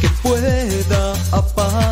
que pueda apagar.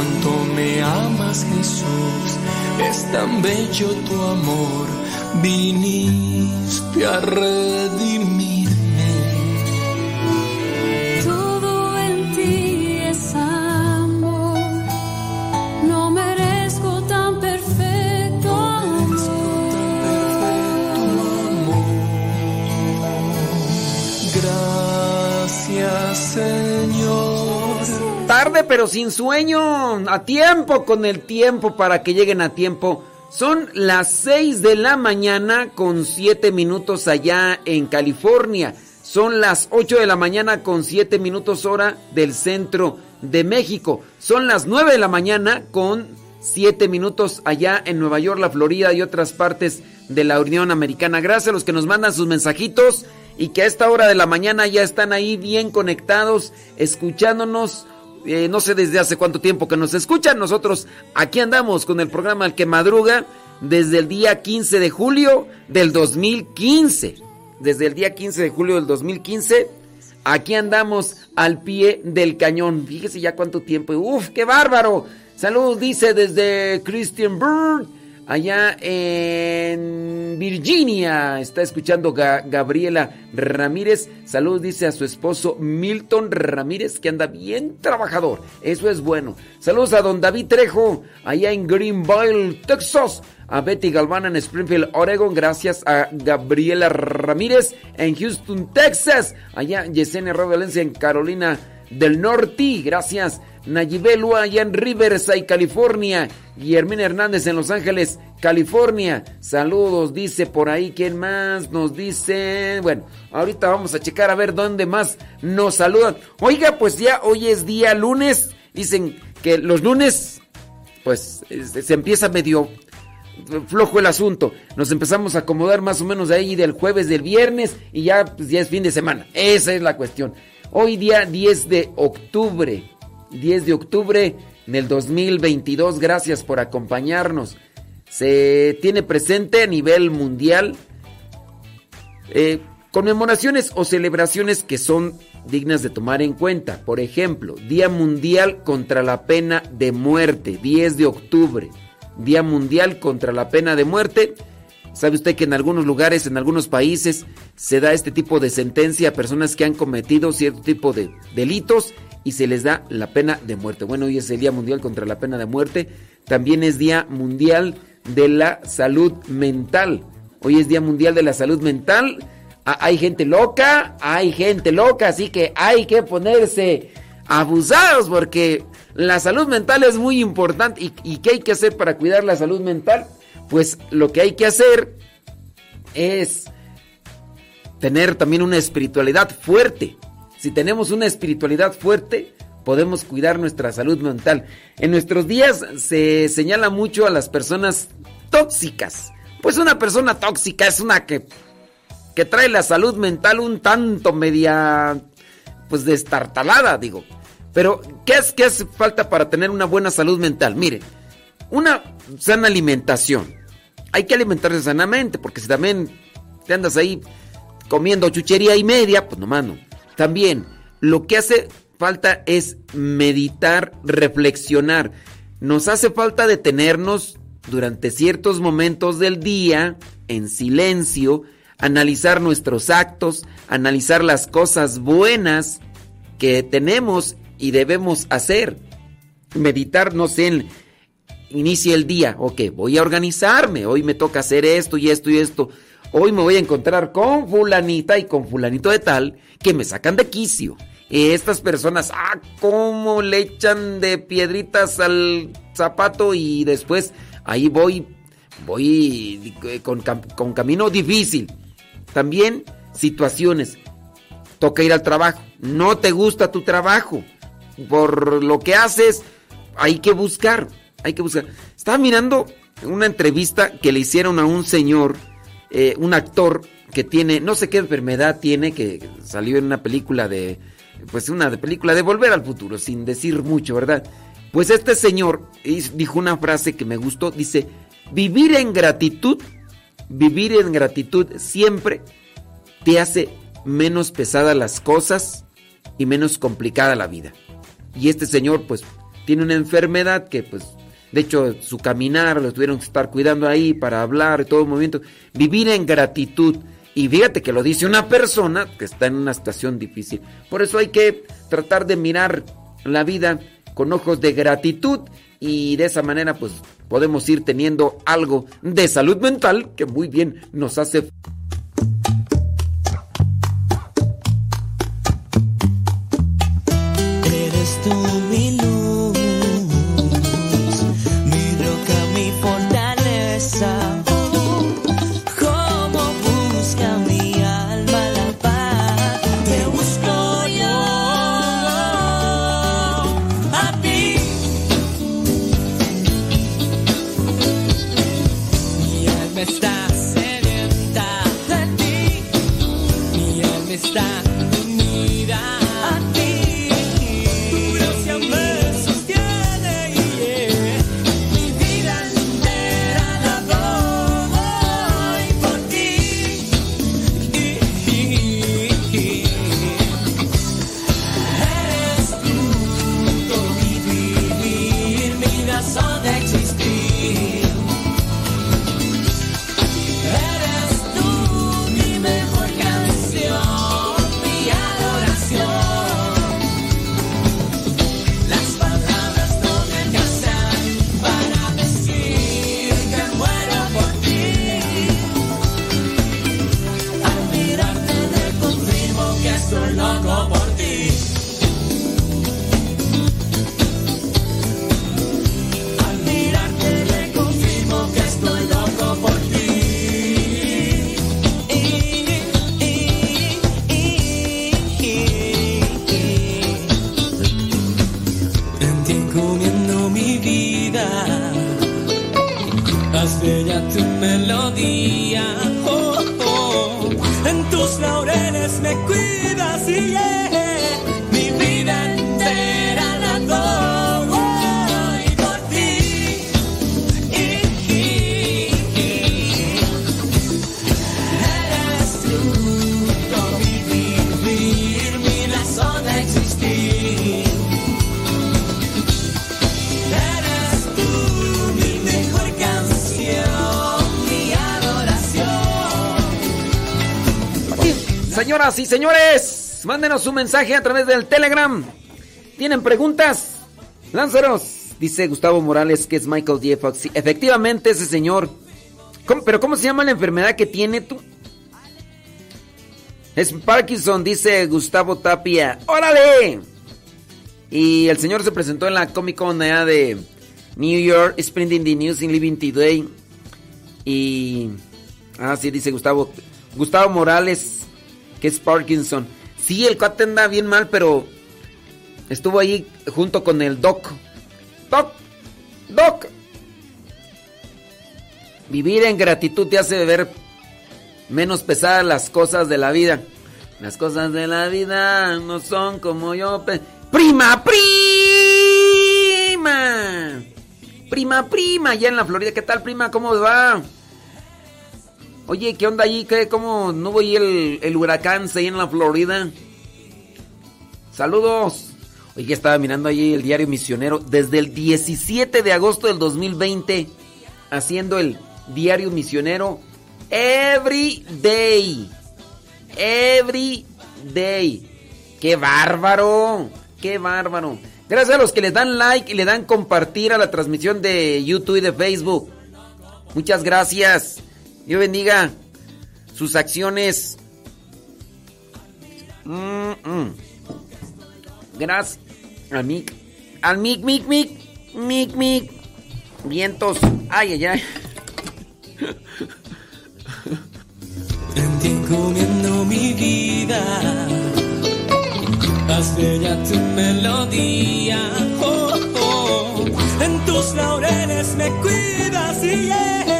cuánto me amas Jesús, es tan bello tu amor, viniste a redimir. Pero sin sueño. A tiempo con el tiempo para que lleguen a tiempo. Son las 6 de la mañana con 7 minutos allá en California. Son las 8 de la mañana con 7 minutos hora del centro de México. Son las 9 de la mañana con 7 minutos allá en Nueva York, la Florida y otras partes de la Unión Americana. Gracias a los que nos mandan sus mensajitos y que a esta hora de la mañana ya están ahí bien conectados, escuchándonos eh, no sé desde hace cuánto tiempo que nos escuchan. Nosotros aquí andamos con el programa El que madruga desde el día 15 de julio del 2015. Desde el día 15 de julio del 2015, aquí andamos al pie del cañón. Fíjese ya cuánto tiempo. Uf, qué bárbaro. Saludos, dice desde Christian Bird allá en Virginia. Está escuchando Gabriela Ramírez. Saludos, dice a su esposo Milton Ramírez, que anda bien trabajador. Eso es bueno. Saludos a don David Trejo, allá en Greenville, Texas. A Betty Galván en Springfield, Oregon. Gracias a Gabriela Ramírez en Houston, Texas. Allá Yesenia Valencia en Carolina del Norte. Gracias. Nayibelua allá en Riverside, California. Guillermina Hernández en Los Ángeles, California. Saludos, dice por ahí. ¿Quién más nos dice? Bueno, ahorita vamos a checar a ver dónde más nos saludan. Oiga, pues ya hoy es día lunes. Dicen que los lunes, pues se empieza medio flojo el asunto. Nos empezamos a acomodar más o menos de ahí del jueves, del viernes y ya, pues, ya es fin de semana. Esa es la cuestión. Hoy día 10 de octubre. 10 de octubre del 2022. Gracias por acompañarnos. Se tiene presente a nivel mundial eh, conmemoraciones o celebraciones que son dignas de tomar en cuenta. Por ejemplo, Día Mundial contra la Pena de Muerte, 10 de octubre. Día Mundial contra la Pena de Muerte. ¿Sabe usted que en algunos lugares, en algunos países, se da este tipo de sentencia a personas que han cometido cierto tipo de delitos y se les da la pena de muerte. Bueno, hoy es el Día Mundial contra la Pena de Muerte. También es Día Mundial de la Salud Mental. Hoy es Día Mundial de la Salud Mental. Ah, hay gente loca, hay gente loca, así que hay que ponerse abusados porque la salud mental es muy importante. ¿Y, ¿Y qué hay que hacer para cuidar la salud mental? Pues lo que hay que hacer es tener también una espiritualidad fuerte. Si tenemos una espiritualidad fuerte, podemos cuidar nuestra salud mental. En nuestros días se señala mucho a las personas tóxicas. Pues una persona tóxica es una que, que trae la salud mental un tanto media, pues destartalada, digo. Pero, ¿qué es, ¿qué hace falta para tener una buena salud mental? Mire, una sana alimentación. Hay que alimentarse sanamente, porque si también te andas ahí comiendo chuchería y media, pues no mano. También lo que hace falta es meditar, reflexionar. Nos hace falta detenernos durante ciertos momentos del día, en silencio, analizar nuestros actos, analizar las cosas buenas que tenemos y debemos hacer. Meditar, no sé, en, inicia el día. Ok, voy a organizarme. Hoy me toca hacer esto y esto y esto. Hoy me voy a encontrar con fulanita y con fulanito de tal que me sacan de quicio. Estas personas, ah, cómo le echan de piedritas al zapato y después ahí voy, voy con, con camino difícil. También situaciones. Toca ir al trabajo. No te gusta tu trabajo. Por lo que haces, hay que buscar. Hay que buscar. Estaba mirando una entrevista que le hicieron a un señor, eh, un actor que tiene, no sé qué enfermedad tiene, que salió en una película de, pues una película de Volver al Futuro, sin decir mucho, ¿verdad? Pues este señor dijo una frase que me gustó, dice, vivir en gratitud, vivir en gratitud siempre te hace menos pesadas las cosas y menos complicada la vida. Y este señor pues tiene una enfermedad que pues de hecho su caminar lo tuvieron que estar cuidando ahí para hablar, todo el movimiento, vivir en gratitud. Y fíjate que lo dice una persona que está en una situación difícil. Por eso hay que tratar de mirar la vida con ojos de gratitud y de esa manera pues podemos ir teniendo algo de salud mental que muy bien nos hace está. Y señores, mándenos un mensaje a través del Telegram. ¿Tienen preguntas? Lánzaros. Dice Gustavo Morales que es Michael J. Fox. efectivamente, ese señor. ¿Pero cómo se llama la enfermedad que tiene tú? Es Parkinson, dice Gustavo Tapia. ¡Órale! Y el señor se presentó en la Comic Con de New York, Sprinting the News in Living Today. Y. Ah, sí, dice Gustavo. Gustavo Morales que es Parkinson. Sí, el cuate anda bien mal, pero estuvo ahí junto con el Doc. Doc, Doc. Vivir en gratitud te hace ver menos pesadas las cosas de la vida. Las cosas de la vida no son como yo. Prima, prima. Prima, prima, allá en la Florida. ¿Qué tal, prima? ¿Cómo va? Oye, ¿qué onda allí? ¿Qué, ¿Cómo no voy el, el huracán se en la Florida? Saludos. Oye, estaba mirando allí el diario Misionero desde el 17 de agosto del 2020 haciendo el diario Misionero every day. Every day. ¡Qué bárbaro! ¡Qué bárbaro! Gracias a los que le dan like y le dan compartir a la transmisión de YouTube y de Facebook. Muchas gracias. Dios bendiga sus acciones. Mm, mm. Gracias. Al mic. Al mic, mic, mic. Mic, mic. Vientos. Ay, ay, ay. En ti encomiendo mi vida. Haz bella tu melodía. Oh, oh. En tus laureles me cuidas y yeah.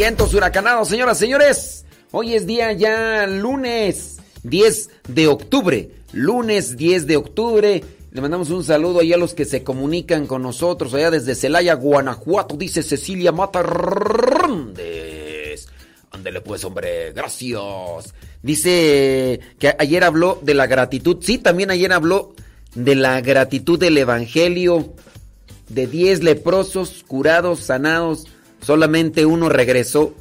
Vientos huracanados, señoras, señores. Hoy es día ya lunes 10 de octubre. Lunes 10 de octubre. Le mandamos un saludo ahí a los que se comunican con nosotros allá desde Celaya, Guanajuato, dice Cecilia Mata. Ándele pues, hombre, gracias. Dice que ayer habló de la gratitud. Sí, también ayer habló de la gratitud del Evangelio. De 10 leprosos curados, sanados, solamente uno regresó.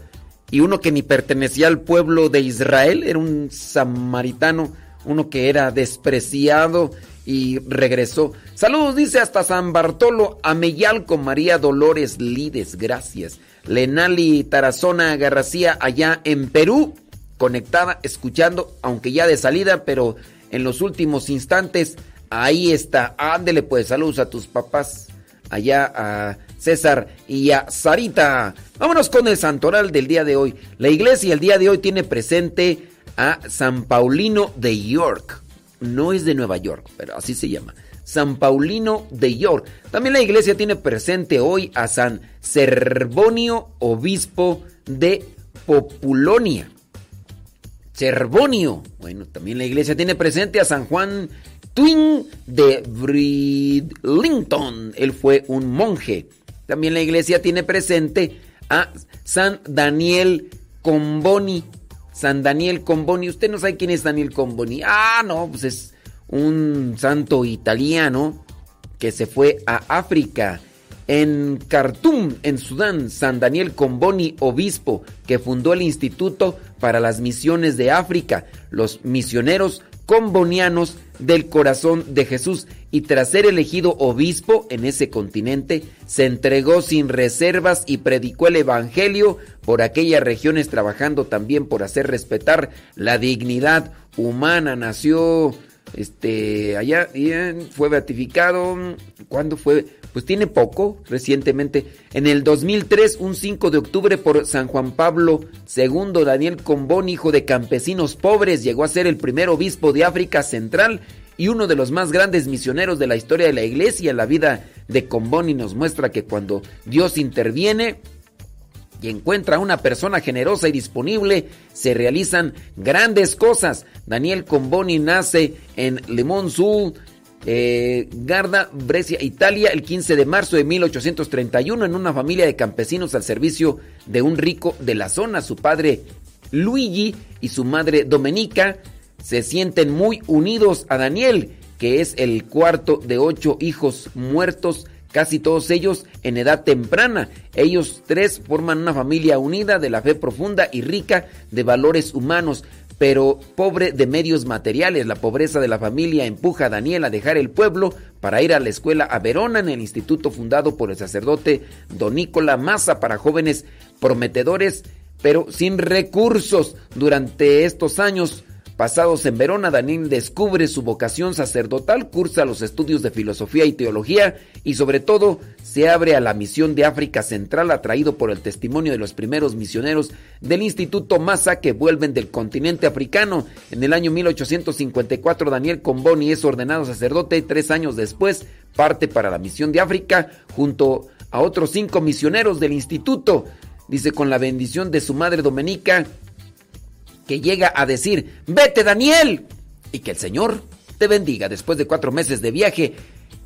Y uno que ni pertenecía al pueblo de Israel, era un samaritano, uno que era despreciado y regresó. Saludos, dice hasta San Bartolo, Ameyalco, María Dolores Lides, gracias. Lenali Tarazona Garracía, allá en Perú, conectada, escuchando, aunque ya de salida, pero en los últimos instantes, ahí está. Ándele pues, saludos a tus papás, allá a César y a Sarita. Vámonos con el santoral del día de hoy. La iglesia el día de hoy tiene presente a San Paulino de York. No es de Nueva York, pero así se llama. San Paulino de York. También la iglesia tiene presente hoy a San Servonio, obispo de Populonia. Servonio. Bueno, también la iglesia tiene presente a San Juan Twin de Bridlington. Él fue un monje. También la iglesia tiene presente a San Daniel Comboni. San Daniel Comboni. Usted no sabe quién es Daniel Comboni. Ah, no, pues es un santo italiano que se fue a África. En Khartoum, en Sudán, San Daniel Comboni, obispo, que fundó el Instituto para las Misiones de África, los misioneros combonianos del corazón de Jesús, y tras ser elegido obispo en ese continente, se entregó sin reservas y predicó el Evangelio por aquellas regiones, trabajando también por hacer respetar la dignidad humana. Nació este allá y fue beatificado ¿cuándo fue? Pues tiene poco, recientemente, en el 2003, un 5 de octubre por San Juan Pablo II, Daniel Combón, hijo de campesinos pobres, llegó a ser el primer obispo de África Central y uno de los más grandes misioneros de la historia de la iglesia. La vida de Comboni nos muestra que cuando Dios interviene, y encuentra a una persona generosa y disponible, se realizan grandes cosas. Daniel Comboni nace en Le Mans Sul, Eh, Garda, Brescia, Italia, el 15 de marzo de 1831, en una familia de campesinos al servicio de un rico de la zona. Su padre Luigi y su madre Domenica se sienten muy unidos a Daniel, que es el cuarto de ocho hijos muertos, casi todos ellos en edad temprana. Ellos tres forman una familia unida de la fe profunda y rica de valores humanos pero pobre de medios materiales. La pobreza de la familia empuja a Daniel a dejar el pueblo para ir a la escuela a Verona en el instituto fundado por el sacerdote Don Nicola Massa para jóvenes prometedores, pero sin recursos. Durante estos años Pasados en Verona, Daniel descubre su vocación sacerdotal, cursa los estudios de filosofía y teología y sobre todo se abre a la misión de África Central atraído por el testimonio de los primeros misioneros del Instituto Massa que vuelven del continente africano. En el año 1854 Daniel Comboni es ordenado sacerdote y tres años después parte para la misión de África junto a otros cinco misioneros del instituto. Dice con la bendición de su madre Domenica, que llega a decir, vete Daniel, y que el Señor te bendiga. Después de cuatro meses de viaje,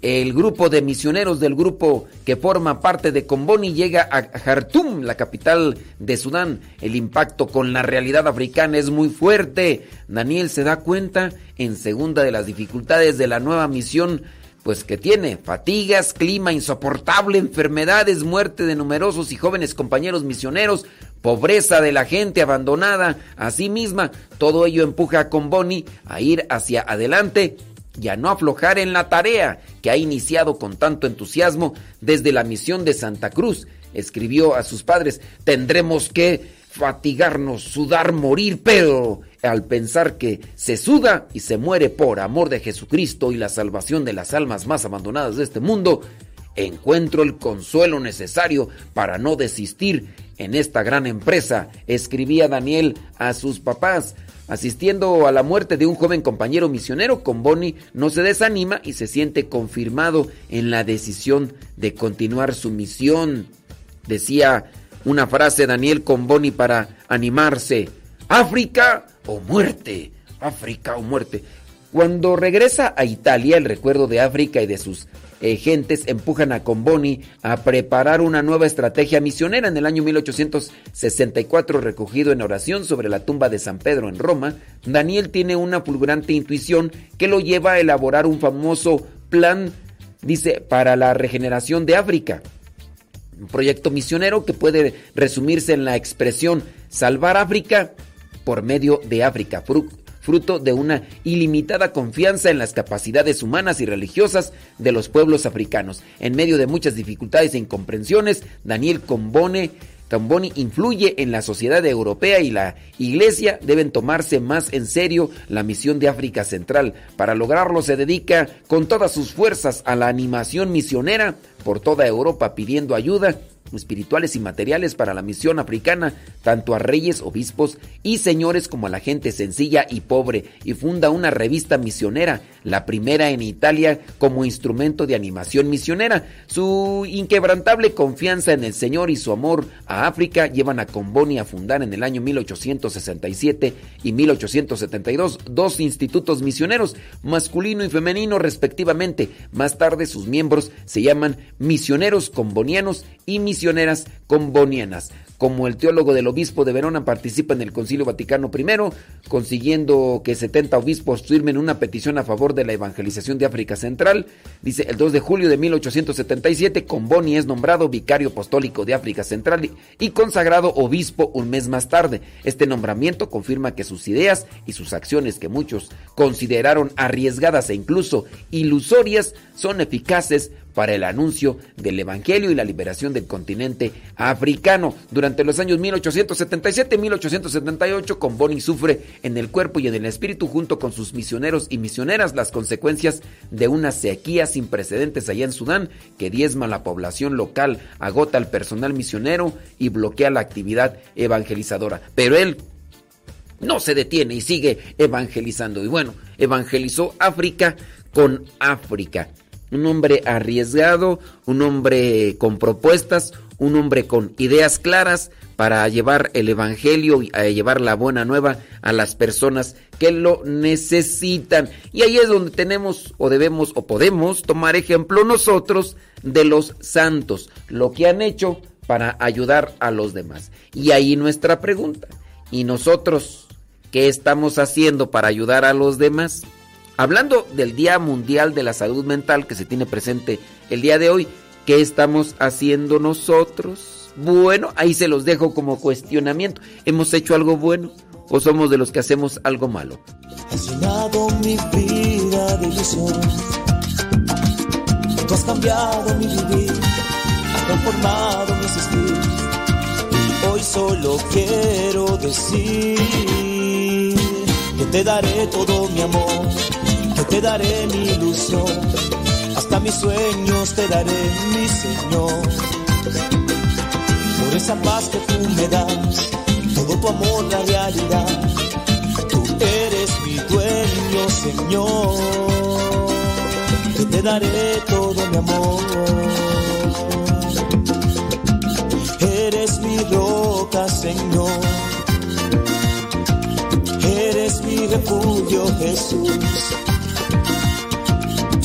el grupo de misioneros del grupo que forma parte de Comboni llega a Jartum, la capital de Sudán. El impacto con la realidad africana es muy fuerte. Daniel se da cuenta en segunda de las dificultades de la nueva misión pues que tiene fatigas, clima insoportable, enfermedades, muerte de numerosos y jóvenes compañeros misioneros, pobreza de la gente abandonada a sí misma, todo ello empuja a Comboni a ir hacia adelante y a no aflojar en la tarea que ha iniciado con tanto entusiasmo desde la misión de Santa Cruz. Escribió a sus padres, tendremos que fatigarnos, sudar, morir, pero al pensar que se suda y se muere por amor de Jesucristo y la salvación de las almas más abandonadas de este mundo, encuentro el consuelo necesario para no desistir en esta gran empresa, escribía Daniel a sus papás. Asistiendo a la muerte de un joven compañero misionero, Comboni no se desanima y se siente confirmado en la decisión de continuar su misión. Decía una frase Daniel Comboni para animarse, África o muerte, África o muerte. Cuando regresa a Italia, el recuerdo de África y de sus eh, gentes empujan a Comboni a preparar una nueva estrategia misionera. En el año 1864, recogido en oración sobre la tumba de San Pedro en Roma, Daniel tiene una fulgurante intuición que lo lleva a elaborar un famoso plan, dice, para la regeneración de África. Un proyecto misionero que puede resumirse en la expresión salvar África por medio de África fruto de una ilimitada confianza en las capacidades humanas y religiosas de los pueblos africanos. En medio de muchas dificultades e incomprensiones, Daniel Combone influye en la sociedad europea y la iglesia deben tomarse más en serio la misión de África Central. Para lograrlo se dedica con todas sus fuerzas a la animación misionera por toda Europa pidiendo ayuda espirituales y materiales para la misión africana, tanto a reyes, obispos y señores como a la gente sencilla y pobre, y funda una revista misionera, la primera en Italia como instrumento de animación misionera. Su inquebrantable confianza en el Señor y su amor a África llevan a Comboni a fundar en el año 1867 y 1872 dos institutos misioneros, masculino y femenino respectivamente. Más tarde sus miembros se llaman misioneros combonianos y misioneras combonianas. Como el teólogo del obispo de Verona participa en el Concilio Vaticano I, consiguiendo que 70 obispos firmen una petición a favor de la evangelización de África Central, dice el 2 de julio de 1877, Comboni es nombrado vicario apostólico de África Central y consagrado obispo un mes más tarde. Este nombramiento confirma que sus ideas y sus acciones que muchos consideraron arriesgadas e incluso ilusorias son eficaces para el anuncio del Evangelio y la liberación del continente africano. Durante los años 1877 y 1878, Comboni sufre en el cuerpo y en el espíritu junto con sus misioneros y misioneras las consecuencias de una sequía sin precedentes allá en Sudán que diezma la población local, agota al personal misionero y bloquea la actividad evangelizadora. Pero él no se detiene y sigue evangelizando. Y bueno, evangelizó África con África. un hombre arriesgado, un hombre con propuestas, un hombre con ideas claras para llevar el Evangelio y llevar la buena nueva a las personas que lo necesitan. Y ahí es donde tenemos o debemos o podemos tomar ejemplo nosotros de los santos, lo que han hecho para ayudar a los demás. Y ahí nuestra pregunta, ¿y nosotros qué estamos haciendo para ayudar a los demás? Hablando del Día Mundial de la Salud Mental que se tiene presente el día de hoy, ¿qué estamos haciendo nosotros? Bueno, ahí se los dejo como cuestionamiento. ¿Hemos hecho algo bueno o somos de los que hacemos algo malo? Has llenado mi vida de ilusión. Tú has cambiado mi vivir, has transformado mi existir. Y hoy solo quiero decir que te daré todo mi amor, que te daré mi ilusión. Hasta mis sueños te daré, mi Señor. Por esa paz que tú me das, todo tu amor, la realidad. Tú eres mi dueño, Señor. Te daré todo mi amor. Eres mi roca, Señor. Eres mi refugio, Jesús.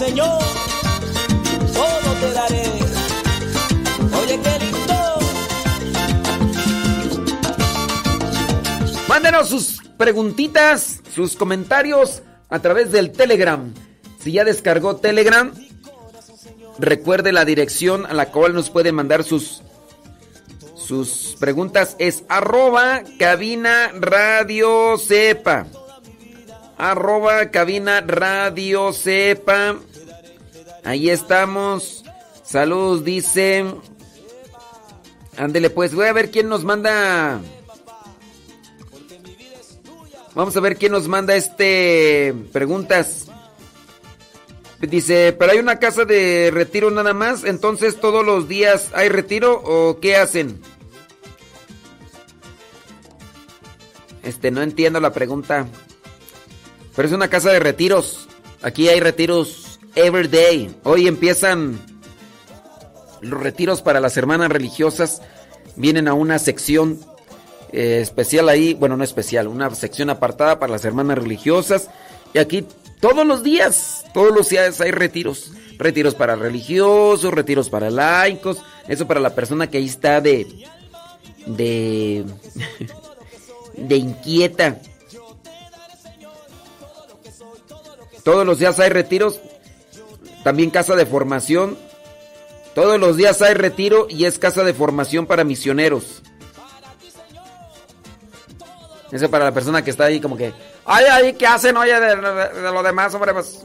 Señor? todo te daré. Oye, qué. Mándenos sus preguntitas, sus comentarios a través del Telegram. Si ya descargó Telegram, recuerde la dirección a la cual nos puede mandar sus sus preguntas es arroba cabina radio sepa. Arroba cabina radio sepa. Ahí estamos. Saludos, dice. Ándele, pues voy a ver quién nos manda. Vamos a ver quién nos manda este preguntas. Dice, pero hay una casa de retiro nada más, entonces todos los días hay retiro o qué hacen? Este, no entiendo la pregunta. Pero es una casa de retiros. Aquí hay retiros every day. Hoy empiezan los retiros para las hermanas religiosas. Vienen a una sección eh, especial ahí, bueno, no especial, una sección apartada para las hermanas religiosas. Y aquí todos los días, todos los días hay retiros. Retiros para religiosos, retiros para laicos. Eso para la persona que ahí está de. de. de inquieta. Todos los días hay retiros. También casa de formación. Todos los días hay retiro y es casa de formación para misioneros. Eso para la persona que está ahí como que... Ay, ay, ¿qué hacen? Oye, de, de- de lo demás, hombre, pues...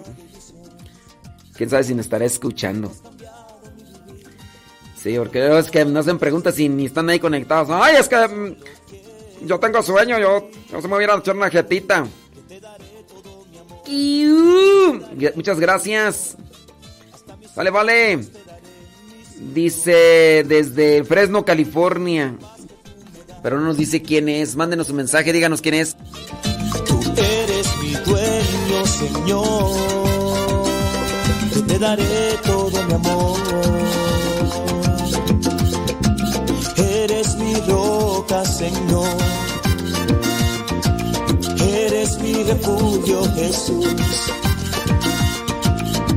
¿Quién sabe si me estará escuchando? Sí, porque es que no hacen preguntas y ni están ahí conectados. Ay, es que... mm, yo tengo sueño, yo... Yo se me voy a ir a echar una jetita. Muchas gracias. Vale, vale. Dice desde Fresno, California. Pero no nos dice quién es. Mándenos un mensaje, díganos quién es. Tú eres mi dueño, Señor. Te daré todo mi amor. Eres mi roca, Señor. Eres mi refugio, Jesús.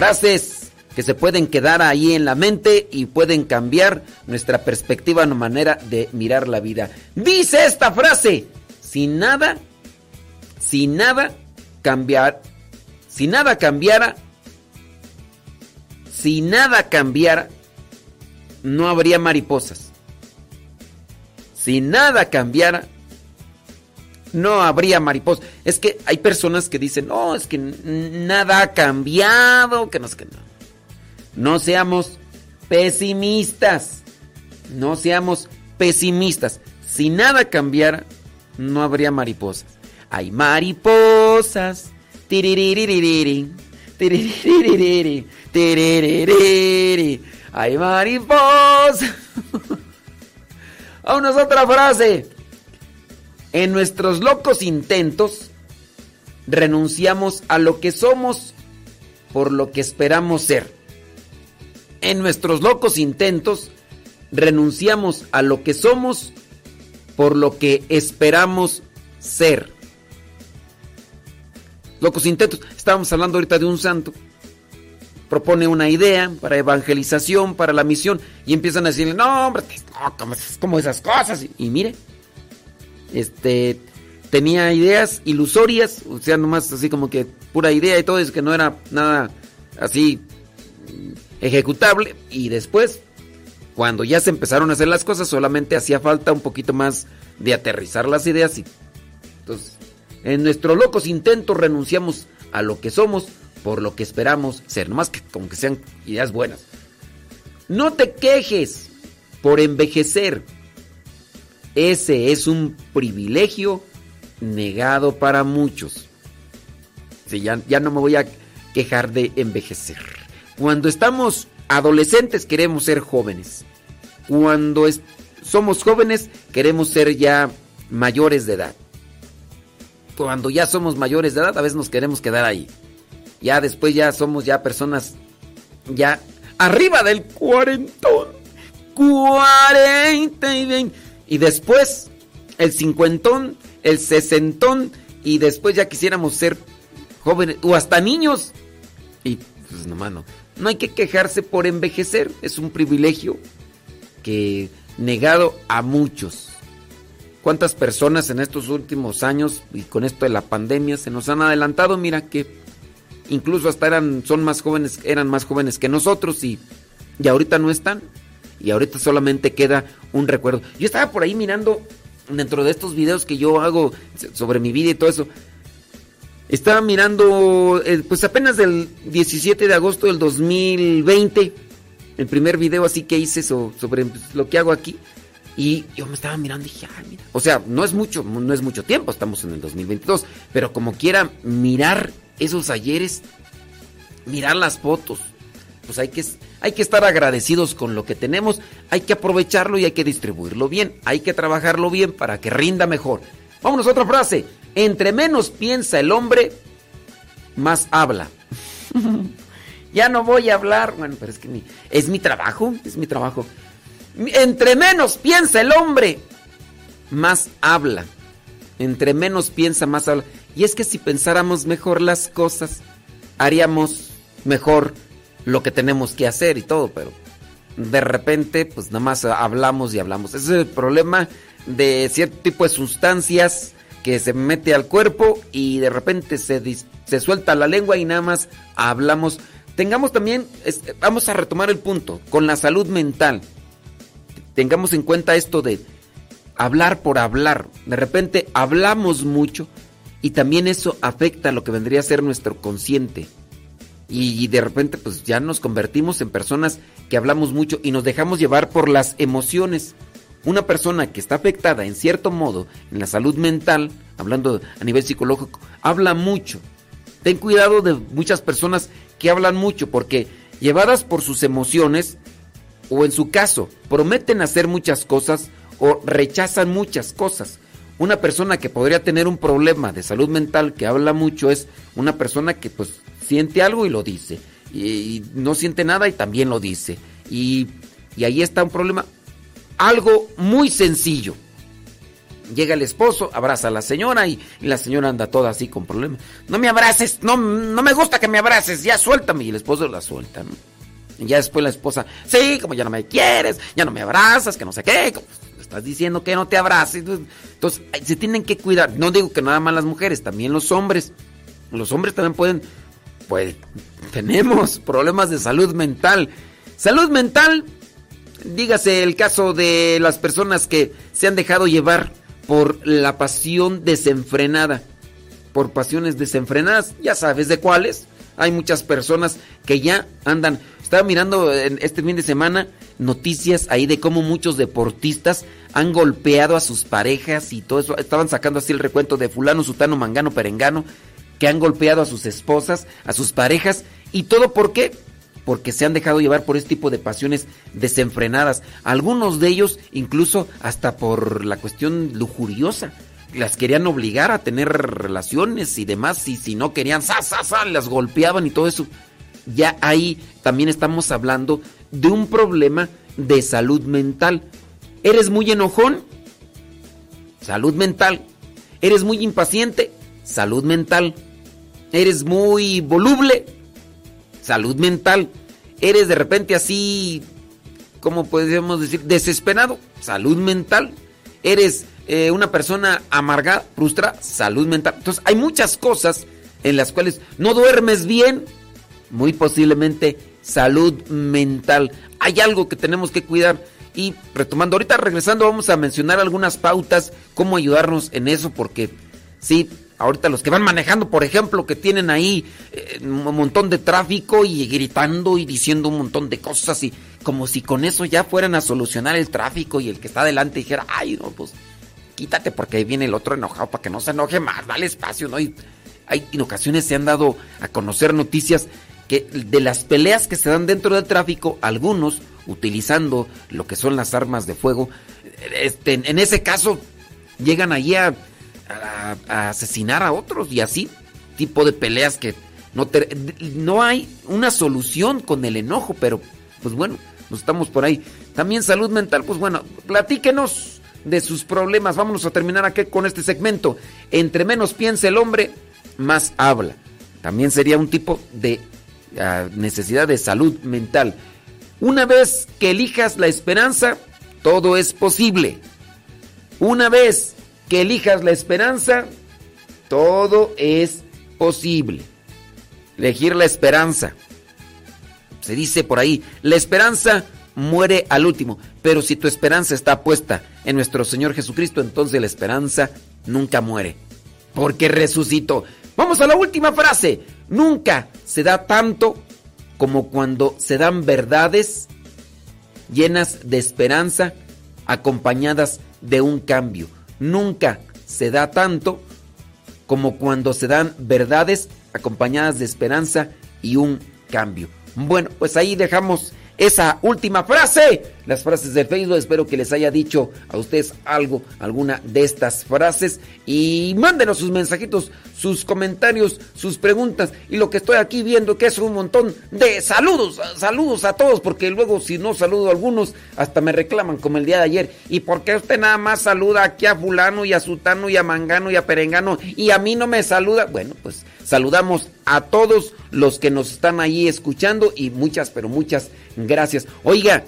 Frases que se pueden quedar ahí en la mente y pueden cambiar nuestra perspectiva, nuestra manera de mirar la vida. Dice esta frase, si nada, si nada cambiar, si nada cambiara, si nada cambiara, no habría mariposas. Si nada cambiara, no habría mariposas. Es que hay personas que dicen, no, es que nada ha cambiado, que no es que no. No seamos pesimistas. No seamos pesimistas. Si nada cambiara, no habría mariposas. Hay mariposas. Hay mariposas. Vámonos a otra frase. En nuestros locos intentos renunciamos a lo que somos por lo que esperamos ser. En nuestros locos intentos renunciamos a lo que somos por lo que esperamos ser. Locos intentos. Estábamos hablando ahorita de un santo. Propone una idea para evangelización, para la misión, y empiezan a decirle, no, hombre, como esas cosas. Y mire, este, tenía ideas ilusorias, o sea, nomás así como que pura idea y todo, es que no era nada así ejecutable. Y después, cuando ya se empezaron a hacer las cosas, solamente hacía falta un poquito más de aterrizar las ideas. Y, entonces, en nuestros locos intentos renunciamos a lo que somos por lo que esperamos ser, nomás que como que sean ideas buenas. No te quejes por envejecer. Ese es un privilegio negado para muchos. Sí, ya, ya no me voy a quejar de envejecer. Cuando estamos adolescentes queremos ser jóvenes. Cuando somos jóvenes queremos ser ya mayores de edad. Cuando ya somos mayores de edad a veces nos queremos quedar ahí. Ya después ya somos ya personas ya arriba del cuarentón. 40 y 20. Y después el cincuentón, el sesentón y después ya quisiéramos ser jóvenes o hasta niños. Y pues nomás no. No hay que quejarse por envejecer, es un privilegio que negado a muchos. ¿Cuántas personas en estos últimos años y con esto de la pandemia se nos han adelantado? Mira que incluso hasta eran son más jóvenes, eran más jóvenes que nosotros y y ahorita no están. Y ahorita solamente queda un recuerdo. Yo estaba por ahí mirando dentro de estos videos que yo hago sobre mi vida y todo eso. Estaba mirando, eh, pues apenas del 17 de agosto del 2020, el primer video así que hice so- sobre lo que hago aquí. Y yo me estaba mirando y dije, "Ay, mira". O sea, no es mucho, no es mucho tiempo, estamos en el 2022. Pero como quiera mirar esos ayeres, mirar las fotos, pues hay que, hay que estar agradecidos con lo que tenemos, hay que aprovecharlo y hay que distribuirlo bien, hay que trabajarlo bien para que rinda mejor. Vámonos a otra frase. Entre menos piensa el hombre, más habla. ya no voy a hablar. Bueno, pero es que mi- es mi trabajo, es mi trabajo. Entre menos piensa el hombre, más habla. Entre menos piensa, más habla. Y es que si pensáramos mejor las cosas, haríamos mejor lo que tenemos que hacer y todo, pero de repente, pues nada más hablamos y hablamos. Ese es el problema de cierto tipo de sustancias que se mete al cuerpo y de repente se, se suelta la lengua y nada más hablamos. Tengamos también, vamos a retomar el punto, con la salud mental. Tengamos en cuenta esto de hablar por hablar. De repente hablamos mucho y también eso afecta a lo que vendría a ser nuestro consciente. Y de repente pues ya nos convertimos en personas que hablamos mucho y nos dejamos llevar por las emociones. una persona que está afectada en cierto modo en la salud mental, hablando a nivel psicológico, habla mucho. Ten cuidado de muchas personas que hablan mucho porque llevadas por sus emociones o en su caso prometen hacer muchas cosas o rechazan muchas cosas. Una persona que podría tener un problema de salud mental que habla mucho es una persona que pues siente algo y lo dice. Y, no siente nada y también lo dice. Y, y ahí está un problema. Algo muy sencillo. Llega el esposo, abraza a la señora y, la señora anda toda así con problemas. No me abraces, no, no me gusta que me abraces, ya suéltame. Y el esposo la suelta. Y ya después la esposa, sí, como ya no me quieres, ya no me abrazas, que no sé qué. Estás diciendo que no te abraces. Entonces, se tienen que cuidar. No digo que nada más las mujeres, también los hombres. Los hombres también pueden, pues, tenemos problemas de salud mental. Salud mental, dígase el caso de las personas que se han dejado llevar por la pasión desenfrenada. Por pasiones desenfrenadas, ya sabes de cuáles. Hay muchas personas que ya andan. Estaba mirando este fin de semana noticias ahí de cómo muchos deportistas han golpeado a sus parejas y todo eso. Estaban sacando así el recuento de fulano, sutano, mangano, perengano, que han golpeado a sus esposas, a sus parejas. ¿Y todo por qué? Porque se han dejado llevar por este tipo de pasiones desenfrenadas. Algunos de ellos incluso hasta por la cuestión lujuriosa. Las querían obligar a tener relaciones y demás. Y si no querían, ¡sa, las golpeaban y todo eso. Ya ahí también estamos hablando de un problema de salud mental. ¿Eres muy enojón? Salud mental. ¿Eres muy impaciente? Salud mental. ¿Eres muy voluble? salud mental. Eres de repente así, ¿cómo podríamos decir? Desesperado, salud mental. Eres eh, una persona amargada, frustrada, salud mental. Entonces hay muchas cosas en las cuales no duermes bien, muy posiblemente salud mental. Hay algo que tenemos que cuidar. Y retomando, ahorita regresando vamos a mencionar algunas pautas, cómo ayudarnos en eso, porque sí, ahorita los que van manejando, por ejemplo, que tienen ahí eh, un montón de tráfico y gritando y diciendo un montón de cosas y como si con eso ya fueran a solucionar el tráfico y el que está adelante dijera, ay, no, pues quítate porque ahí viene el otro enojado para que no se enoje más, dale espacio, ¿no? Y hay, en ocasiones se han dado a conocer noticias que de las peleas que se dan dentro del tráfico, algunos utilizando lo que son las armas de fuego, este, en ese caso llegan allí a a, asesinar a otros y así, tipo de peleas que no, no hay una solución con el enojo, pero pues bueno, nos estamos por ahí. También salud mental, pues bueno, platíquenos de sus problemas. Vámonos a terminar aquí con este segmento. Entre menos piensa el hombre, más habla. También sería un tipo de ah, necesidad de salud mental. Una vez que elijas la esperanza, todo es posible. Una vez que elijas la esperanza, todo es posible. Elegir la esperanza. Se dice por ahí, la esperanza muere al último, pero si tu esperanza está puesta en nuestro Señor Jesucristo, entonces la esperanza nunca muere, porque resucitó. Vamos a la última frase. Nunca se da tanto como cuando se dan verdades llenas de esperanza acompañadas de un cambio nunca se da tanto como cuando se dan verdades acompañadas de esperanza y un cambio. Bueno, pues ahí dejamos esa última frase. Las frases del Facebook, espero que les haya dicho a ustedes algo, alguna de estas frases. Y mándenos sus mensajitos, sus comentarios, sus preguntas. Y lo que estoy aquí viendo que es un montón de saludos, saludos a todos, porque luego si no saludo a algunos, hasta me reclaman como el día de ayer. ¿Y por qué usted nada más saluda aquí a fulano y a sutano y a mangano y a perengano y a mí no me saluda? Bueno, pues saludamos a todos los que nos están ahí escuchando y muchas, pero muchas gracias. Oiga,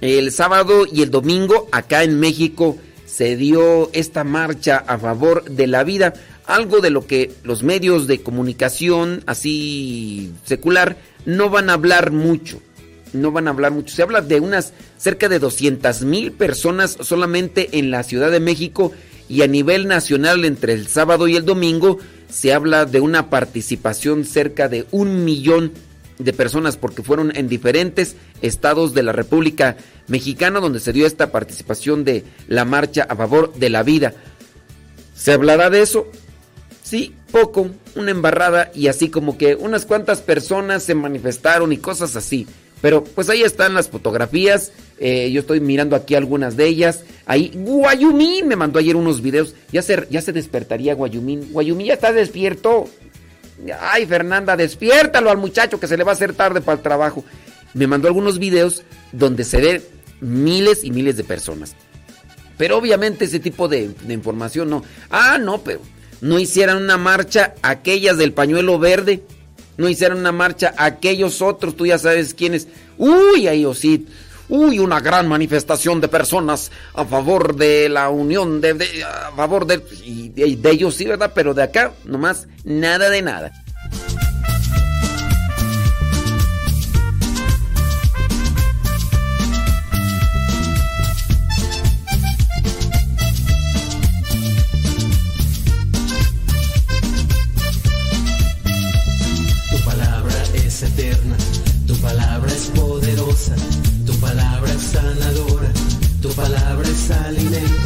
el sábado y el domingo acá en México se dio esta marcha a favor de la vida, algo de lo que los medios de comunicación así secular no van a hablar mucho. No van a hablar mucho. Se habla de unas cerca de 200 mil personas solamente en la Ciudad de México y a nivel nacional entre el sábado y el domingo se habla de una participación cerca de un millón de personas porque fueron en diferentes estados de la República Mexicana donde se dio esta participación de la marcha a favor de la vida. ¿Se hablará de eso? Sí, poco, una embarrada y así como que unas cuantas personas se manifestaron y cosas así. Pero pues ahí están las fotografías. Eh, yo estoy mirando aquí algunas de ellas. Ahí, Guayumín me mandó ayer unos videos. Ya se, ya se despertaría Guayumín. Guayumín ya está despierto. Ay, Fernanda, despiértalo al muchacho que se le va a hacer tarde para el trabajo. Me mandó algunos videos donde se ven miles y miles de personas. Pero obviamente ese tipo de, de información no. Ah, no, pero no hicieran una marcha aquellas del pañuelo verde. No hicieron una marcha aquellos otros, tú ya sabes quiénes. Uy, ahí sí. Uy, una gran manifestación de personas a favor de la unión, de, a favor de, de, de ellos sí, ¿verdad? Pero de acá, nomás, nada de nada. Tu palabra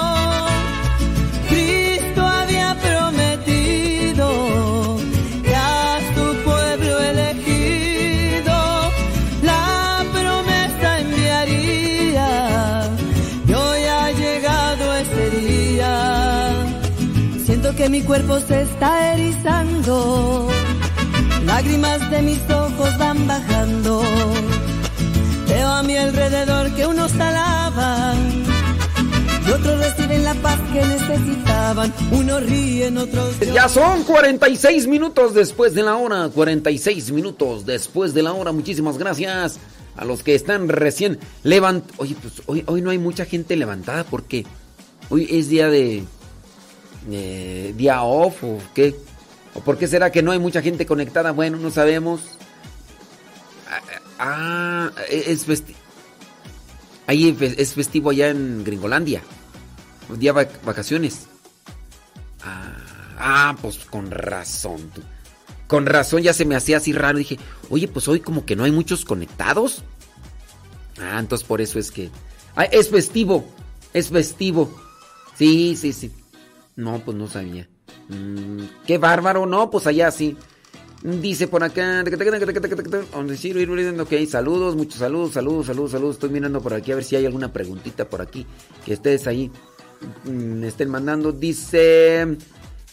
Cuerpo se está erizando. Lágrimas de mis ojos van bajando. Veo a mi alrededor que unos alaban y otros reciben la paz que necesitaban. Unos ríen, otros. Ya son 46 minutos después de la hora. 46 minutos después de la hora. Muchísimas gracias a los que están recién levantados. Oye, pues hoy, hoy no hay mucha gente levantada porque hoy es día de. eh, día off o qué. ¿O por qué será que no hay mucha gente conectada? Bueno, no sabemos. Ah, ah, es festivo. Ahí es festivo allá en Gringolandia. Día vacaciones. Ah, ah, pues con razón. Con razón ya se me hacía así raro. Dije, oye, pues hoy como que no hay muchos conectados. Ah, entonces por eso es que... Ah, es festivo. Es festivo. Sí, sí, sí. No, pues no sabía. Mm, qué bárbaro. No, pues allá sí. Dice por acá. Ok, saludos, muchos saludos, saludos, saludos, saludos. Estoy mirando por aquí a ver si hay alguna preguntita por aquí que ustedes ahí mm, estén mandando. Dice.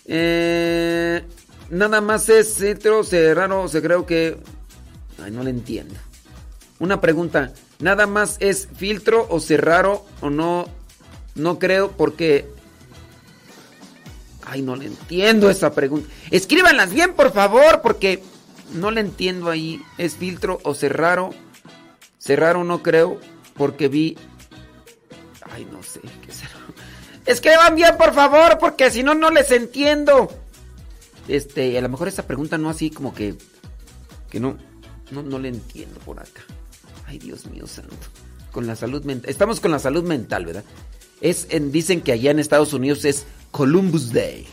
eh, nada más es cetro, raro, se creo que. Ay, no le entiendo. Una pregunta. Nada más es filtro o cerraro o no. No creo porque Ay, no le entiendo esa pregunta. Escríbanlas bien, por favor, porque no le entiendo ahí. ¿Es filtro o cerraro? Cerraro no creo, porque vi... Ay, no sé qué. Escriban bien, por favor, porque si no, no les entiendo. Este, a lo mejor esa pregunta no así como que... Que no, no, no le entiendo por acá. Ay, Dios mío santo. Con la salud mental. Estamos con la salud mental, ¿verdad? Es en, dicen que allá en Estados Unidos es Columbus Day.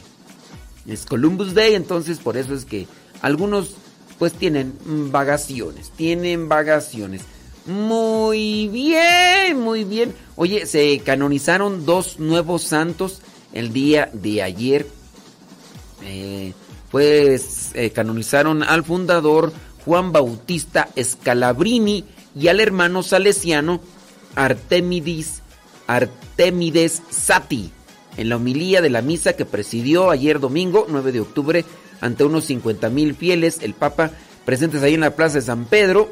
Es Columbus Day, entonces por eso es que algunos pues tienen vagaciones, tienen vagaciones. Muy bien, muy bien. Oye, se canonizaron dos nuevos santos el día de ayer. Eh, pues eh, canonizaron al fundador Juan Bautista Scalabrini y al hermano salesiano Artemidis Artemides Sati en la homilía de la misa que presidió ayer domingo, 9 de octubre, ante unos 50 mil fieles, el Papa, presentes ahí en la plaza de San Pedro,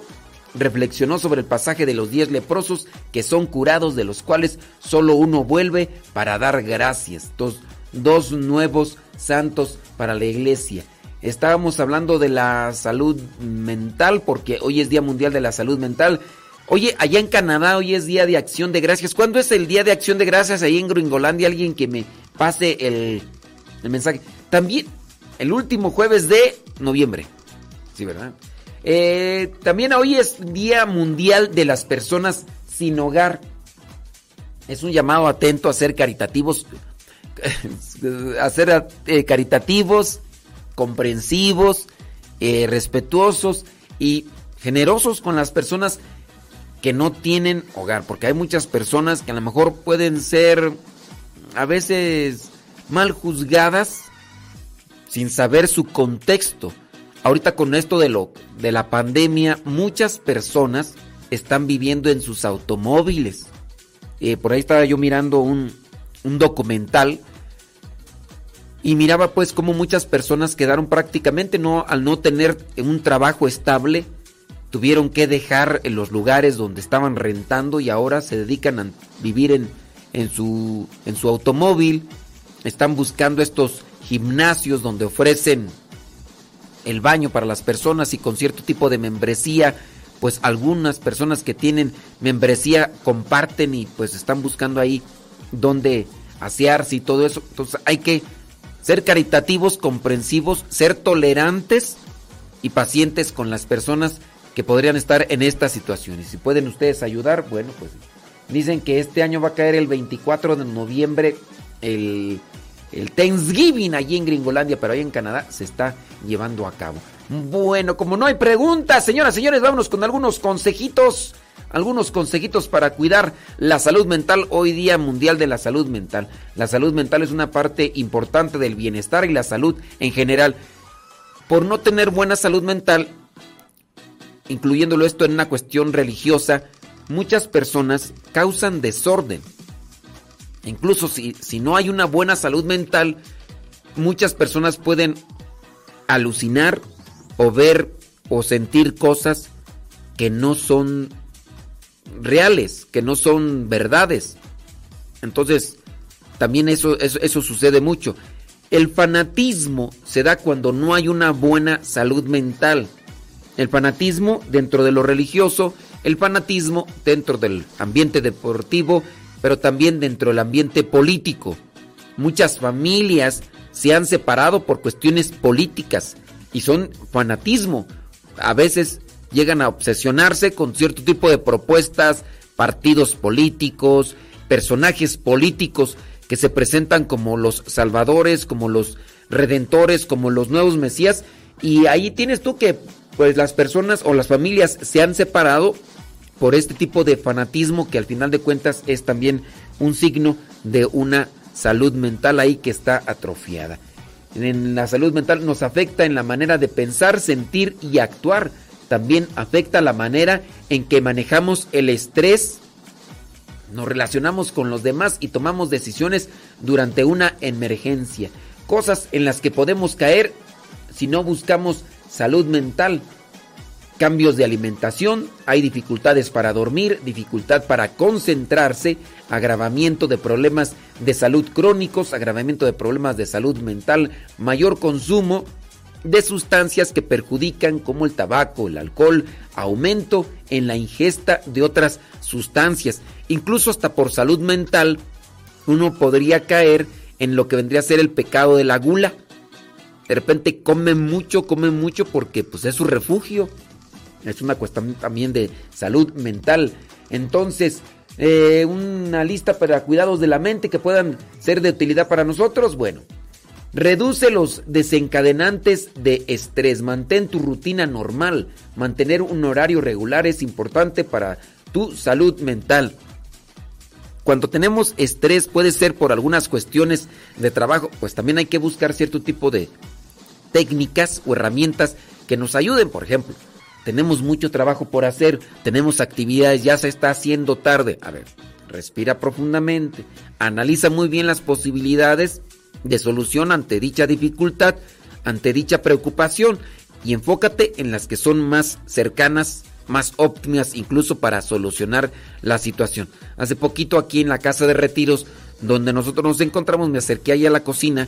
reflexionó sobre el pasaje de los diez leprosos que son curados, de los cuales solo uno vuelve para dar gracias. Dos, dos nuevos santos para la iglesia. Estábamos hablando de la salud mental, porque hoy es Día Mundial de la Salud Mental. Oye, allá en Canadá hoy es Día de Acción de Gracias. ¿Cuándo es el Día de Acción de Gracias ahí en Gringolandia? Alguien que me pase el, mensaje. También el último jueves de noviembre. Sí, ¿verdad? Eh, también hoy es Día Mundial de las Personas Sin Hogar. Es un llamado atento a ser caritativos, a ser eh, caritativos, comprensivos, eh, respetuosos y generosos con las personas que no tienen hogar, porque hay muchas personas que a lo mejor pueden ser a veces mal juzgadas sin saber su contexto. Ahorita con esto de lo de la pandemia, muchas personas están viviendo en sus automóviles. Eh, por ahí estaba yo mirando un, un documental y miraba pues cómo muchas personas quedaron prácticamente no al no tener un trabajo estable tuvieron que dejar los lugares donde estaban rentando y ahora se dedican a vivir en, en, su, en su automóvil. Están buscando estos gimnasios donde ofrecen el baño para las personas y con cierto tipo de membresía pues algunas personas que tienen membresía comparten y pues están buscando ahí donde asearse y todo eso. Entonces hay que ser caritativos, comprensivos, ser tolerantes y pacientes con las personas que podrían estar en estas situaciones. Si pueden ustedes ayudar, bueno, pues dicen que este año va a caer el 24 de noviembre el, el Thanksgiving allí en Gringolandia, pero ahí en Canadá se está llevando a cabo. Bueno, como no hay preguntas, señoras, señores, vámonos con algunos consejitos algunos consejitos para cuidar la salud mental hoy día mundial de la salud mental. La salud mental es una parte importante del bienestar y la salud en general. Por no tener buena salud mental, incluyéndolo esto en una cuestión religiosa, muchas personas causan desorden. Incluso si, si no hay una buena salud mental, muchas personas pueden alucinar o ver o sentir cosas que no son reales, que no son verdades. Entonces, también eso, eso, sucede mucho. El fanatismo se da cuando no hay una buena salud mental. El fanatismo dentro de lo religioso, el fanatismo dentro del ambiente deportivo, pero también dentro del ambiente político. Muchas familias se han separado por cuestiones políticas y son fanatismo. A veces llegan a obsesionarse con cierto tipo de propuestas, partidos políticos, personajes políticos que se presentan como los salvadores, como los redentores, como los nuevos mesías. Y ahí tienes tú que pues las personas o las familias se han separado por este tipo de fanatismo que al final de cuentas es también un signo de una salud mental ahí que está atrofiada. En la salud mental nos afecta en la manera de pensar, sentir y actuar también afecta la manera en que manejamos el estrés, nos relacionamos con los demás y tomamos decisiones durante una emergencia. Cosas en las que podemos caer si no buscamos salud mental. Cambios de alimentación, hay dificultades para dormir, dificultad para concentrarse, agravamiento de problemas de salud crónicos, agravamiento de problemas de salud mental, mayor consumo de sustancias que perjudican como el tabaco, el alcohol, aumento en la ingesta de otras sustancias, incluso hasta por salud mental, uno podría caer en lo que vendría a ser el pecado de la gula. De repente come mucho, come mucho porque pues es su refugio. Es una cuestión también de salud mental. Entonces, eh, una lista para cuidados de la mente que puedan ser de utilidad para nosotros. Bueno, Reduce los desencadenantes de estrés. Mantén tu rutina normal. Mantener un horario regular es importante para tu salud mental. Cuando tenemos estrés puede ser por algunas cuestiones de trabajo, pues también hay que buscar cierto tipo de técnicas o herramientas que nos ayuden. Por ejemplo, tenemos mucho trabajo por hacer, tenemos actividades, ya se está haciendo tarde. A ver, respira profundamente, analiza muy bien las posibilidades de solución ante dicha dificultad, ante dicha preocupación y enfócate en las que son más cercanas, más óptimas incluso para solucionar la situación. Hace poquito aquí en la casa de retiros donde nosotros nos encontramos me acerqué ahí a la cocina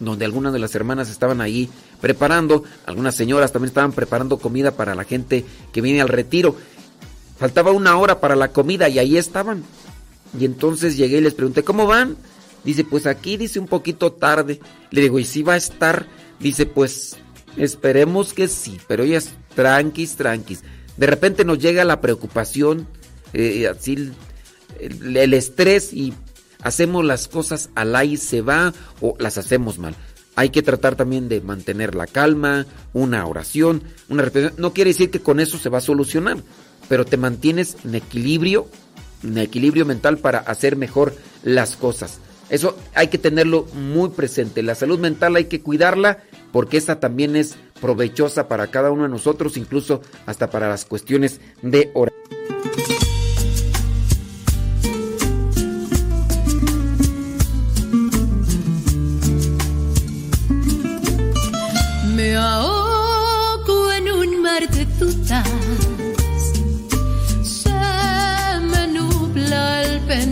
donde algunas de las hermanas estaban ahí preparando, algunas señoras también estaban preparando comida para la gente que viene al retiro. Faltaba una hora para la comida y ahí estaban. Y entonces llegué y les pregunté, ¿cómo van? Dice, pues aquí dice un poquito tarde. Le digo, ¿y si va a estar? Dice, pues esperemos que sí, pero ellas tranquis, tranquis. De repente nos llega la preocupación, eh, así el, estrés y hacemos las cosas al aire se va o las hacemos mal. Hay que tratar también de mantener la calma, una oración, una reflexión. No quiere decir que con eso se va a solucionar, pero te mantienes en equilibrio, en equilibrio mental para hacer mejor las cosas. Eso hay que tenerlo muy presente. La salud mental hay que cuidarla porque esta también es provechosa para cada uno de nosotros, incluso hasta para las cuestiones de oración.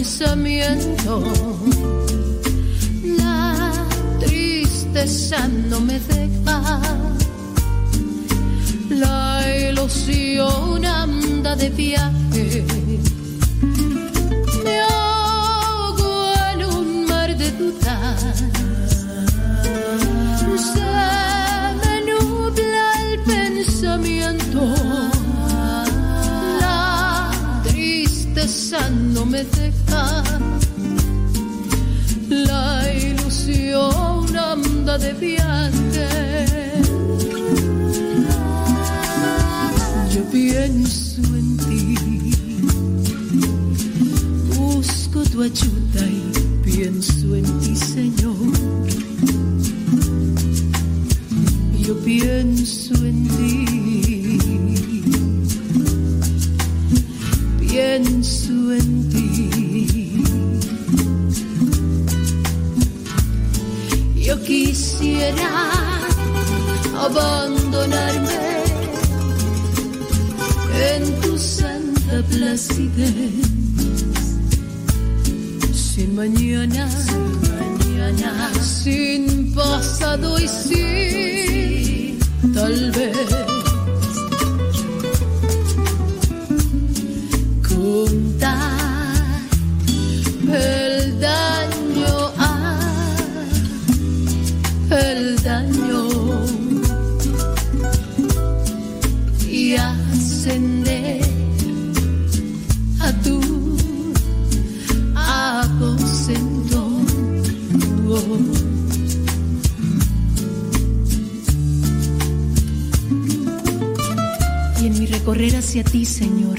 Pensamiento no me deja. La ilusión anda de viaje. Me ahogo en un mar de dudas. No me deja. La ilusión anda de viaje. Yo pienso en ti, busco tu ayuda y pienso en ti, Señor. Yo pienso en ti, pienso en ti. Yo quisiera abandonarme en tu santa placidez. Sin mañana, sin mañana, sin pasado y sin tal vez. El daño a el daño y ascender a tu aposento. Y en mi recorrer hacia ti, Señor,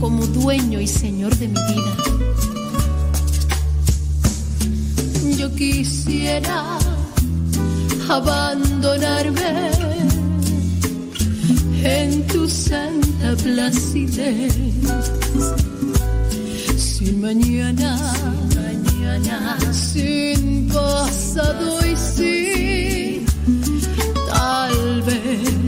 como dueño y señor de mi vida. Yo quisiera abandonarme en tu santa placidez. Sin mañana, mañana, sin pasado y sin tal vez.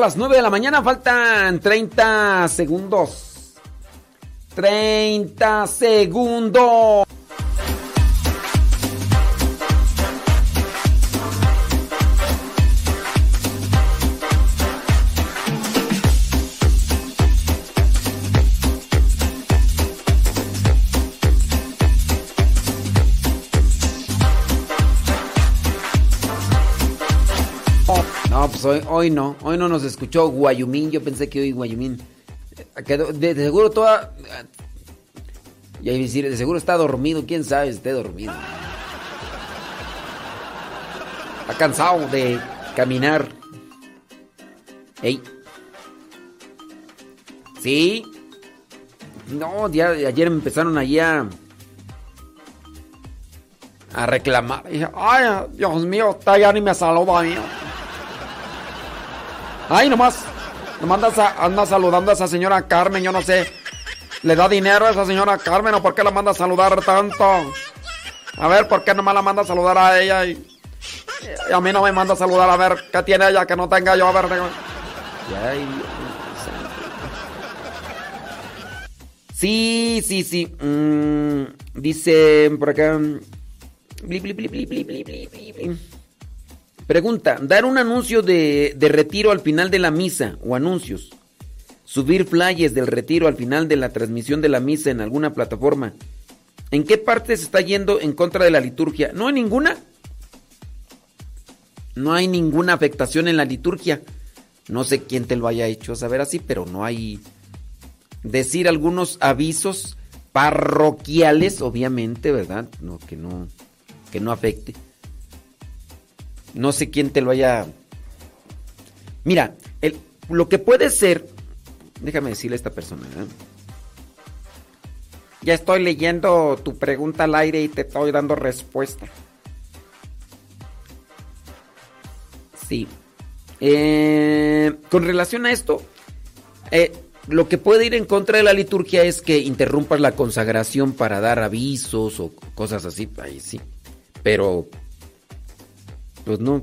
Las 9 de la mañana, faltan 30 segundos. 30 segundos. Pues hoy, no. Hoy no nos escuchó Guayumín. Yo pensé que hoy Guayumín. eh, quedó- de, seguro toda. Y ahí decir, de seguro está dormido. Quién sabe esté dormido. Está cansado de caminar. Ey. Sí. No, ya ayer empezaron allí a. reclamar. Dije, ay, Dios mío, usted ya ni me saluda. Ay, nomás, nomás anda, anda saludando a esa señora Carmen, yo no sé. ¿Le da dinero a esa señora Carmen o por qué la manda a saludar tanto? A ver, ¿por qué nomás la manda a saludar a ella y, a mí no me manda a saludar? A ver, ¿qué tiene ella que no tenga yo? A ver, tengo... Sí, sí, sí. Mm, dice por acá. Bli, bli, bli, Pregunta: dar un anuncio de, retiro al final de la misa o anuncios. Subir flyers del retiro al final de la transmisión de la misa en alguna plataforma. ¿En qué parte se está yendo en contra de la liturgia? No hay ninguna. No hay ninguna afectación en la liturgia. No sé quién te lo haya hecho saber así, pero no hay decir algunos avisos parroquiales, obviamente, ¿verdad? No, que no, que no afecte. No sé quién te lo haya. Mira, lo que puede ser. Déjame decirle a esta persona. ¿eh? Ya estoy leyendo tu pregunta al aire y te estoy dando respuesta. Sí. Eh, con relación a esto, eh, lo que puede ir en contra de la liturgia es que interrumpas la consagración para dar avisos o cosas así. Ahí sí. Pero, pues no.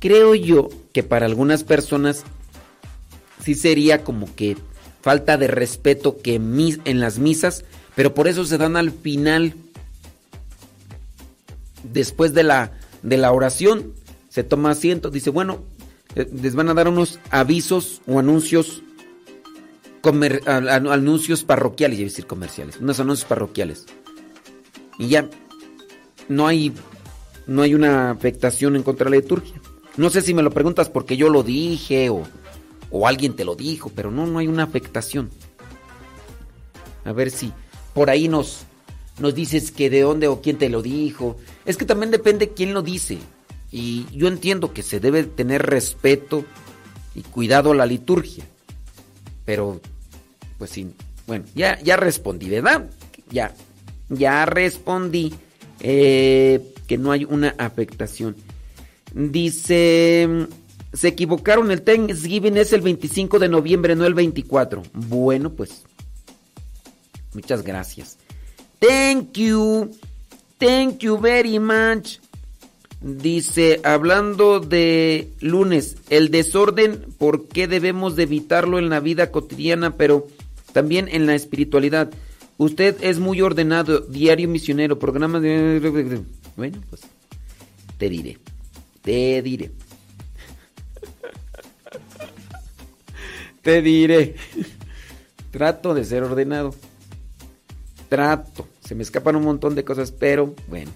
Creo yo que para algunas personas sí sería como que falta de respeto que en las misas, pero por eso se dan al final, después de la, de la oración, se toma asiento, dice, bueno, eh, les van a dar unos avisos o anuncios anuncios parroquiales, a decir comerciales, unos anuncios parroquiales. Y ya no hay no hay una afectación en contra de la liturgia. No sé si me lo preguntas porque yo lo dije o, o alguien te lo dijo, pero no, no hay una afectación. A ver si por ahí nos, nos dices que de dónde o quién te lo dijo. Es que también depende quién lo dice. Y yo entiendo que se debe tener respeto y cuidado a la liturgia. Pero pues sí. Bueno, ya, ya respondí, ¿verdad? Ya, ya respondí eh, que no hay una afectación. Dice, se equivocaron, el Thanksgiving es el 25 de noviembre, no el 24. Bueno, pues, muchas gracias. Thank you, thank you very much. Dice, hablando de lunes, el desorden, ¿por qué debemos de evitarlo en la vida cotidiana? Pero también en la espiritualidad. Usted es muy ordenado, diario misionero, programa de... Bueno, pues te diré, te diré. Te diré. Trato de ser ordenado. Trato. Se me escapan un montón de cosas, pero bueno.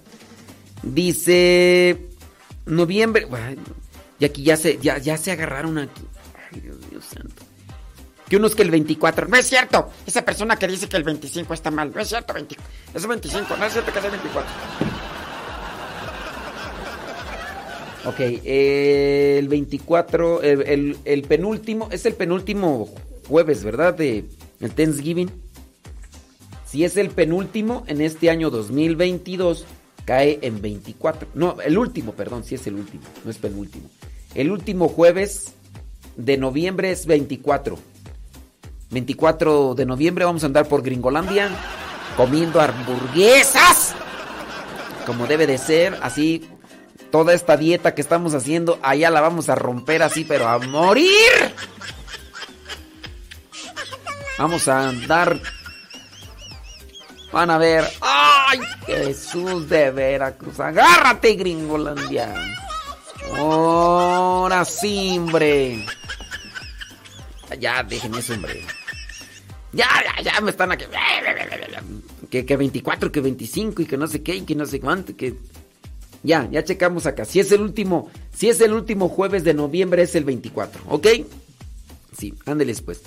Dice noviembre. Y aquí ya se, ya, ya se agarraron aquí. Ay, Dios mío santo que unos que el 24. No es cierto. Esa persona que dice que el 25 está mal. No es cierto, 20, es 25. No es cierto que sea 24. Ok, el 24, el, penúltimo, es el penúltimo jueves, ¿verdad? De Thanksgiving. Si es el penúltimo en este año 2022, cae en 24. No, el último, perdón, si es el último, no es penúltimo. El último jueves de noviembre es 24. 24 de noviembre vamos a andar por Gringolandia comiendo hamburguesas. Como debe de ser, así toda esta dieta que estamos haciendo, allá la vamos a romper así, pero a morir. Vamos a andar. Van a ver. ¡Ay! Jesús de Veracruz. Agárrate, Gringolandia. Ahora sí, hombre. Ya, déjenme eso, hombre. Ya, ya, ya me están aquí. Que, que 24, que 25 y que no sé qué y que no sé cuánto. Que... Ya, ya checamos acá. Si es el último, si es el último jueves de noviembre es el 24, ¿ok? Sí, ándeles pues.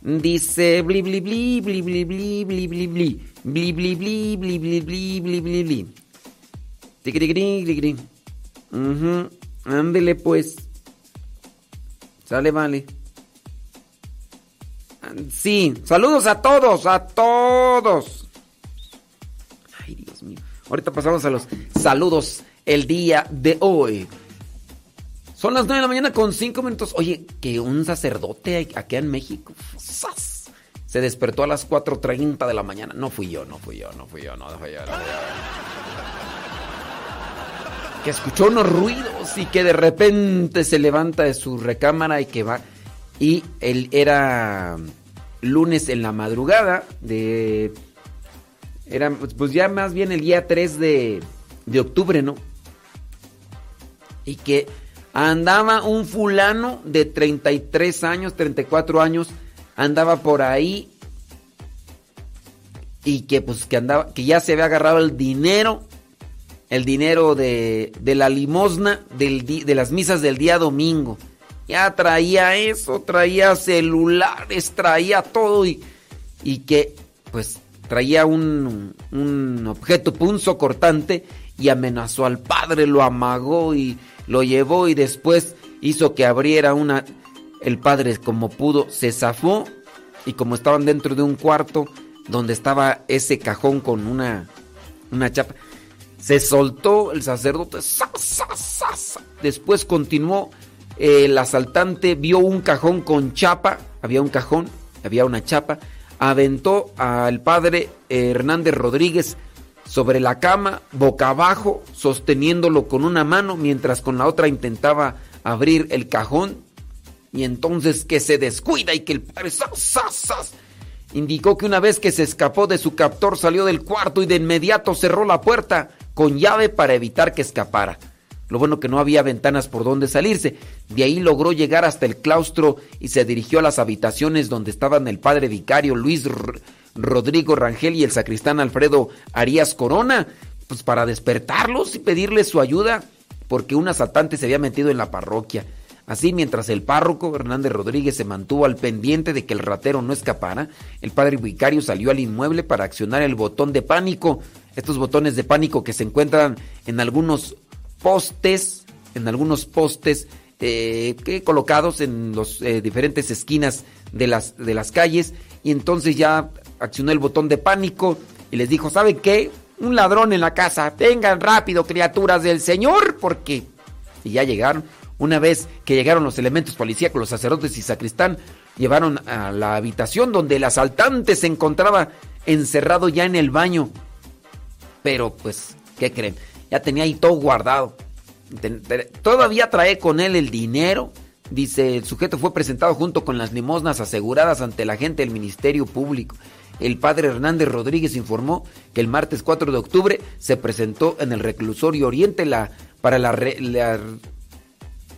Dice bli bli bli bli bli bli bli bli bli bli bli bli bli bli bli bli bli bli Ándele pues. Sale, vale. Sí, saludos a todos, a todos. Ahorita pasamos a los saludos el día de hoy. Son las 9 de la mañana con 5 minutos. Oye, que un sacerdote aquí en México ¡zas! se despertó a las 4.30 de la mañana. No fui yo, no fui yo, no fui yo, no fui yo. No fui yo. Que escuchó unos ruidos y que de repente se levanta de su recámara y que va. Y él era lunes en la madrugada de... Era pues ya más bien el día 3 de, de octubre, ¿no? Y que andaba un fulano de 33 años, 34 años, andaba por ahí y que pues que andaba, que ya se había agarrado el dinero, el dinero de, de la limosna del, de las misas del día domingo. Ya traía eso, traía celulares, traía todo y, y que pues traía un, un objeto punzo cortante y amenazó al padre, lo amagó y lo llevó y después hizo que abriera una... El padre como pudo se zafó y como estaban dentro de un cuarto donde estaba ese cajón con una, una chapa, se soltó el sacerdote, después continuó el asaltante vio un cajón con chapa, había un cajón, había una chapa, aventó al padre Hernández Rodríguez sobre la cama, boca abajo, sosteniéndolo con una mano, mientras con la otra intentaba abrir el cajón. Y entonces que se descuida y que el padre indicó que una vez que se escapó de su captor salió del cuarto y de inmediato cerró la puerta con llave para evitar que escapara. Lo bueno que no había ventanas por donde salirse. De ahí logró llegar hasta el claustro y se dirigió a las habitaciones donde estaban el padre vicario Luis Rodrigo Rangel y el sacristán Alfredo Arias Corona, pues para despertarlos y pedirles su ayuda, porque un asaltante se había metido en la parroquia. Así, mientras el párroco Hernández Rodríguez se mantuvo al pendiente de que el ratero no escapara, el padre vicario salió al inmueble para accionar el botón de pánico. Estos botones de pánico que se encuentran en algunos postes, en algunos postes eh, colocados en las eh, diferentes esquinas de las, de las calles. Y entonces ya accionó el botón de pánico y les dijo, ¿saben qué? Un ladrón en la casa. Vengan rápido, criaturas del Señor, porque... Y ya llegaron. Una vez que llegaron los elementos policíacos, los sacerdotes y sacristán, llevaron a la habitación donde el asaltante se encontraba encerrado ya en el baño. Pero pues, ¿qué creen? Ya tenía ahí todo guardado. Todavía trae con él el dinero. Dice, el sujeto fue presentado junto con las limosnas aseguradas ante la gente del Ministerio Público. El padre Hernández Rodríguez informó que el martes 4 de octubre se presentó en el reclusorio Oriente la, para la, la,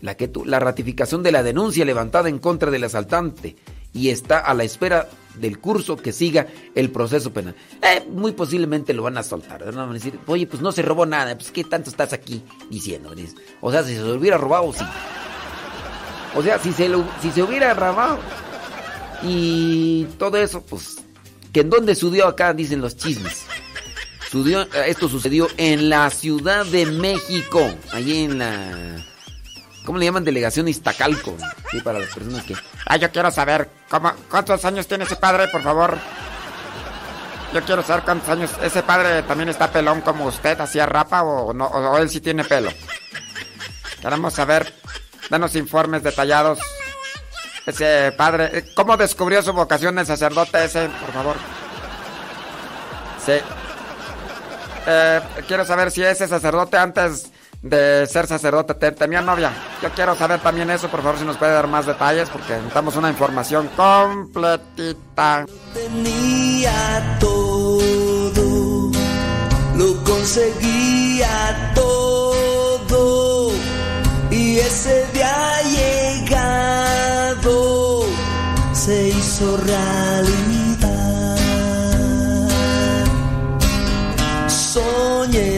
la, la ratificación de la denuncia levantada en contra del asaltante y está a la espera del curso que siga el proceso penal. Eh, muy posiblemente lo van a soltar. Decir, oye, pues no se robó nada. Pues, ¿qué tanto estás aquí diciendo? O sea, si se hubiera robado, sí. O sea, si se, si se hubiera robado y todo eso, pues, que en dónde subió acá, dicen los chismes. Sudió, esto sucedió en la Ciudad de México, allí en la ¿Cómo le llaman? Delegación Iztacalco. Sí, para las personas que. Ah, yo quiero saber. ¿cómo, ¿Cuántos años tiene ese padre, por favor? Yo quiero saber cuántos años. ¿Ese padre también está pelón como usted, hacía rapa o, no, o él sí tiene pelo? Queremos saber. Danos informes detallados. Ese padre. ¿Cómo descubrió su vocación de sacerdote ese, por favor? Sí. Eh, quiero saber si ese sacerdote antes de ser sacerdote tenía novia. Yo quiero saber también eso, por favor, si nos puede dar más detalles, porque necesitamos una información completita. Tenía todo, lo conseguía todo, y ese día llegado se hizo realidad. Soñé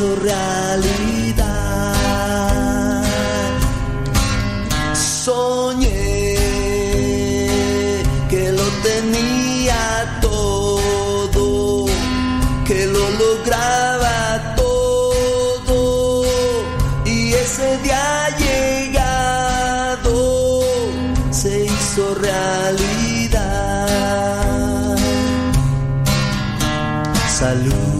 hizo realidad. Soñé que lo tenía todo, que lo lograba todo y ese día llegado se hizo realidad. Salud,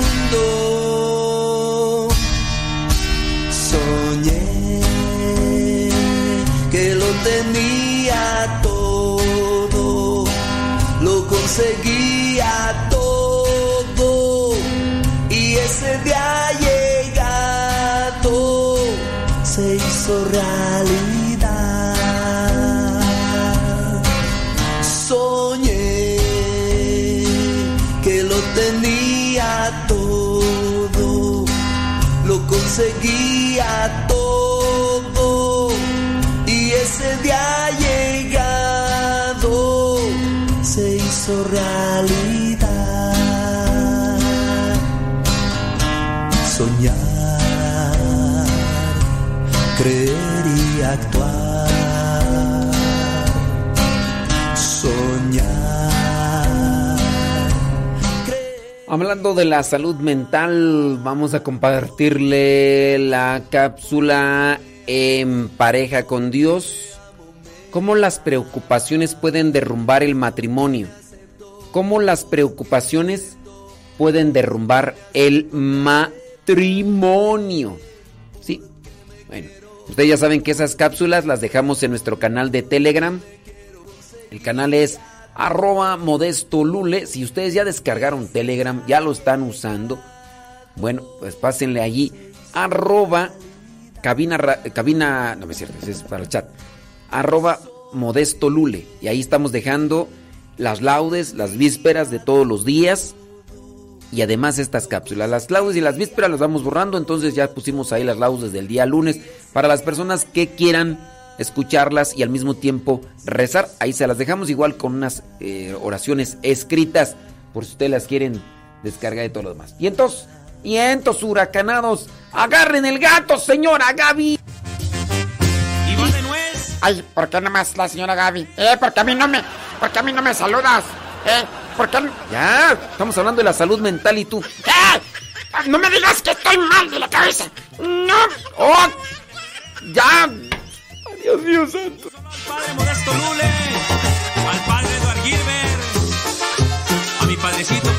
Lo Hablando de la salud mental, vamos a compartirle la cápsula en pareja con Dios. ¿Cómo las preocupaciones pueden derrumbar el matrimonio? ¿Cómo las preocupaciones pueden derrumbar el matrimonio? Sí, bueno, ustedes ya saben que esas cápsulas las dejamos en nuestro canal de Telegram. El canal es arroba modesto lule. Si ustedes ya descargaron Telegram, ya lo están usando, bueno, pues pásenle allí arroba cabina, cabina, no me es cierto, ese es para el chat, arroba modesto lule. Y ahí estamos dejando las laudes, las vísperas de todos los días. Y además estas cápsulas, las laudes y las vísperas las vamos borrando, entonces ya pusimos ahí las laudes del día lunes para las personas que quieran escucharlas y al mismo tiempo rezar. Ahí se las dejamos igual con unas eh, oraciones escritas por si ustedes las quieren descargar de todo lo demás. Y entonces, y entonces huracanados, agarren el gato, señora Gaby. Iván de Nuez. Ay, ¿por qué nomás la señora Gaby? Eh, porque a mí no me, porque a mí no me saludas. Eh, ¿por qué? no- Ya, estamos hablando de la salud mental y tú. ¿Qué? No me digas que estoy mal de la cabeza. No. ¡Oh! ¡Ya! Dios mío santo. Padre Modesto Lule, al padre Eduard Gilbert, a mi padrecito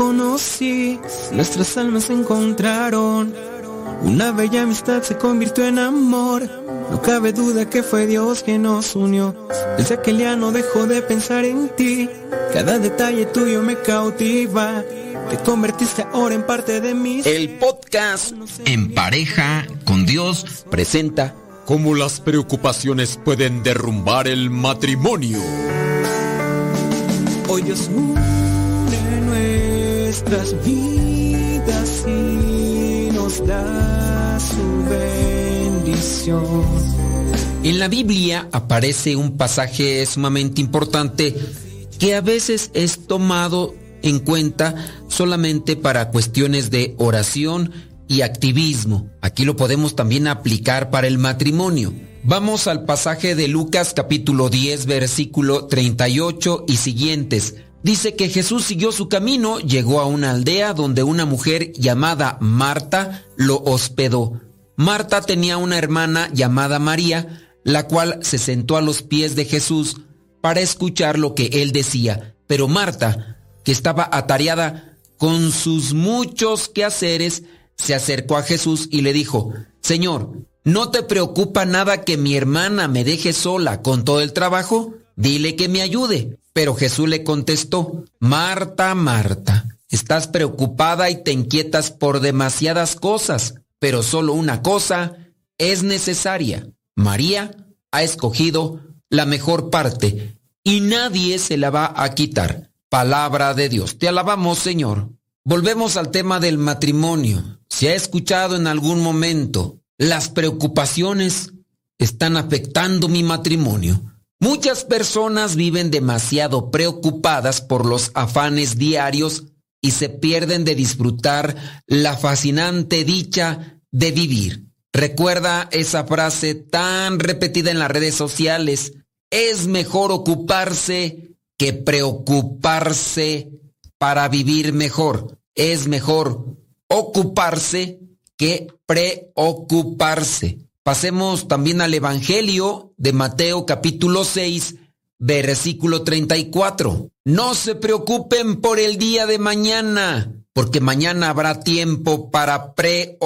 conocí? Nuestras almas se encontraron. Una bella amistad se convirtió en amor. No cabe duda que fue Dios quien nos unió. Desde aquel día no dejo de pensar en ti. Cada detalle tuyo me cautiva. Te convertiste ahora en parte de mí. El podcast En pareja con Dios presenta cómo las preocupaciones pueden derrumbar el matrimonio. Hoy Dios nuestras vidas y nos da su bendición. En la Biblia aparece un pasaje sumamente importante que a veces es tomado en cuenta solamente para cuestiones de oración y activismo. Aquí lo podemos también aplicar para el matrimonio. Vamos al pasaje de Lucas capítulo 10 versículo 38 y siguientes. Dice que Jesús siguió su camino, llegó a una aldea donde una mujer llamada Marta lo hospedó. Marta tenía una hermana llamada María, la cual se sentó a los pies de Jesús para escuchar lo que él decía. Pero Marta, que estaba atareada con sus muchos quehaceres, se acercó a Jesús y le dijo, Señor, ¿no te preocupa nada que mi hermana me deje sola con todo el trabajo? Dile que me ayude. Pero Jesús le contestó, Marta, Marta, estás preocupada y te inquietas por demasiadas cosas, pero solo una cosa es necesaria. María ha escogido la mejor parte y nadie se la va a quitar. Palabra de Dios. Te alabamos, Señor. Volvemos al tema del matrimonio. Se ha escuchado en algún momento, las preocupaciones están afectando mi matrimonio. Muchas personas viven demasiado preocupadas por los afanes diarios y se pierden de disfrutar la fascinante dicha de vivir. Recuerda esa frase tan repetida en las redes sociales. Es mejor ocuparse que preocuparse para vivir mejor. Es mejor ocuparse que preocuparse. Pasemos también al Evangelio de Mateo capítulo 6, versículo 34. No se preocupen por el día de mañana, porque mañana habrá tiempo para preocuparse.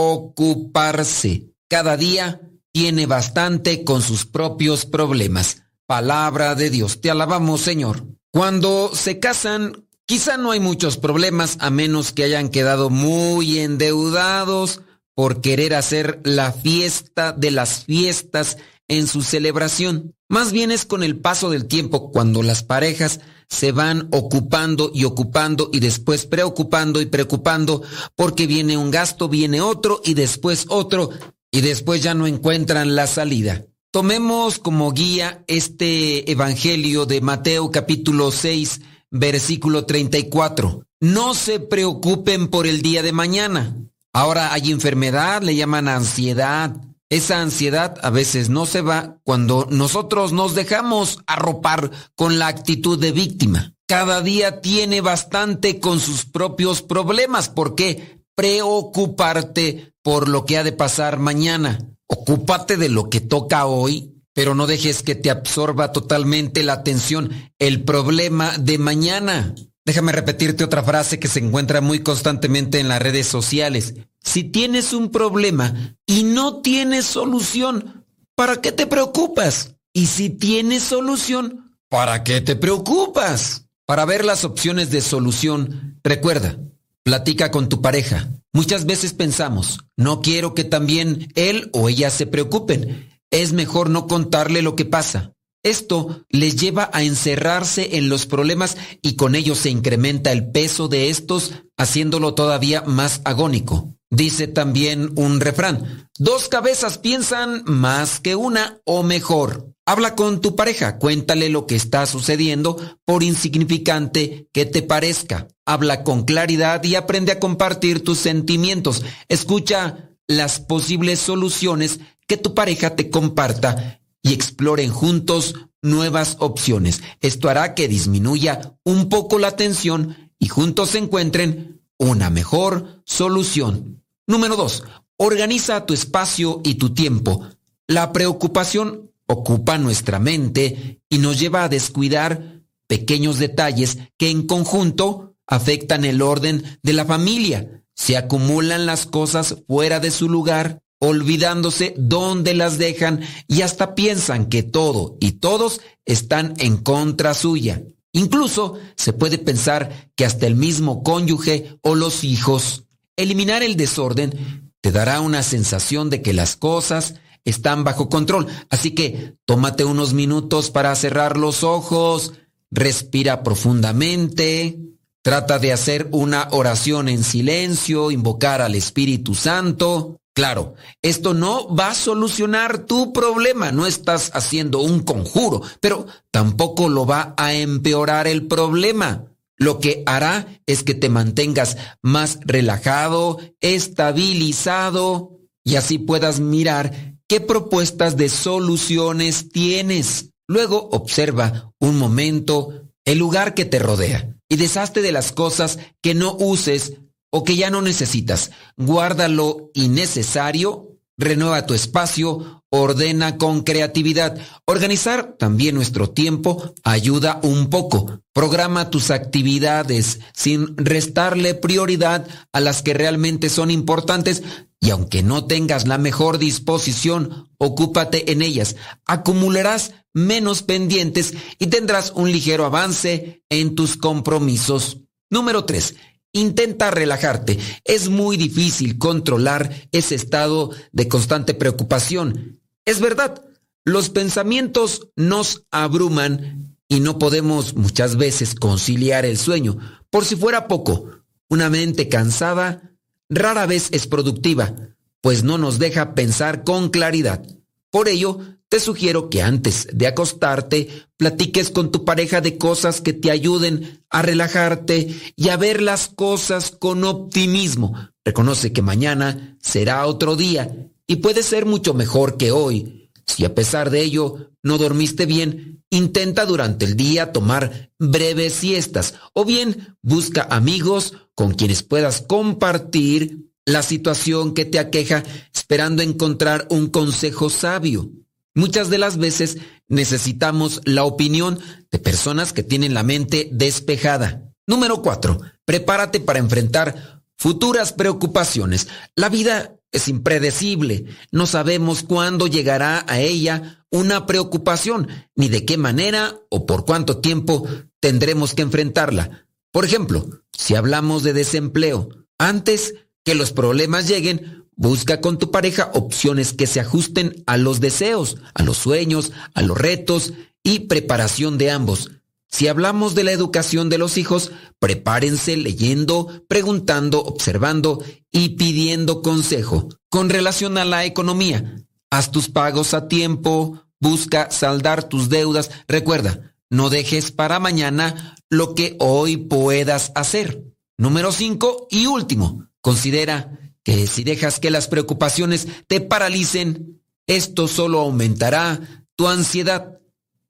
Cada día tiene bastante con sus propios problemas. Palabra de Dios, te alabamos Señor. Cuando se casan, quizá no hay muchos problemas a menos que hayan quedado muy endeudados por querer hacer la fiesta de las fiestas en su celebración. Más bien es con el paso del tiempo cuando las parejas se van ocupando y ocupando y después preocupando y preocupando porque viene un gasto, viene otro y después otro y después ya no encuentran la salida. Tomemos como guía este Evangelio de Mateo capítulo 6 versículo 34. No se preocupen por el día de mañana. Ahora hay enfermedad, le llaman ansiedad. Esa ansiedad a veces no se va cuando nosotros nos dejamos arropar con la actitud de víctima. Cada día tiene bastante con sus propios problemas. ¿Por qué? Preocuparte por lo que ha de pasar mañana. Ocúpate de lo que toca hoy pero no dejes que te absorba totalmente la atención el problema de mañana. Déjame repetirte otra frase que se encuentra muy constantemente en las redes sociales. Si tienes un problema y no tienes solución, ¿para qué te preocupas? Y si tienes solución, ¿para qué te preocupas? Para ver las opciones de solución, recuerda, platica con tu pareja. Muchas veces pensamos, no quiero que también él o ella se preocupen es mejor no contarle lo que pasa. Esto les lleva a encerrarse en los problemas y con ello se incrementa el peso de estos, haciéndolo todavía más agónico. Dice también un refrán, dos cabezas piensan más que una o mejor. Habla con tu pareja, cuéntale lo que está sucediendo, por insignificante que te parezca. Habla con claridad y aprende a compartir tus sentimientos. Escucha las posibles soluciones que tu pareja te comparta y exploren juntos nuevas opciones. Esto hará que disminuya un poco la tensión y juntos encuentren una mejor solución. Número 2. Organiza tu espacio y tu tiempo. La preocupación ocupa nuestra mente y nos lleva a descuidar pequeños detalles que en conjunto afectan el orden de la familia. Se acumulan las cosas fuera de su lugar olvidándose dónde las dejan y hasta piensan que todo y todos están en contra suya. Incluso se puede pensar que hasta el mismo cónyuge o los hijos. Eliminar el desorden te dará una sensación de que las cosas están bajo control. Así que tómate unos minutos para cerrar los ojos, respira profundamente, trata de hacer una oración en silencio, invocar al Espíritu Santo Claro, esto no va a solucionar tu problema, no estás haciendo un conjuro, pero tampoco lo va a empeorar el problema. Lo que hará es que te mantengas más relajado, estabilizado y así puedas mirar qué propuestas de soluciones tienes. Luego observa un momento el lugar que te rodea y deshazte de las cosas que no uses o que ya no necesitas. Guarda lo innecesario, renueva tu espacio, ordena con creatividad. Organizar también nuestro tiempo ayuda un poco. Programa tus actividades sin restarle prioridad a las que realmente son importantes y aunque no tengas la mejor disposición, ocúpate en ellas. Acumularás menos pendientes y tendrás un ligero avance en tus compromisos. Número 3. Intenta relajarte. Es muy difícil controlar ese estado de constante preocupación. Es verdad, los pensamientos nos abruman y no podemos muchas veces conciliar el sueño. Por si fuera poco, una mente cansada rara vez es productiva, pues no nos deja pensar con claridad. Por ello, te sugiero que antes de acostarte platiques con tu pareja de cosas que te ayuden a relajarte y a ver las cosas con optimismo. Reconoce que mañana será otro día y puede ser mucho mejor que hoy. Si a pesar de ello no dormiste bien, intenta durante el día tomar breves siestas o bien busca amigos con quienes puedas compartir la situación que te aqueja esperando encontrar un consejo sabio. Muchas de las veces necesitamos la opinión de personas que tienen la mente despejada. Número 4. Prepárate para enfrentar futuras preocupaciones. La vida es impredecible. No sabemos cuándo llegará a ella una preocupación, ni de qué manera o por cuánto tiempo tendremos que enfrentarla. Por ejemplo, si hablamos de desempleo, antes que los problemas lleguen, Busca con tu pareja opciones que se ajusten a los deseos, a los sueños, a los retos y preparación de ambos. Si hablamos de la educación de los hijos, prepárense leyendo, preguntando, observando y pidiendo consejo. Con relación a la economía, haz tus pagos a tiempo, busca saldar tus deudas. Recuerda, no dejes para mañana lo que hoy puedas hacer. Número 5 y último, considera que si dejas que las preocupaciones te paralicen, esto solo aumentará tu ansiedad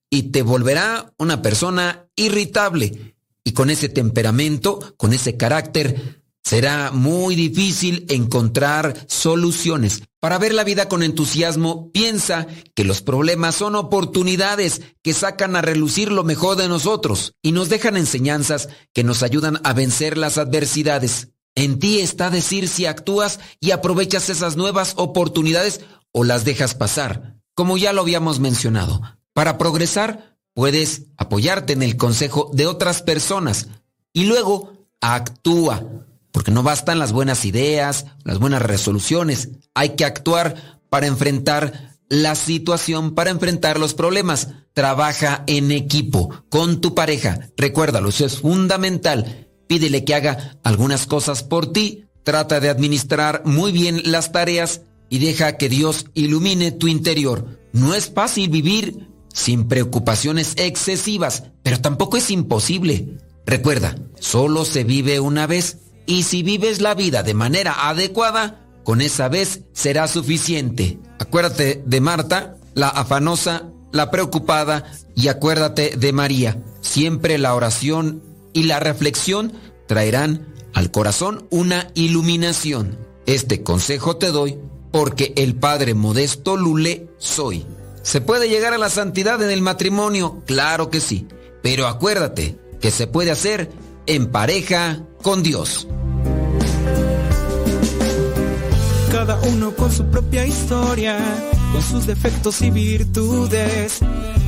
y te volverá una persona irritable. Y con ese temperamento, con ese carácter, será muy difícil encontrar soluciones. Para ver la vida con entusiasmo, piensa que los problemas son oportunidades que sacan a relucir lo mejor de nosotros y nos dejan enseñanzas que nos ayudan a vencer las adversidades. En ti está decir si actúas y aprovechas esas nuevas oportunidades o las dejas pasar, como ya lo habíamos mencionado. Para progresar, puedes apoyarte en el consejo de otras personas y luego actúa porque no bastan las buenas ideas, las buenas resoluciones. Hay que actuar para enfrentar la situación, para enfrentar los problemas. Trabaja en equipo, con tu pareja. Recuérdalo, eso es fundamental. Pídele que haga algunas cosas por ti. Trata de administrar muy bien las tareas y deja que Dios ilumine tu interior. No es fácil vivir sin preocupaciones excesivas, pero tampoco es imposible. Recuerda, solo se vive una vez y si vives la vida de manera adecuada, con esa vez será suficiente. Acuérdate de Marta, la afanosa, la preocupada, y acuérdate de María. Siempre la oración y la reflexión traerán al corazón una iluminación. Este consejo te doy porque el Padre Modesto Lule soy. ¿Se puede llegar a la santidad en el matrimonio? Claro que sí. Pero acuérdate que se puede hacer en pareja con Dios. Cada uno con su propia historia, con sus defectos y virtudes.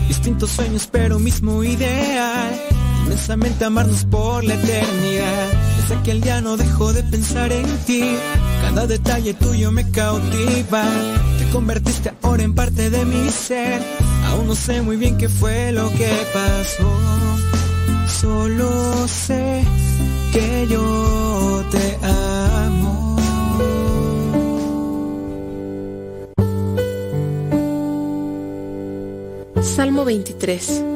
Distintos sueños, pero mismo ideal. Inmensamente amarnos por la eternidad. Desde aquel día no dejo de pensar en ti. Cada detalle tuyo me cautiva. Te convertiste ahora en parte de mi ser. Aún no sé muy bien qué fue lo que pasó. Solo sé que yo te amo. Salmo 23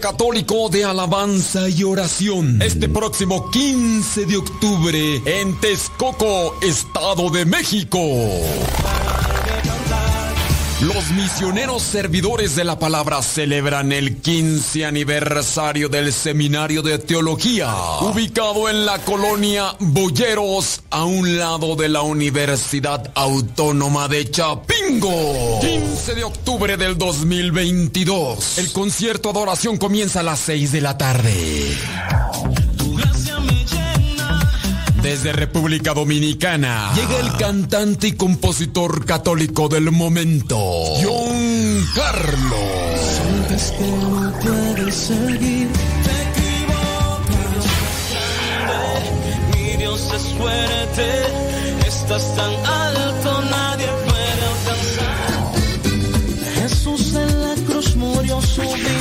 Católico de alabanza y oración. Este próximo 15 de octubre en Texcoco, Estado de México. Los misioneros servidores de la palabra celebran el 15 aniversario del Seminario de Teología, ubicado en la colonia Boyeros, a un lado de la Universidad Autónoma de Chapingo. 15 de octubre del 2022. El concierto adoración comienza a las 6 de la tarde. Desde República Dominicana llega el cantante y compositor católico del momento, John Carlos.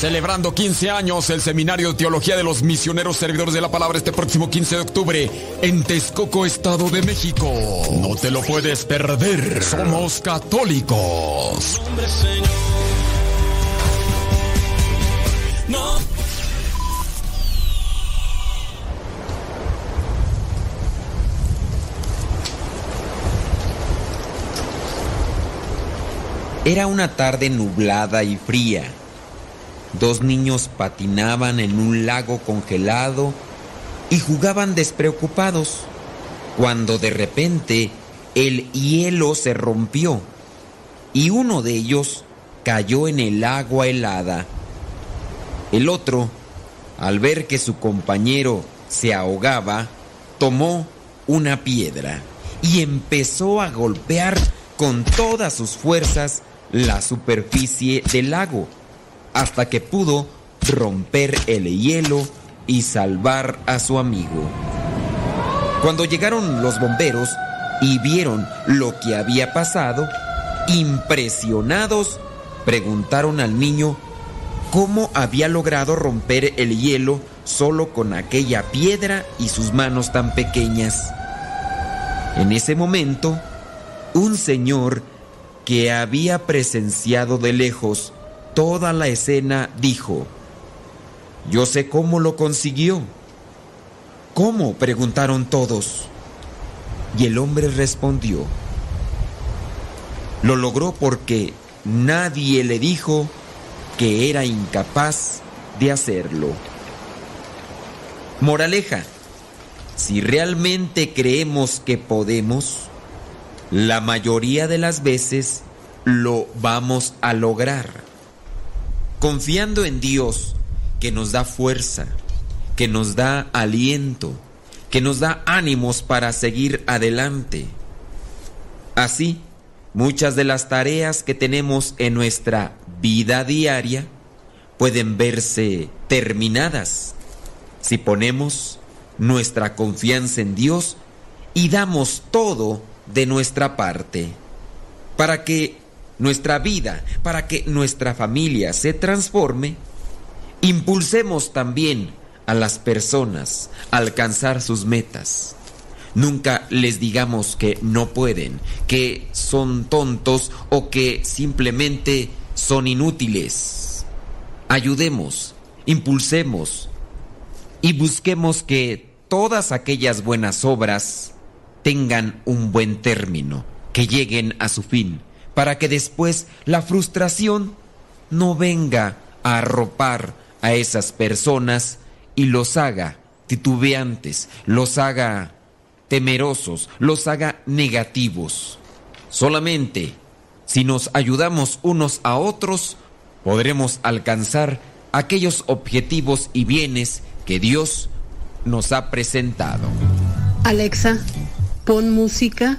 Celebrando 15 años el Seminario de Teología de los Misioneros Servidores de la Palabra este próximo 15 de octubre en Texcoco, Estado de México. No te lo puedes perder. Somos católicos. Era una tarde nublada y fría. Dos niños patinaban en un lago congelado y jugaban despreocupados, cuando de repente el hielo se rompió y uno de ellos cayó en el agua helada. El otro, al ver que su compañero se ahogaba, tomó una piedra y empezó a golpear con todas sus fuerzas la superficie del lago, hasta que pudo romper el hielo y salvar a su amigo. Cuando llegaron los bomberos y vieron lo que había pasado, impresionados, preguntaron al niño cómo había logrado romper el hielo solo con aquella piedra y sus manos tan pequeñas. En ese momento, un señor que había presenciado de lejos toda la escena dijo, yo sé cómo lo consiguió. ¿Cómo? preguntaron todos. Y el hombre respondió, lo logró porque nadie le dijo que era incapaz de hacerlo. Moraleja, si realmente creemos que podemos, la mayoría de las veces lo vamos a lograr. Confiando en Dios, que nos da fuerza, que nos da aliento, que nos da ánimos para seguir adelante. Así, muchas de las tareas que tenemos en nuestra vida diaria pueden verse terminadas si ponemos nuestra confianza en Dios y damos todo de nuestra parte para que nuestra vida, para que nuestra familia se transforme Impulsemos también a las personas a alcanzar sus metas. Nunca les digamos que no pueden, que son tontos o que simplemente son inútiles. Ayudemos, impulsemos y busquemos que todas aquellas buenas obras tengan un buen término, que lleguen a su fin, para que después la frustración no venga a arropar a esas personas y los haga titubeantes, los haga temerosos, los haga negativos. Solamente si nos ayudamos unos a otros, podremos alcanzar aquellos objetivos y bienes que Dios nos ha presentado. Alexa, pon música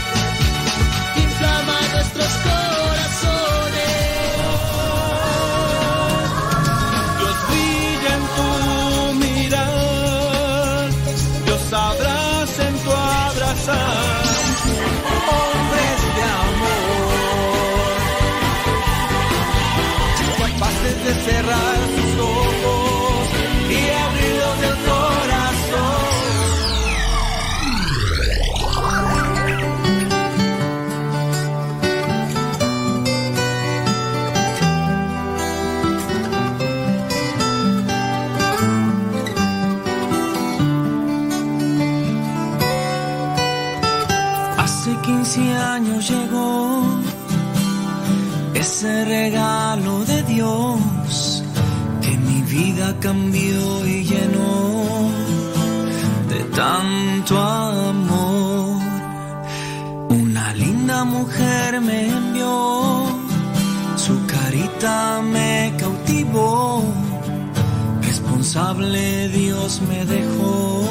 Ese regalo de Dios que mi vida cambió y llenó de tanto amor. Una linda mujer me envió, su carita me cautivó, responsable Dios me dejó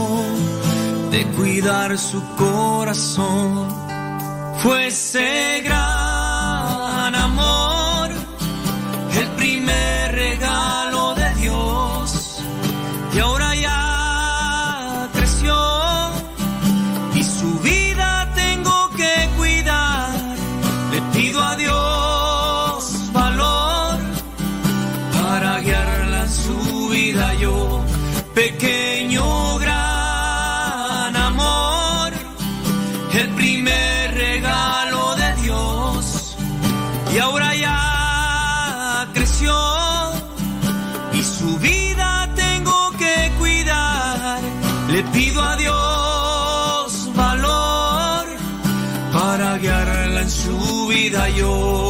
de cuidar su corazón. Fue ese vida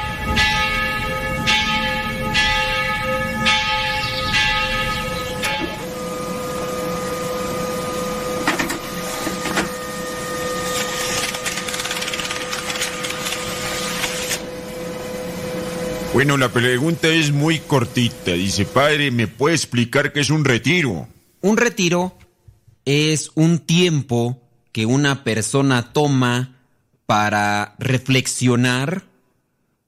Bueno, la pregunta es muy cortita. Dice, padre, ¿me puede explicar qué es un retiro? Un retiro es un tiempo que una persona toma para reflexionar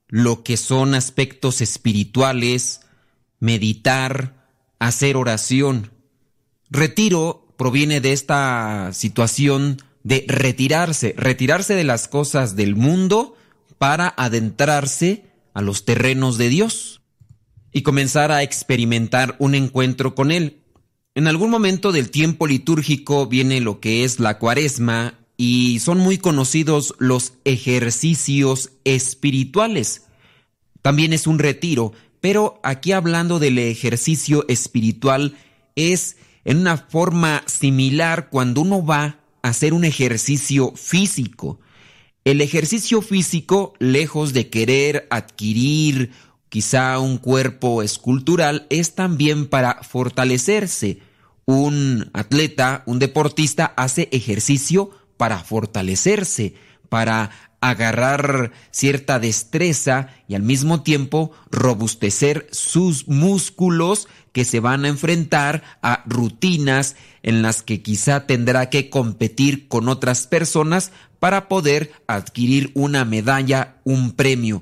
lo que son aspectos espirituales, meditar, hacer oración. Retiro proviene de esta situación de retirarse, retirarse de las cosas del mundo para adentrarse a los terrenos de Dios y comenzar a experimentar un encuentro con Él. En algún momento del tiempo litúrgico viene lo que es la cuaresma y son muy conocidos los ejercicios espirituales. También es un retiro, pero aquí hablando del ejercicio espiritual es en una forma similar cuando uno va a hacer un ejercicio físico. El ejercicio físico, lejos de querer adquirir quizá un cuerpo escultural, es también para fortalecerse. Un atleta, un deportista hace ejercicio para fortalecerse, para agarrar cierta destreza y al mismo tiempo robustecer sus músculos que se van a enfrentar a rutinas en las que quizá tendrá que competir con otras personas para poder adquirir una medalla, un premio.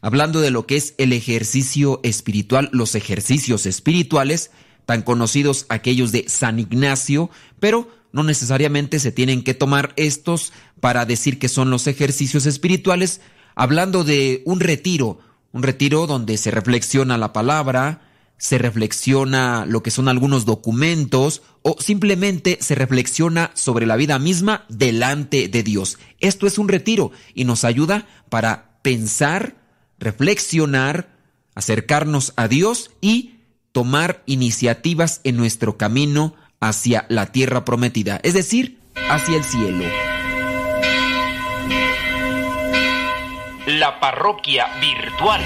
Hablando de lo que es el ejercicio espiritual, los ejercicios espirituales, tan conocidos aquellos de San Ignacio, pero no necesariamente se tienen que tomar estos para decir que son los ejercicios espirituales, hablando de un retiro, un retiro donde se reflexiona la palabra, se reflexiona lo que son algunos documentos o simplemente se reflexiona sobre la vida misma delante de Dios. Esto es un retiro y nos ayuda para pensar, reflexionar, acercarnos a Dios y tomar iniciativas en nuestro camino hacia la tierra prometida, es decir, hacia el cielo. La parroquia virtual.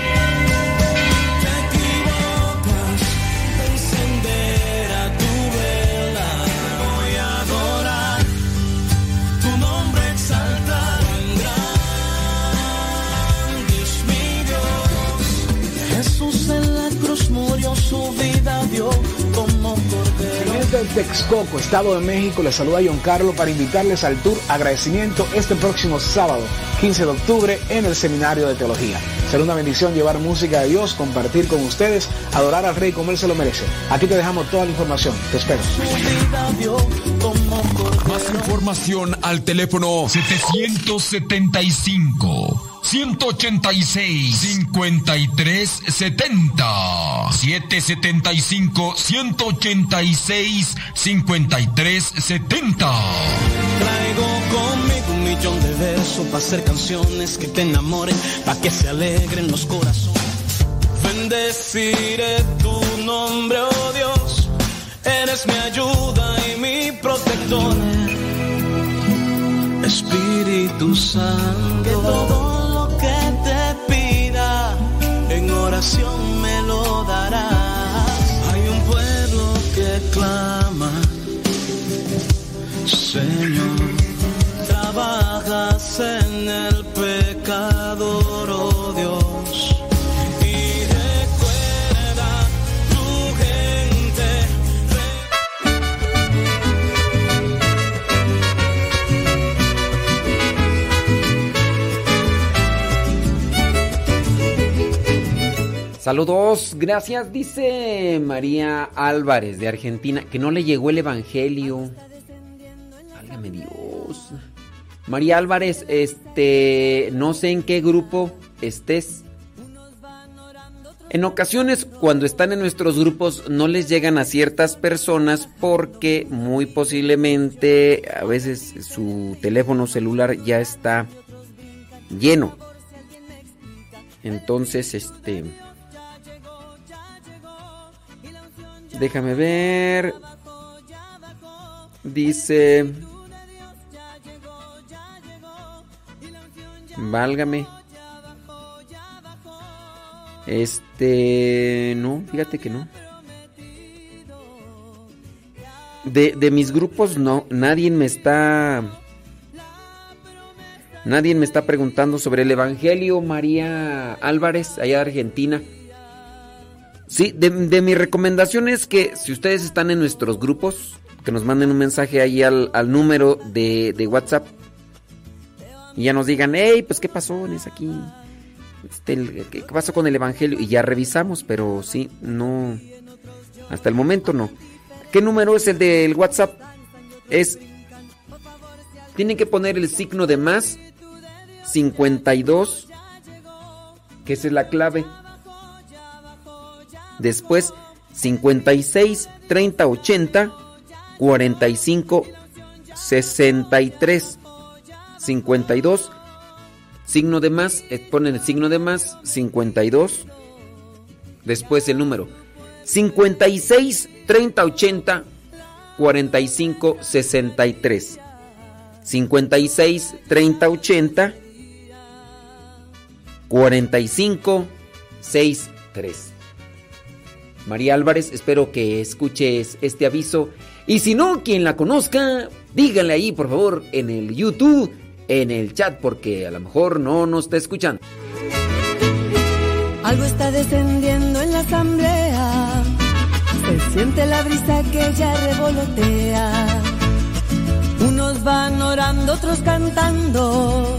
Su vida dio como cordero. Desde Texcoco, Estado de México, les saluda John Carlos para invitarles al tour agradecimiento este próximo sábado, 15 de octubre, en el Seminario de Teología. Será una bendición llevar música de Dios, compartir con ustedes, adorar al Rey como Él se lo merece. Aquí te dejamos toda la información. Te espero. Más información al teléfono 775 186 5370 775 186 5370 Traigo conmigo un millón de versos para hacer canciones que te enamoren, para que se alegren los corazones. Bendeciré tu nombre, oh Dios, eres mi ayuda y mi protector. Espíritu Santo, Saludos, gracias, dice María Álvarez de Argentina, que no le llegó el Evangelio. Válgame Dios. María Álvarez, este, no sé en qué grupo estés. En ocasiones, cuando están en nuestros grupos, no les llegan a ciertas personas porque muy posiblemente a veces su teléfono celular ya está lleno. Entonces, este... Déjame ver. Dice... Válgame. Este... No, fíjate que no. De, de mis grupos no, nadie me está... Nadie me está preguntando sobre el Evangelio. María Álvarez, allá de Argentina. Sí, de, mi recomendación es que si ustedes están en nuestros grupos, que nos manden un mensaje ahí al, al número de, de WhatsApp. Y ya nos digan, hey, pues qué pasó ese aquí. Este, el- ¿Qué qué pasó con el Evangelio? Y ya revisamos, pero sí, no. Hasta el momento no. ¿Qué número es el del WhatsApp? Es. Tienen que poner el signo de más 52, que esa es la clave. Después 56 30 80 45 63 52 signo de más, eh, ponen el signo de más 52 después el número 56 30 80 45 63 56 30 80 45 63 María Álvarez, espero que escuches este aviso. Y si no, quien la conozca, díganle ahí, por favor, en el YouTube, en el chat, porque a lo mejor no nos está escuchando. Algo está descendiendo en la asamblea. Se siente la brisa que ya revolotea. Unos van orando, otros cantando.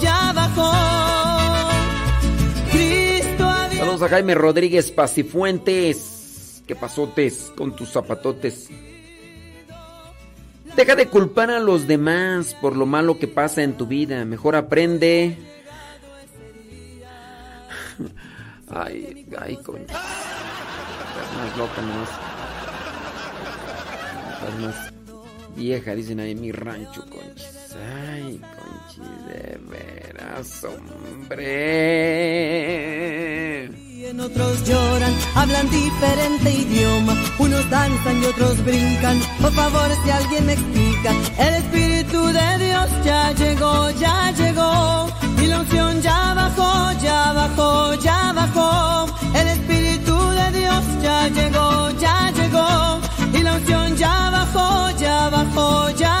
A Jaime Rodríguez Pacifuentes. ¿Qué pasotes con tus zapatotes? Deja de culpar a los demás por lo malo que pasa en tu vida. Mejor aprende. Ay, ay, coño. Estás más loca nomás. Estás más vieja, dicen ahí en mi rancho, conchis. Ay, conchis, de veras, hombre. Y en otros lloran, hablan diferente idioma, unos danzan y otros brincan. Por favor, si alguien me explica, el Espíritu de Dios ya llegó, ya llegó. Y la unción ya bajó, ya bajó, ya bajó. El Espíritu de Dios ya llegó, ya llegó. Y la unción ya bajó, ya bajó, ya bajó.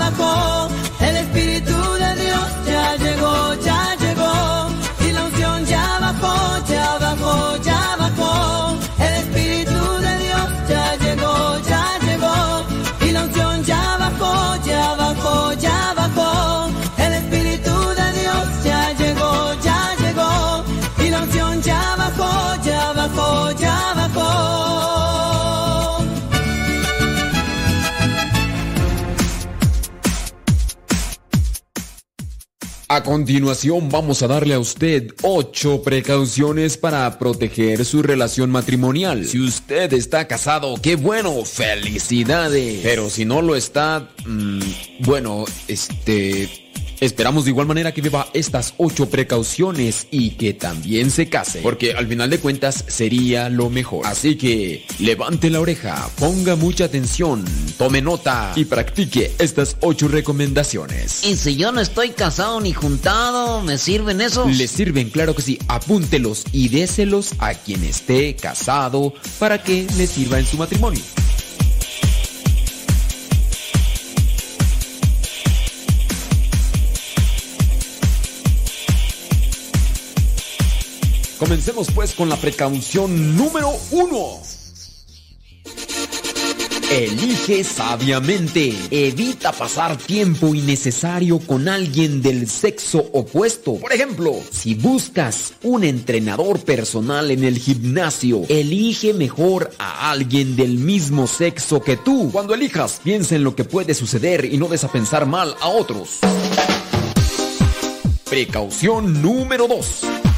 A continuación vamos a darle a usted 8 precauciones para proteger su relación matrimonial. Si usted está casado, qué bueno, felicidades. Pero si no lo está, mm, bueno, este... Esperamos de igual manera que viva estas 8 precauciones y que también se case. Porque al final de cuentas sería lo mejor. Así que levante la oreja, ponga mucha atención, tome nota y practique estas 8 recomendaciones. Y si yo no estoy casado ni juntado, ¿me sirven esos? Le sirven, claro que sí. Apúntelos y déselos a quien esté casado para que le sirva en su matrimonio. Comencemos pues con la precaución número uno. Elige sabiamente. Evita pasar tiempo innecesario con alguien del sexo opuesto. Por ejemplo, si buscas un entrenador personal en el gimnasio, elige mejor a alguien del mismo sexo que tú. Cuando elijas, piensa en lo que puede suceder y no des a pensar mal a otros. Precaución número 2.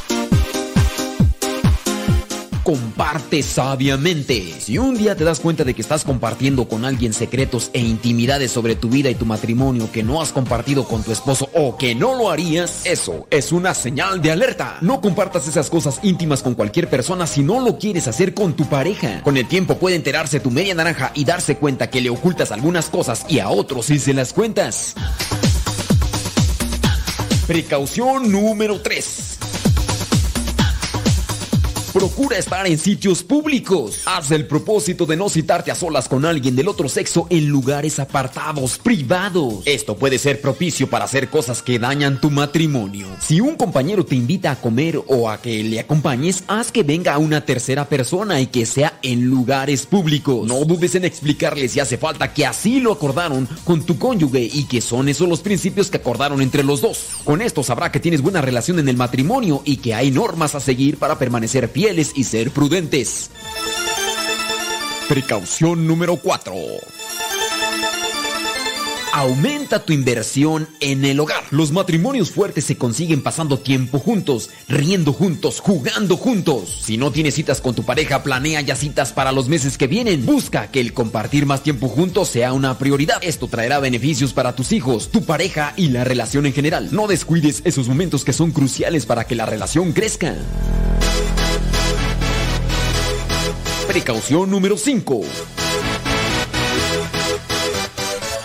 Comparte sabiamente. Si un día te das cuenta de que estás compartiendo con alguien secretos e intimidades sobre tu vida y tu matrimonio que no has compartido con tu esposo o que no lo harías, eso es una señal de alerta. No compartas esas cosas íntimas con cualquier persona si no lo quieres hacer con tu pareja. Con el tiempo puede enterarse tu media naranja y darse cuenta que le ocultas algunas cosas y a otros sí se las cuentas. Precaución número 3. Procura estar en sitios públicos. Haz el propósito de no citarte a solas con alguien del otro sexo en lugares apartados, privados. Esto puede ser propicio para hacer cosas que dañan tu matrimonio. Si un compañero te invita a comer o a que le acompañes, haz que venga una tercera persona y que sea en lugares públicos. No dudes en explicarle si hace falta que así lo acordaron con tu cónyuge y que son esos los principios que acordaron entre los dos. Con esto sabrá que tienes buena relación en el matrimonio y que hay normas a seguir para permanecer y ser prudentes. Precaución número 4. Aumenta tu inversión en el hogar. Los matrimonios fuertes se consiguen pasando tiempo juntos, riendo juntos, jugando juntos. Si no tienes citas con tu pareja, planea ya citas para los meses que vienen. Busca que el compartir más tiempo juntos sea una prioridad. Esto traerá beneficios para tus hijos, tu pareja y la relación en general. No descuides esos momentos que son cruciales para que la relación crezca. Precaución número 5.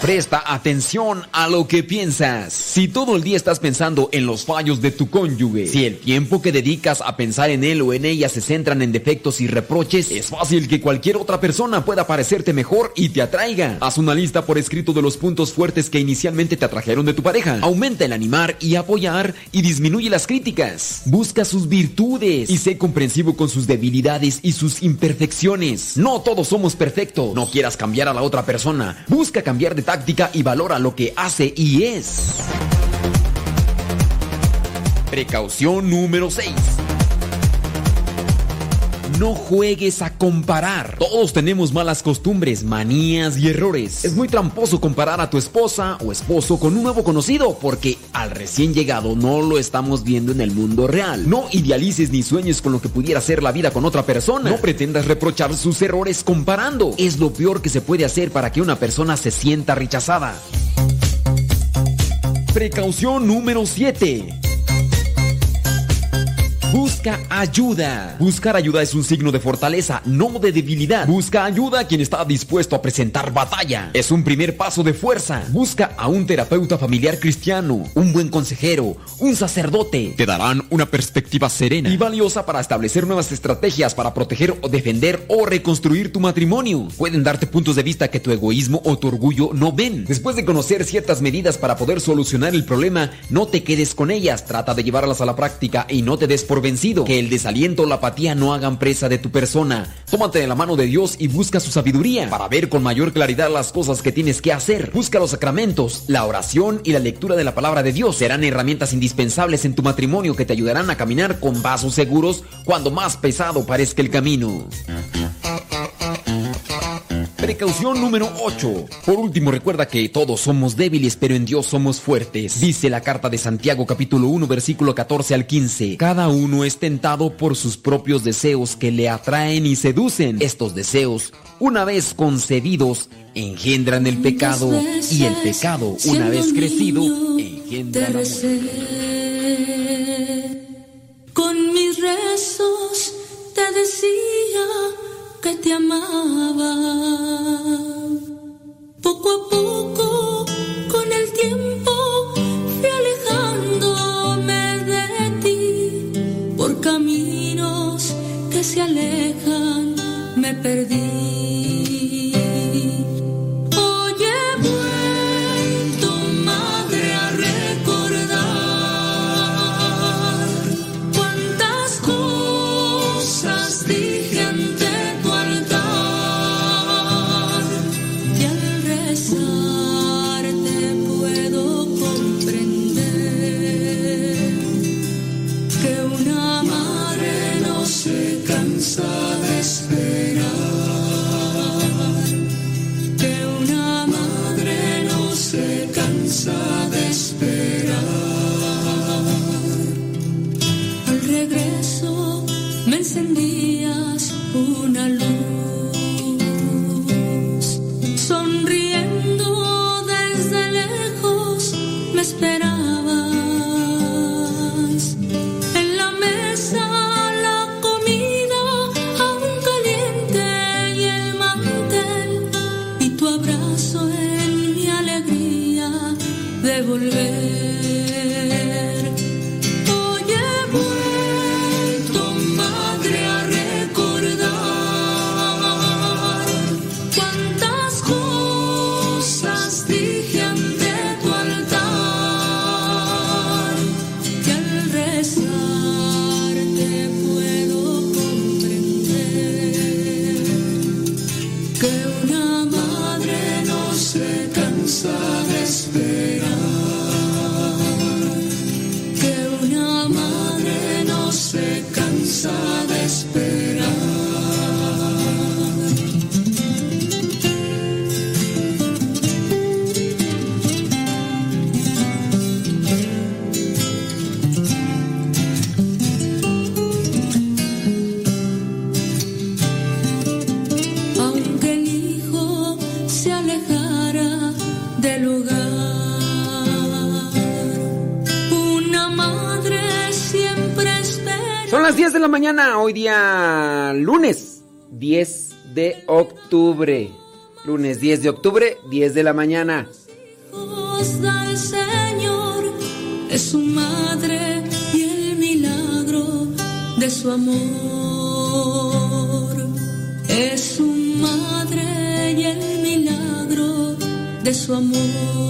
Presta atención a lo que piensas. Si todo el día estás pensando en los fallos de tu cónyuge, si el tiempo que dedicas a pensar en él o en ella se centran en defectos y reproches, es fácil que cualquier otra persona pueda parecerte mejor y te atraiga. Haz una lista por escrito de los puntos fuertes que inicialmente te atrajeron de tu pareja. Aumenta el animar y apoyar y disminuye las críticas. Busca sus virtudes y sé comprensivo con sus debilidades y sus imperfecciones. No todos somos perfectos. No quieras cambiar a la otra persona. Busca cambiar de práctica y valora lo que hace y es. Precaución número 6 no juegues a comparar. Todos tenemos malas costumbres, manías y errores. Es muy tramposo comparar a tu esposa o esposo con un nuevo conocido porque al recién llegado no lo estamos viendo en el mundo real. No idealices ni sueñes con lo que pudiera ser la vida con otra persona. No pretendas reprochar sus errores comparando. Es lo peor que se puede hacer para que una persona se sienta rechazada. Precaución número 7. Busca ayuda. Buscar ayuda es un signo de fortaleza, no de debilidad. Busca ayuda a quien está dispuesto a presentar batalla. Es un primer paso de fuerza. Busca a un terapeuta familiar cristiano, un buen consejero, un sacerdote. Te darán una perspectiva serena y valiosa para establecer nuevas estrategias para proteger o defender o reconstruir tu matrimonio. Pueden darte puntos de vista que tu egoísmo o tu orgullo no ven. Después de conocer ciertas medidas para poder solucionar el problema, no te quedes con ellas. Trata de llevarlas a la práctica y no te des por vencido. Que el desaliento o la apatía no hagan presa de tu persona. Tómate de la mano de Dios y busca su sabiduría para ver con mayor claridad las cosas que tienes que hacer. Busca los sacramentos, la oración y la lectura de la palabra de Dios. Serán herramientas indispensables en tu matrimonio que te ayudarán a caminar con vasos seguros cuando más pesado parezca el camino. Precaución número 8. Por último, recuerda que todos somos débiles, pero en Dios somos fuertes. Dice la carta de Santiago capítulo 1 versículo 14 al 15. Cada uno es tentado por sus propios deseos que le atraen y seducen. Estos deseos, una vez concebidos, engendran el pecado y el pecado, una vez crecido, engendra la muerte. Con mis rezos te decía que te amaba. Poco a poco, con el tiempo, fui alejándome de ti. Por caminos que se alejan, me perdí. Octubre. Lunes 10 de octubre, 10 de la mañana. Os da el Señor de su madre y el milagro de su amor. Es su madre y el milagro de su amor.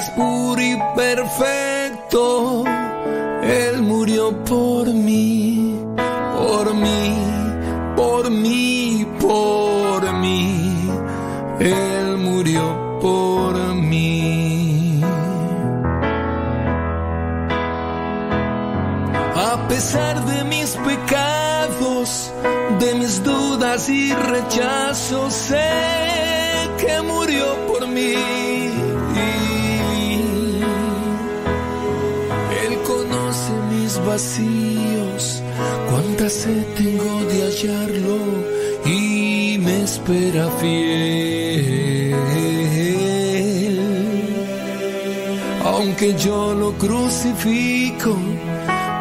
El que es puro y perfecto. Tengo de hallarlo y me espera fiel. Aunque yo lo crucifico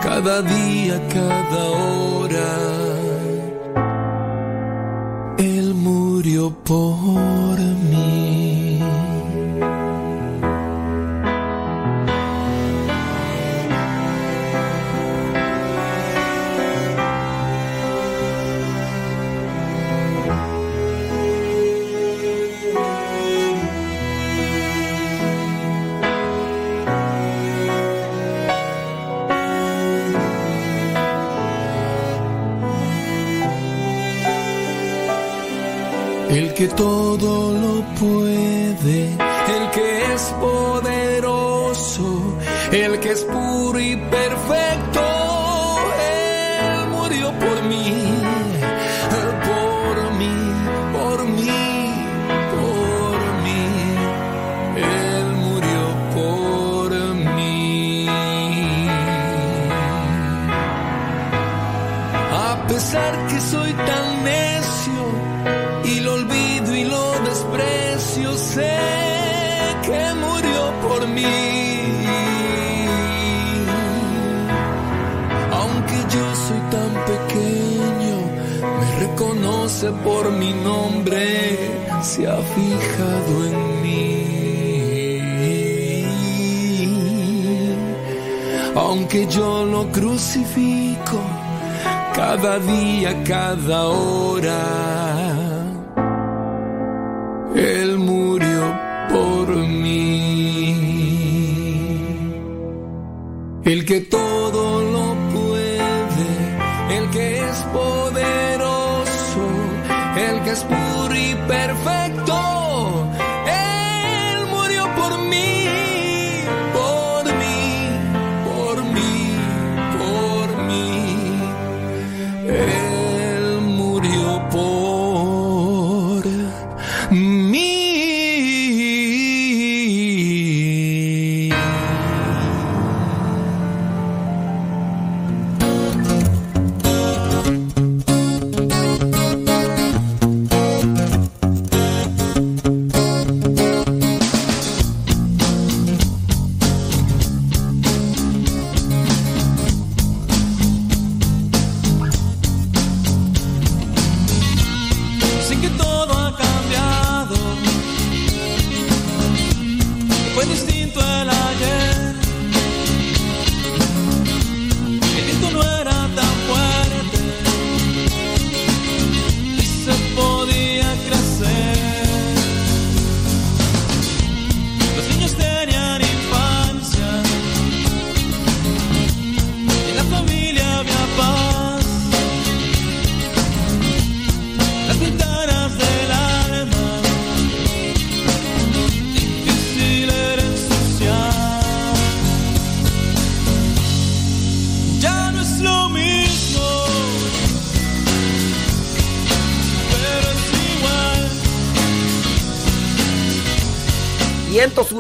cada día, cada hora, Él murió por que todo lo puede, el que es poderoso, el que es por mi nombre, se ha fijado en mí. Aunque yo lo crucifico cada día, cada hora. Él murió por mí. El que todo que es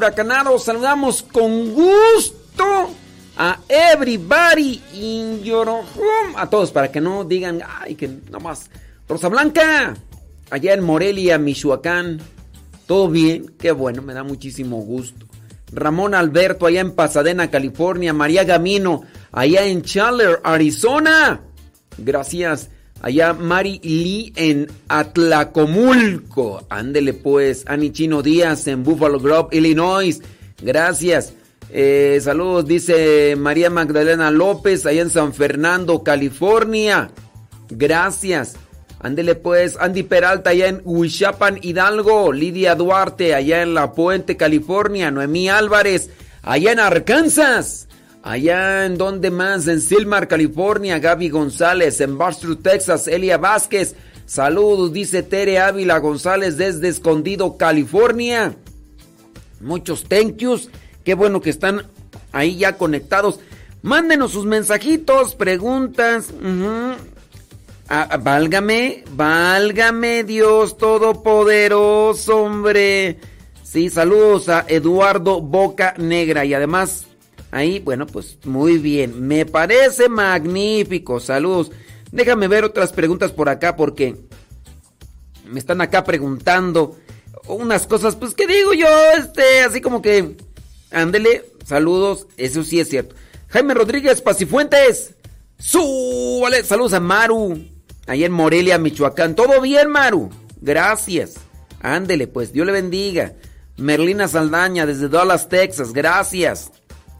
Huracanados, saludamos con gusto a everybody in your home. A todos, para que no digan, ay, que nomás. Rosa Blanca, allá en Morelia, Michoacán. ¿Todo bien? Qué bueno, me da muchísimo gusto. Ramón Alberto, allá en Pasadena, California. María Gamino, allá en Chandler, Arizona. Gracias. Allá Mari Lee en Atlacomulco. Ándele pues. Ani Chino Díaz en Buffalo Grove, Illinois. Gracias. Eh, saludos, dice María Magdalena López, allá en San Fernando, California. Gracias. Ándele pues, Andy Peralta allá en Huichapan, Hidalgo. Lidia Duarte allá en La Puente, California. Noemí Álvarez allá en Arkansas. Allá en donde más, en Silmar, California. Gaby González en Bastrop, Texas. Elia Vázquez. Saludos, dice Tere Ávila González desde Escondido, California. Muchos thank yous. Qué bueno que están ahí ya conectados. Mándenos sus mensajitos, preguntas. Ujú. Ah, válgame, válgame Dios Todopoderoso, hombre. Sí, saludos a Eduardo Boca Negra y además ahí, bueno, pues muy bien. Me parece magnífico. Saludos. Déjame ver otras preguntas por acá porque me están acá preguntando unas cosas, pues que digo yo, este, así como que, ándele, saludos, eso sí es cierto. Jaime Rodríguez Pacifuentes, súbale, saludos a Maru, ahí en Morelia, Michoacán. ¿Todo bien, Maru? Gracias. Ándele, pues, Dios le bendiga. Merlina Saldaña desde Dallas, Texas, gracias.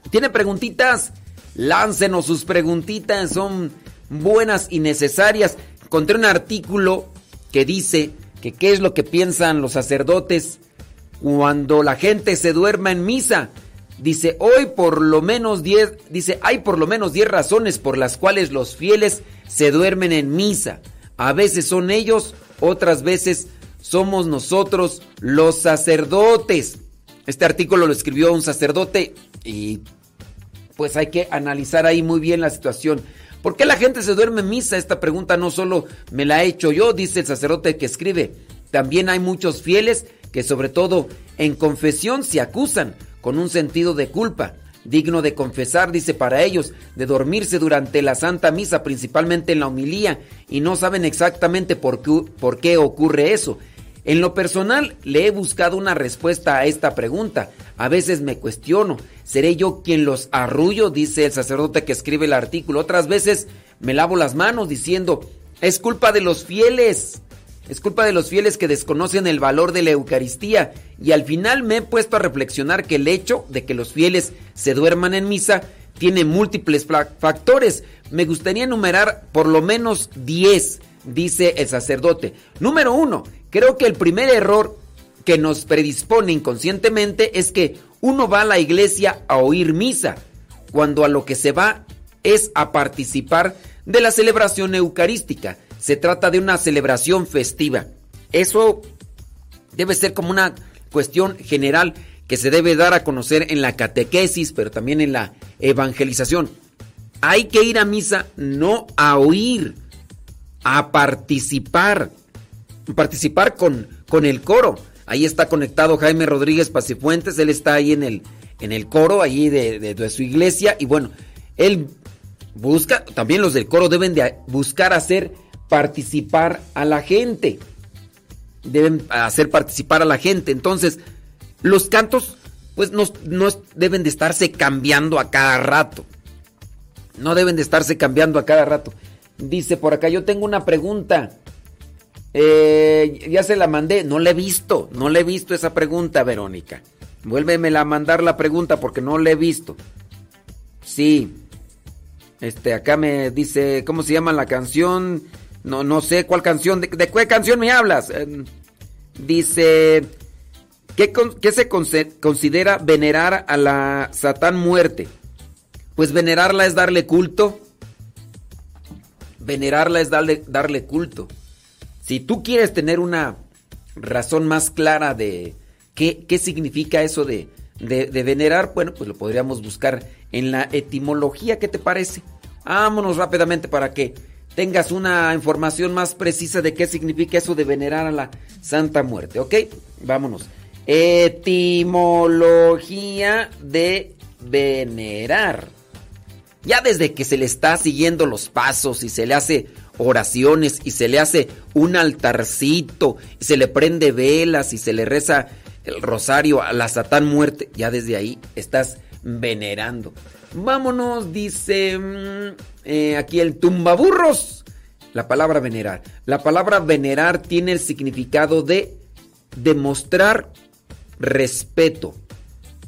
¿Tiene preguntitas? Láncenos sus preguntitas, son buenas y necesarias. Encontré un artículo que dice que qué es lo que piensan los sacerdotes cuando la gente se duerma en misa. Dice, hoy por lo menos 10, dice, hay por lo menos 10 razones por las cuales los fieles se duermen en misa. A veces son ellos, otras veces somos nosotros los sacerdotes. Este artículo lo escribió un sacerdote y pues hay que analizar ahí muy bien la situación. ¿Por qué la gente se duerme en misa? Esta pregunta no solo me la he hecho yo, dice el sacerdote que escribe. También hay muchos fieles que sobre todo en confesión se acusan con un sentido de culpa. Digno de confesar, dice para ellos, de dormirse durante la Santa Misa, principalmente en la homilía, y no saben exactamente por qué, por qué ocurre eso. En lo personal, le he buscado una respuesta a esta pregunta. A veces me cuestiono, ¿seré yo quien los arrullo? Dice el sacerdote que escribe el artículo. Otras veces me lavo las manos diciendo, es culpa de los fieles. Es culpa de los fieles que desconocen el valor de la Eucaristía. Y al final me he puesto a reflexionar que el hecho de que los fieles se duerman en misa tiene múltiples factores. Me gustaría enumerar por lo menos 10 dice el sacerdote. Número uno, creo que el primer error que nos predispone inconscientemente es que uno va a la iglesia a oír misa, cuando a lo que se va es a participar de la celebración eucarística. Se trata de una celebración festiva. Eso debe ser como una cuestión general que se debe dar a conocer en la catequesis, pero también en la evangelización. Hay que ir a misa no a oír a participar, participar con, con el coro. Ahí está conectado Jaime Rodríguez Pacifuentes, él está ahí en el, en el coro, de, de, de, su iglesia, y bueno, él busca, también los del coro deben de buscar hacer participar a la gente, deben hacer participar a la gente, entonces los cantos pues no, no deben de estarse cambiando a cada rato, no deben de estarse cambiando a cada rato. Dice por acá, yo tengo una pregunta. Eh, ya se la mandé, no le he visto, no le he visto esa pregunta, Verónica. Vuélvemela a mandar la pregunta porque no le he visto. Sí. Este, acá me dice, ¿cómo se llama la canción? No, no sé cuál canción, ¿de, de qué canción me hablas? Eh, dice, ¿qué, ¿qué, se considera venerar a la Satán muerte? Pues venerarla es darle culto venerarla es darle, darle culto. Si tú quieres tener una razón más clara de qué, qué significa eso de, de, de, venerar, bueno, pues lo podríamos buscar en la etimología, ¿qué te parece? Vámonos rápidamente para que tengas una información más precisa de qué significa eso de venerar a la Santa Muerte, ¿ok? Vámonos. Etimología de venerar. Ya desde que se le está siguiendo los pasos y se le hace oraciones y se le hace un altarcito y se le prende velas y se le reza el rosario a la Satán muerte, ya desde ahí estás venerando. Vámonos, dice mmm, eh, aquí el tumbaburros. La palabra venerar. La palabra venerar tiene el significado de demostrar respeto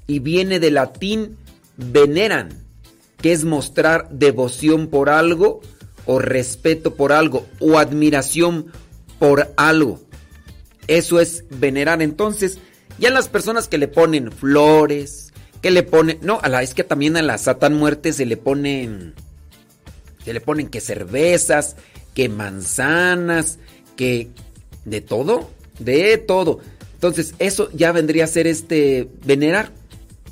y viene del latín veneran que es mostrar devoción por algo o respeto por algo o admiración por algo. Eso es venerar. Entonces, ya las personas que le ponen flores, que le ponen, no, a la es que también a la Satán muerte se le ponen se le ponen que cervezas, que manzanas, que de todo, de todo. Entonces, eso ya vendría a ser este venerar.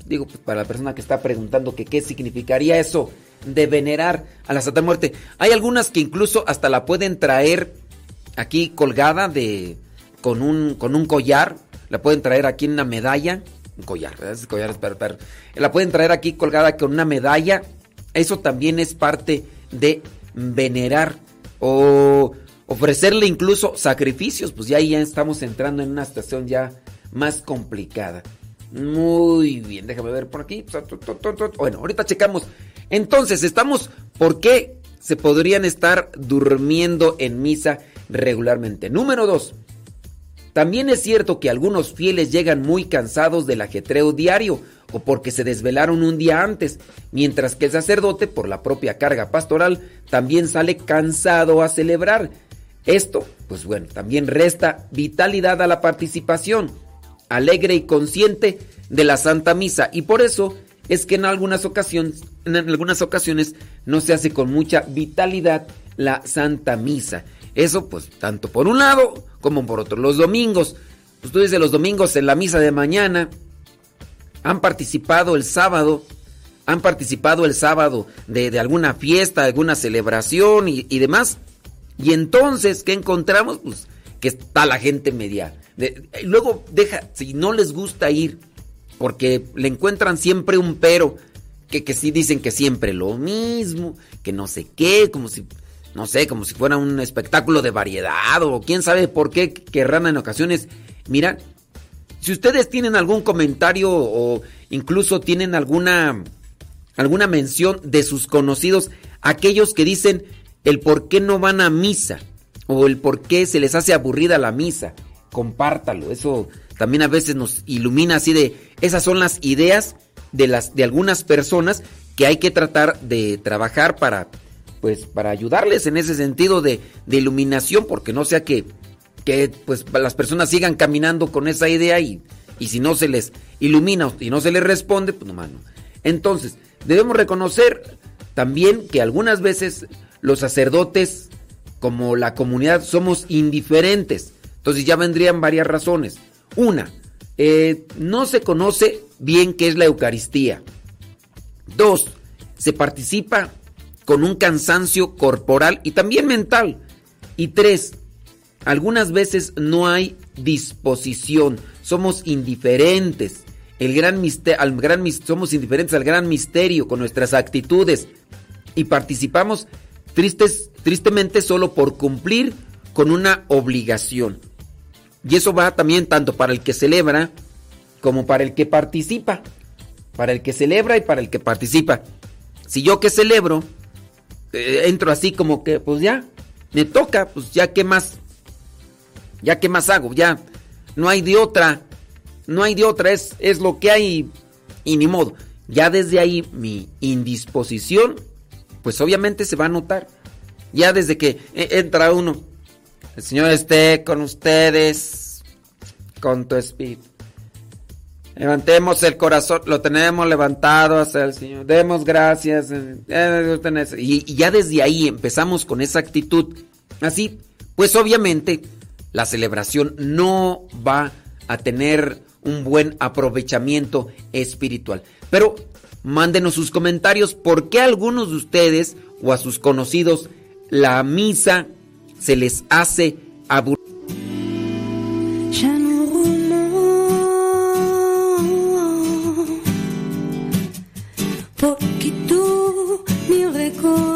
Digo, pues para la persona que está preguntando que qué significaría eso de venerar a la Santa Muerte. Hay algunas que incluso hasta la pueden traer aquí colgada de con un con un collar, la pueden traer aquí en una medalla, un collar, collar es La pueden traer aquí colgada con una medalla. Eso también es parte de venerar o ofrecerle incluso sacrificios, pues ya ahí ya estamos entrando en una situación ya más complicada. Muy bien, déjame ver por aquí. Bueno, ahorita checamos. Entonces, estamos, ¿por qué se podrían estar durmiendo en misa regularmente? Número dos, también es cierto que algunos fieles llegan muy cansados del ajetreo diario o porque se desvelaron un día antes, mientras que el sacerdote, por la propia carga pastoral, también sale cansado a celebrar. Esto, pues bueno, también resta vitalidad a la participación alegre y consciente de la Santa Misa y por eso es que en algunas ocasiones, en algunas ocasiones no se hace con mucha vitalidad la Santa Misa. Eso pues tanto por un lado como por otro. Los domingos, ustedes de los domingos en la misa de mañana han participado el sábado, han participado el sábado de, alguna fiesta, alguna celebración y, y demás. Y entonces, ¿qué encontramos? Pues que está la gente media. luego deja, si no les gusta ir, porque le encuentran siempre un pero, que, que sí dicen que siempre lo mismo, que no sé qué, como si, no sé, como si fuera un espectáculo de variedad, o quién sabe por qué querrán en ocasiones. Mira, si ustedes tienen algún comentario o incluso tienen alguna, alguna mención de sus conocidos, aquellos que dicen el por qué no van a misa o el por qué se les hace aburrida la misa. Compártalo, eso también a veces nos ilumina así de esas son las ideas de las de algunas personas que hay que tratar de trabajar para pues para ayudarles en ese sentido de, de iluminación porque no sea que que pues las personas sigan caminando con esa idea y, y si no se les ilumina y no se les responde, pues no, mano. Entonces, debemos reconocer también que algunas veces los sacerdotes como la comunidad somos indiferentes. Entonces ya vendrían varias razones. Una, eh, no se conoce bien qué es la Eucaristía. Dos, se participa con un cansancio corporal y también mental. Y tres, algunas veces no hay disposición, somos indiferentes. El gran al gran, somos indiferentes al gran misterio con nuestras actitudes y participamos tristemente solo por cumplir con una obligación. Y eso va también tanto para el que celebra como para el que participa. Para el que celebra y para el que participa. Si yo que celebro, eh, entro así como que, pues ya, me toca, pues ya qué más, ya qué más hago, ya, no hay de otra, no hay de otra, es, es lo que hay y ni modo. Ya desde ahí mi indisposición pues obviamente se va a notar. Ya desde que e, entra uno, el Señor esté con ustedes, con tu espíritu. Levantemos el corazón, lo tenemos levantado hacia el Señor. Demos gracias. Eh, y, y ya desde ahí empezamos con esa actitud. Así, pues obviamente la celebración no va a tener un buen aprovechamiento espiritual. Pero Mándenos sus comentarios por qué a algunos de ustedes o a sus conocidos la misa se les hace aburrida. decidido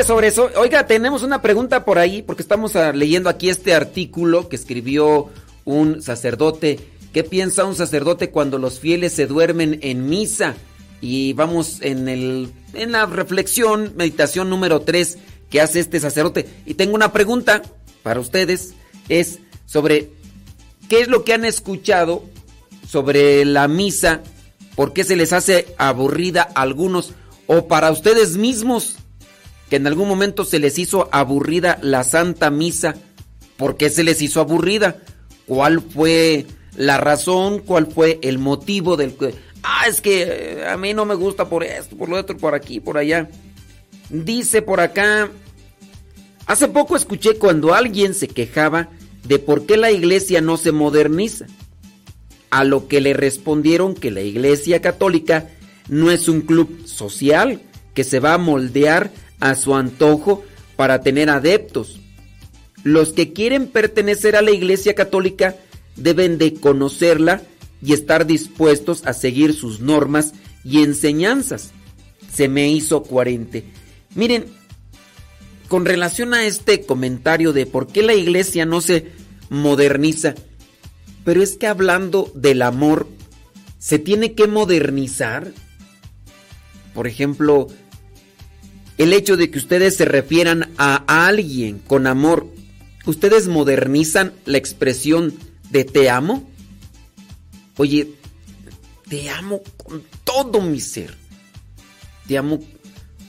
sobre eso, oiga, tenemos una pregunta por ahí, porque estamos ah, leyendo aquí este artículo que escribió un sacerdote. ¿Qué piensa un sacerdote cuando los fieles se duermen en misa? Y vamos en, el, en la reflexión, meditación número 3 que hace este sacerdote. Y tengo una pregunta para ustedes, es sobre qué es lo que han escuchado sobre la misa, por qué se les hace aburrida a algunos, o para ustedes mismos, que en algún momento se les hizo aburrida la Santa Misa. ¿Por qué se les hizo aburrida? ¿Cuál fue la razón? ¿Cuál fue el motivo del que... Ah, es que eh, a mí no me gusta por esto, por lo otro, por aquí, por allá. Dice por acá... Hace poco escuché cuando alguien se quejaba de por qué la iglesia no se moderniza. A lo que le respondieron que la iglesia católica no es un club social que se va a moldear a su antojo para tener adeptos. Los que quieren pertenecer a la iglesia católica deben de conocerla y estar dispuestos a seguir sus normas y enseñanzas. Se me hizo coherente. Miren, con relación a este comentario de por qué la iglesia no se moderniza, pero es que hablando del amor, se tiene que modernizar. Por ejemplo, el hecho de que ustedes se refieran a alguien con amor, ¿ustedes modernizan la expresión de te amo? Oye, te amo con todo mi ser. Te amo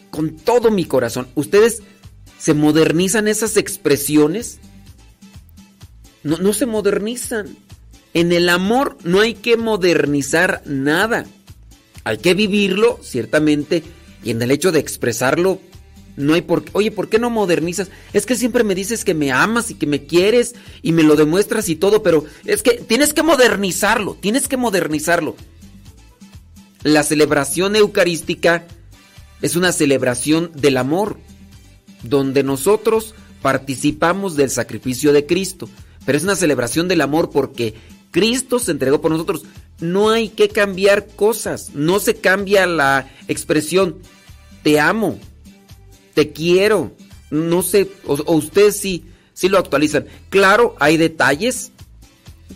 con todo mi corazón. ¿Ustedes se modernizan esas expresiones? No, no se modernizan. En el amor no hay que modernizar nada. Hay que vivirlo, ciertamente, y en el hecho de expresarlo, no hay por qué. Oye, ¿por qué no modernizas? Es que siempre me dices que me amas y que me quieres y me lo demuestras y todo, pero es que tienes que modernizarlo, tienes que modernizarlo. La celebración eucarística es una celebración del amor, donde nosotros participamos del sacrificio de Cristo, pero es una celebración del amor porque Cristo se entregó por nosotros. No hay que cambiar cosas. No se cambia la expresión te amo, te quiero. No sé, o, ustedes sí, sí lo actualizan. Claro, hay detalles,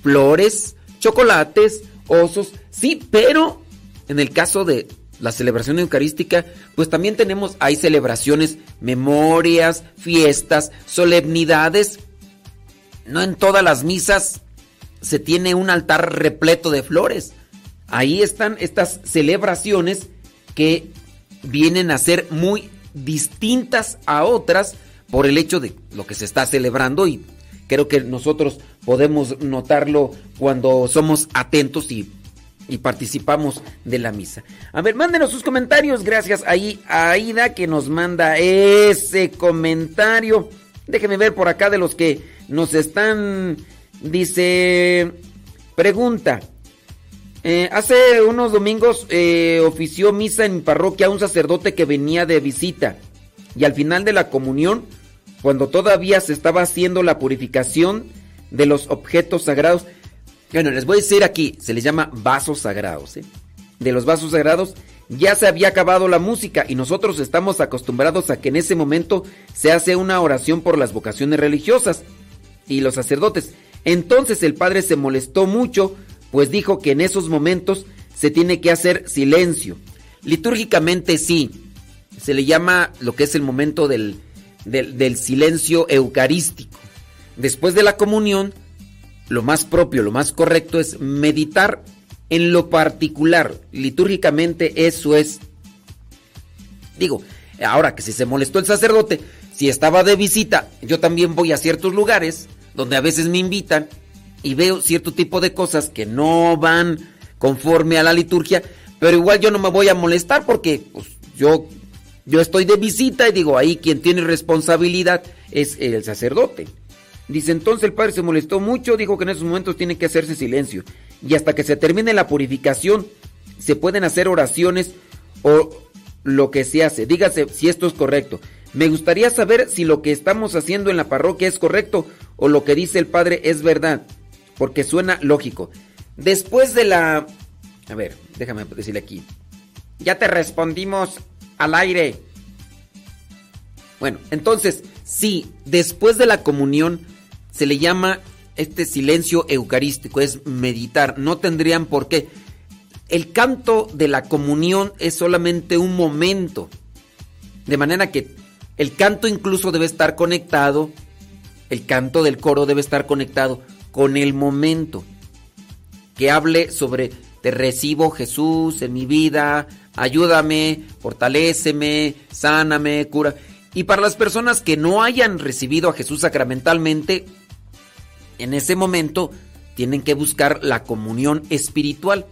flores, chocolates, osos, sí, pero en el caso de la celebración eucarística, pues también tenemos, hay celebraciones, memorias, fiestas, solemnidades. No en todas las misas se tiene un altar repleto de flores. Ahí están estas celebraciones que vienen a ser muy distintas a otras por el hecho de lo que se está celebrando y creo que nosotros podemos notarlo cuando somos atentos y, y participamos de la misa. A ver, mándenos sus comentarios. Gracias ahí a Aida que nos manda ese comentario. Déjenme ver por acá de los que nos están Dice, pregunta, eh, hace unos domingos eh, ofició misa en mi parroquia un sacerdote que venía de visita y al final de la comunión, cuando todavía se estaba haciendo la purificación de los objetos sagrados, bueno, les voy a decir aquí, se les llama vasos sagrados, ¿eh? de los vasos sagrados, ya se había acabado la música y nosotros estamos acostumbrados a que en ese momento se hace una oración por las vocaciones religiosas y los sacerdotes. Entonces el padre se molestó mucho, pues dijo que en esos momentos se tiene que hacer silencio. Litúrgicamente sí, se le llama lo que es el momento del, del, silencio eucarístico. Después de la comunión, lo más propio, lo más correcto es meditar en lo particular. Litúrgicamente eso es. Digo, ahora que si se molestó el sacerdote, si estaba de visita, yo también voy a ciertos lugares donde a veces me invitan y veo cierto tipo de cosas que no van conforme a la liturgia, pero igual yo no me voy a molestar porque pues, yo, yo estoy de visita y digo, ahí quien tiene responsabilidad es el sacerdote. Dice entonces el padre se molestó mucho, dijo que en esos momentos tiene que hacerse silencio y hasta que se termine la purificación se pueden hacer oraciones o lo que se hace. Dígase si esto es correcto. Me gustaría saber si lo que estamos haciendo en la parroquia es correcto o lo que dice el padre es verdad, porque suena lógico. Después de la... A ver, déjame decirle aquí. Ya te respondimos al aire. Bueno, entonces, sí, después de la comunión se le llama este silencio eucarístico, es meditar. No tendrían por qué. El canto de la comunión es solamente un momento. De manera que el canto incluso debe estar conectado, el canto del coro debe estar conectado con el momento que hable sobre te recibo Jesús en mi vida, ayúdame, fortaléceme, sáname, cura. Y para las personas que no hayan recibido a Jesús sacramentalmente, en ese momento tienen que buscar la comunión espiritual.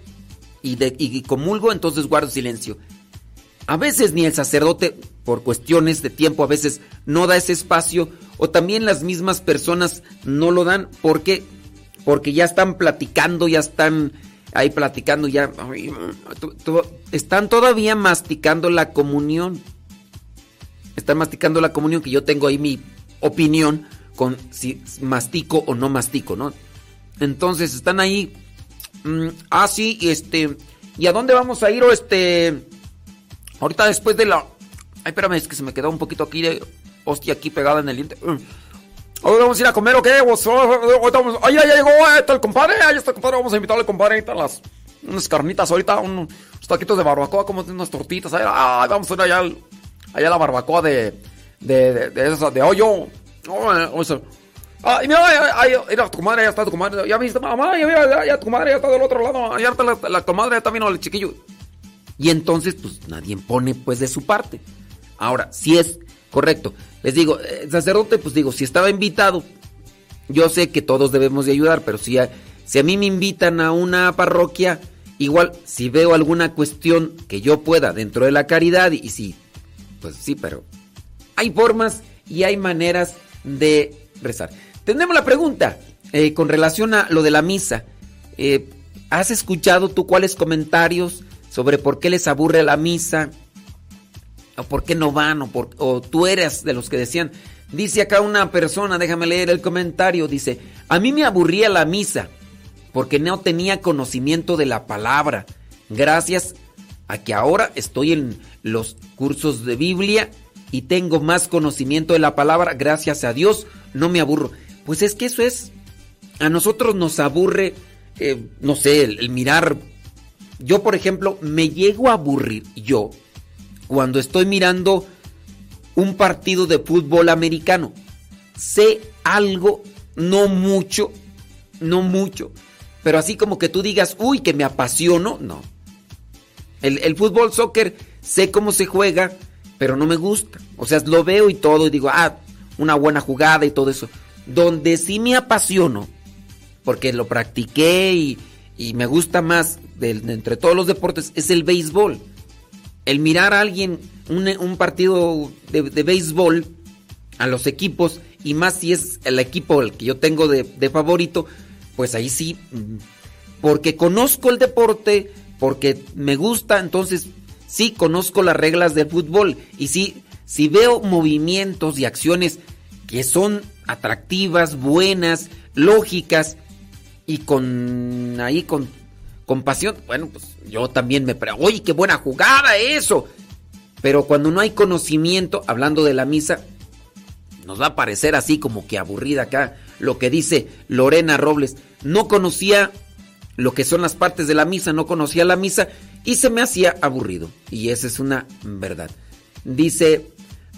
Y, de, y comulgo, entonces guardo silencio. A veces ni el sacerdote, por cuestiones de tiempo, a veces no da ese espacio, o también las mismas personas no lo dan porque, porque ya están platicando, ya están ahí platicando, ya están todavía masticando la comunión. Están masticando la comunión, que yo tengo ahí mi opinión con si mastico o no mastico, ¿no? Entonces están ahí. Mm, ah, sí, este. ¿Y a dónde vamos a ir? O este. Ahorita después de la. Ay, espérame, es que se me quedó un poquito aquí de hostia aquí pegada en el diente. Mm. Ahora vamos a ir a comer o qué? Ay, ya llegó, ahí está el compadre, ahí está el compadre, vamos a invitarle al compadre, ahorita las unas carnitas ahorita, unos taquitos de barbacoa, como unas tortitas, ahí, ay, vamos a ir allá, allá a la barbacoa de, de, de, de, de hoyo. Ay, mira, ahí, mira, tu comadre, ya está tu comadre, ya viste, mamá, ya, ya, ya tu comadre ya está del otro lado, ya está la, la comadre, ya está vino el chiquillo. Y entonces, pues nadie pone pues de su parte. Ahora, si es correcto, les digo, el sacerdote, pues digo, si estaba invitado, yo sé que todos debemos de ayudar, pero si a, si a mí me invitan a una parroquia, igual si veo alguna cuestión que yo pueda dentro de la caridad, y, y sí, pues sí, pero hay formas y hay maneras de rezar. Tenemos la pregunta eh, con relación a lo de la misa. Eh, ¿Has escuchado tú cuáles comentarios sobre por qué les aburre la misa? ¿O por qué no van? ¿O, tú eres de los que decían? Dice acá una persona, déjame leer el comentario, dice, a mí me aburría la misa porque no tenía conocimiento de la palabra. Gracias a que ahora estoy en los cursos de Biblia y tengo más conocimiento de la palabra, gracias a Dios, no me aburro. Pues es que eso es, a nosotros nos aburre, eh, no sé, el, mirar. Yo, por ejemplo, me llego a aburrir yo cuando estoy mirando un partido de fútbol americano. Sé algo, no mucho, no mucho, pero así como que tú digas, uy, que me apasiono, no. El, fútbol, soccer, sé cómo se juega, pero no me gusta. O sea, lo veo y todo y digo, ah, una buena jugada y todo eso. Donde sí me apasiono, porque lo practiqué y, me gusta más de, entre todos los deportes, es el béisbol. El mirar a alguien, un, partido de, de, béisbol, a los equipos, y más si es el equipo el que yo tengo de, de favorito, pues ahí sí, porque conozco el deporte, porque me gusta, entonces sí conozco las reglas del fútbol y sí, si veo movimientos y acciones que son atractivas, buenas, lógicas y con ahí con, con pasión, bueno, pues yo también me pregunto, oye, qué buena jugada eso. Pero cuando no hay conocimiento, hablando de la misa, nos va a parecer así como que aburrida acá lo que dice Lorena Robles. No conocía lo que son las partes de la misa, no conocía la misa y se me hacía aburrido. Y esa es una verdad. Dice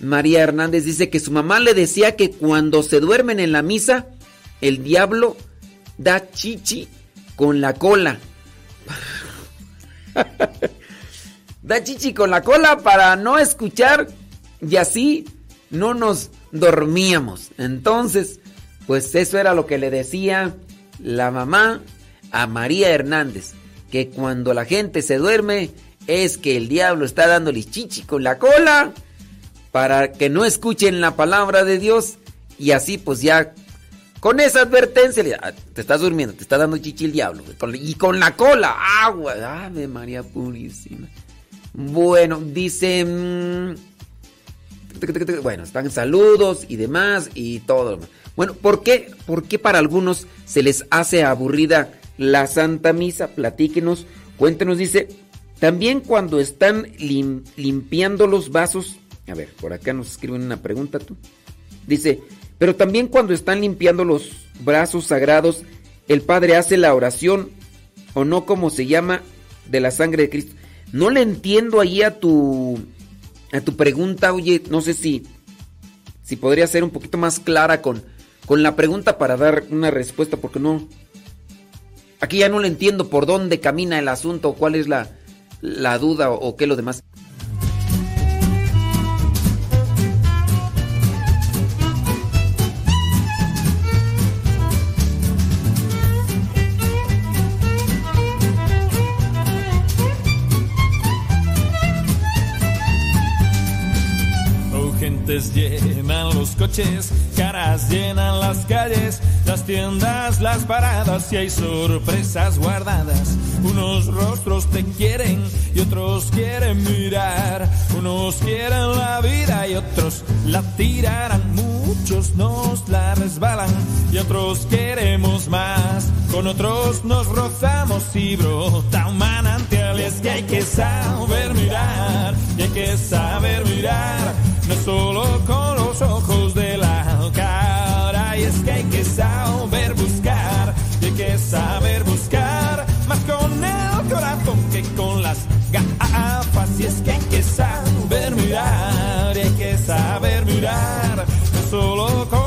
María Hernández, dice que su mamá le decía que cuando se duermen en la misa, el diablo da chichi con la cola. Da chichi con la cola para no escuchar y así no nos dormíamos. Entonces, pues eso era lo que le decía la mamá a María Hernández, que cuando la gente se duerme es que el diablo está dándole chichi con la cola para que no escuchen la palabra de Dios y así pues ya con esa advertencia ah, te estás durmiendo, te está dando chichi el diablo y con la cola, agua, ave María purísima. Bueno, dice mmm, bueno, están saludos y demás y todo. Bueno, ¿por qué, ¿por qué para algunos se les hace aburrida la Santa Misa? Platíquenos, cuéntenos, dice, también cuando están lim limpiando los vasos, a ver, por acá nos escriben una pregunta tú. Dice, pero también cuando están limpiando los brazos sagrados, el Padre hace la oración, o no como se llama, de la sangre de Cristo. No le entiendo ahí a tu a tu pregunta, oye, no sé si, si podría ser un poquito más clara con, con la pregunta para dar una respuesta, porque no, Aquí ya no le entiendo por dónde camina el asunto, cuál es la, la duda o, o qué lo demás. Llenan los coches, caras llenan las calles, las tiendas, las paradas y hay sorpresas guardadas. Unos rostros te quieren y otros quieren mirar. Unos quieren la vida y otros la tirarán. Muchos nos la resbalan y otros queremos más. Con otros nos rozamos y brota un manantial. Es que hay que saber mirar y hay que saber mirar. No solo con los ojos de la cara. Y es que hay que saber buscar y hay que saber buscar más con el corazón que con las gafas. Y es que hay que saber mirar y hay que saber mirar, solo con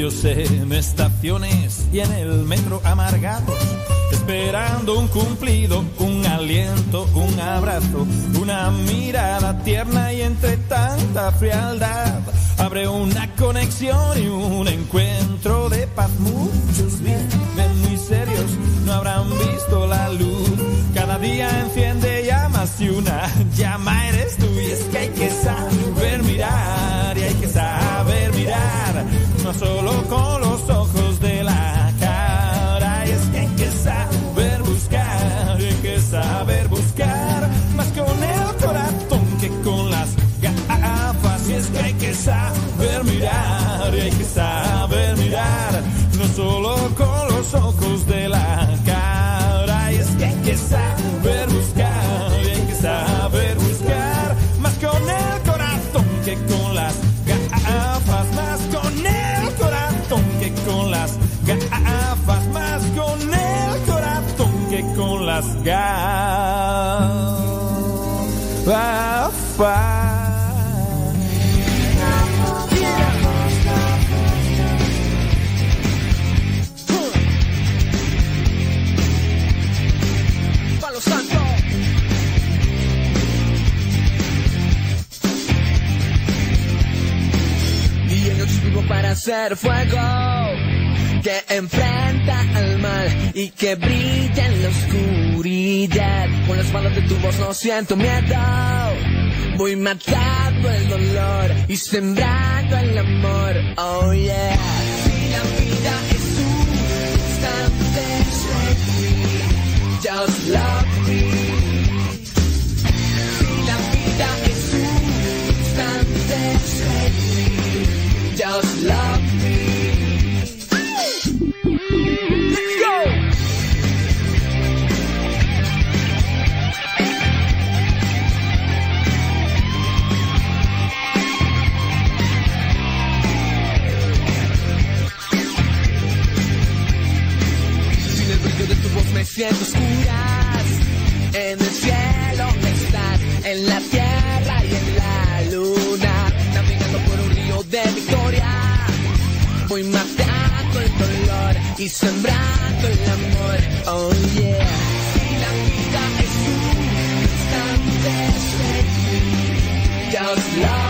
En estaciones y en el metro amargados, esperando un cumplido, un aliento, un abrazo, una mirada tierna y entre tanta frialdad abre una conexión y un encuentro de paz. Muchos viven muy serios, no habrán visto la luz. Cada día enciende llamas y una llama eres tú. Y es que hay que saber mirar y hay solo con los ojos las gafas. Palo Santo. Y yo vivo para hacer fuego que mal y que brilla en la oscuridad. Con las manos de tu voz no siento miedo. Voy matando el dolor y sembrando el amor. Oh yeah. Si la vida es un instante, just love me. Si la vida es un instante, just love me. En el cielo estás, en la tierra y en la luna. Navegando por un río de victoria. Voy matando el dolor y sembrando el amor. Oh yeah. Si la vida es un instante, just love me.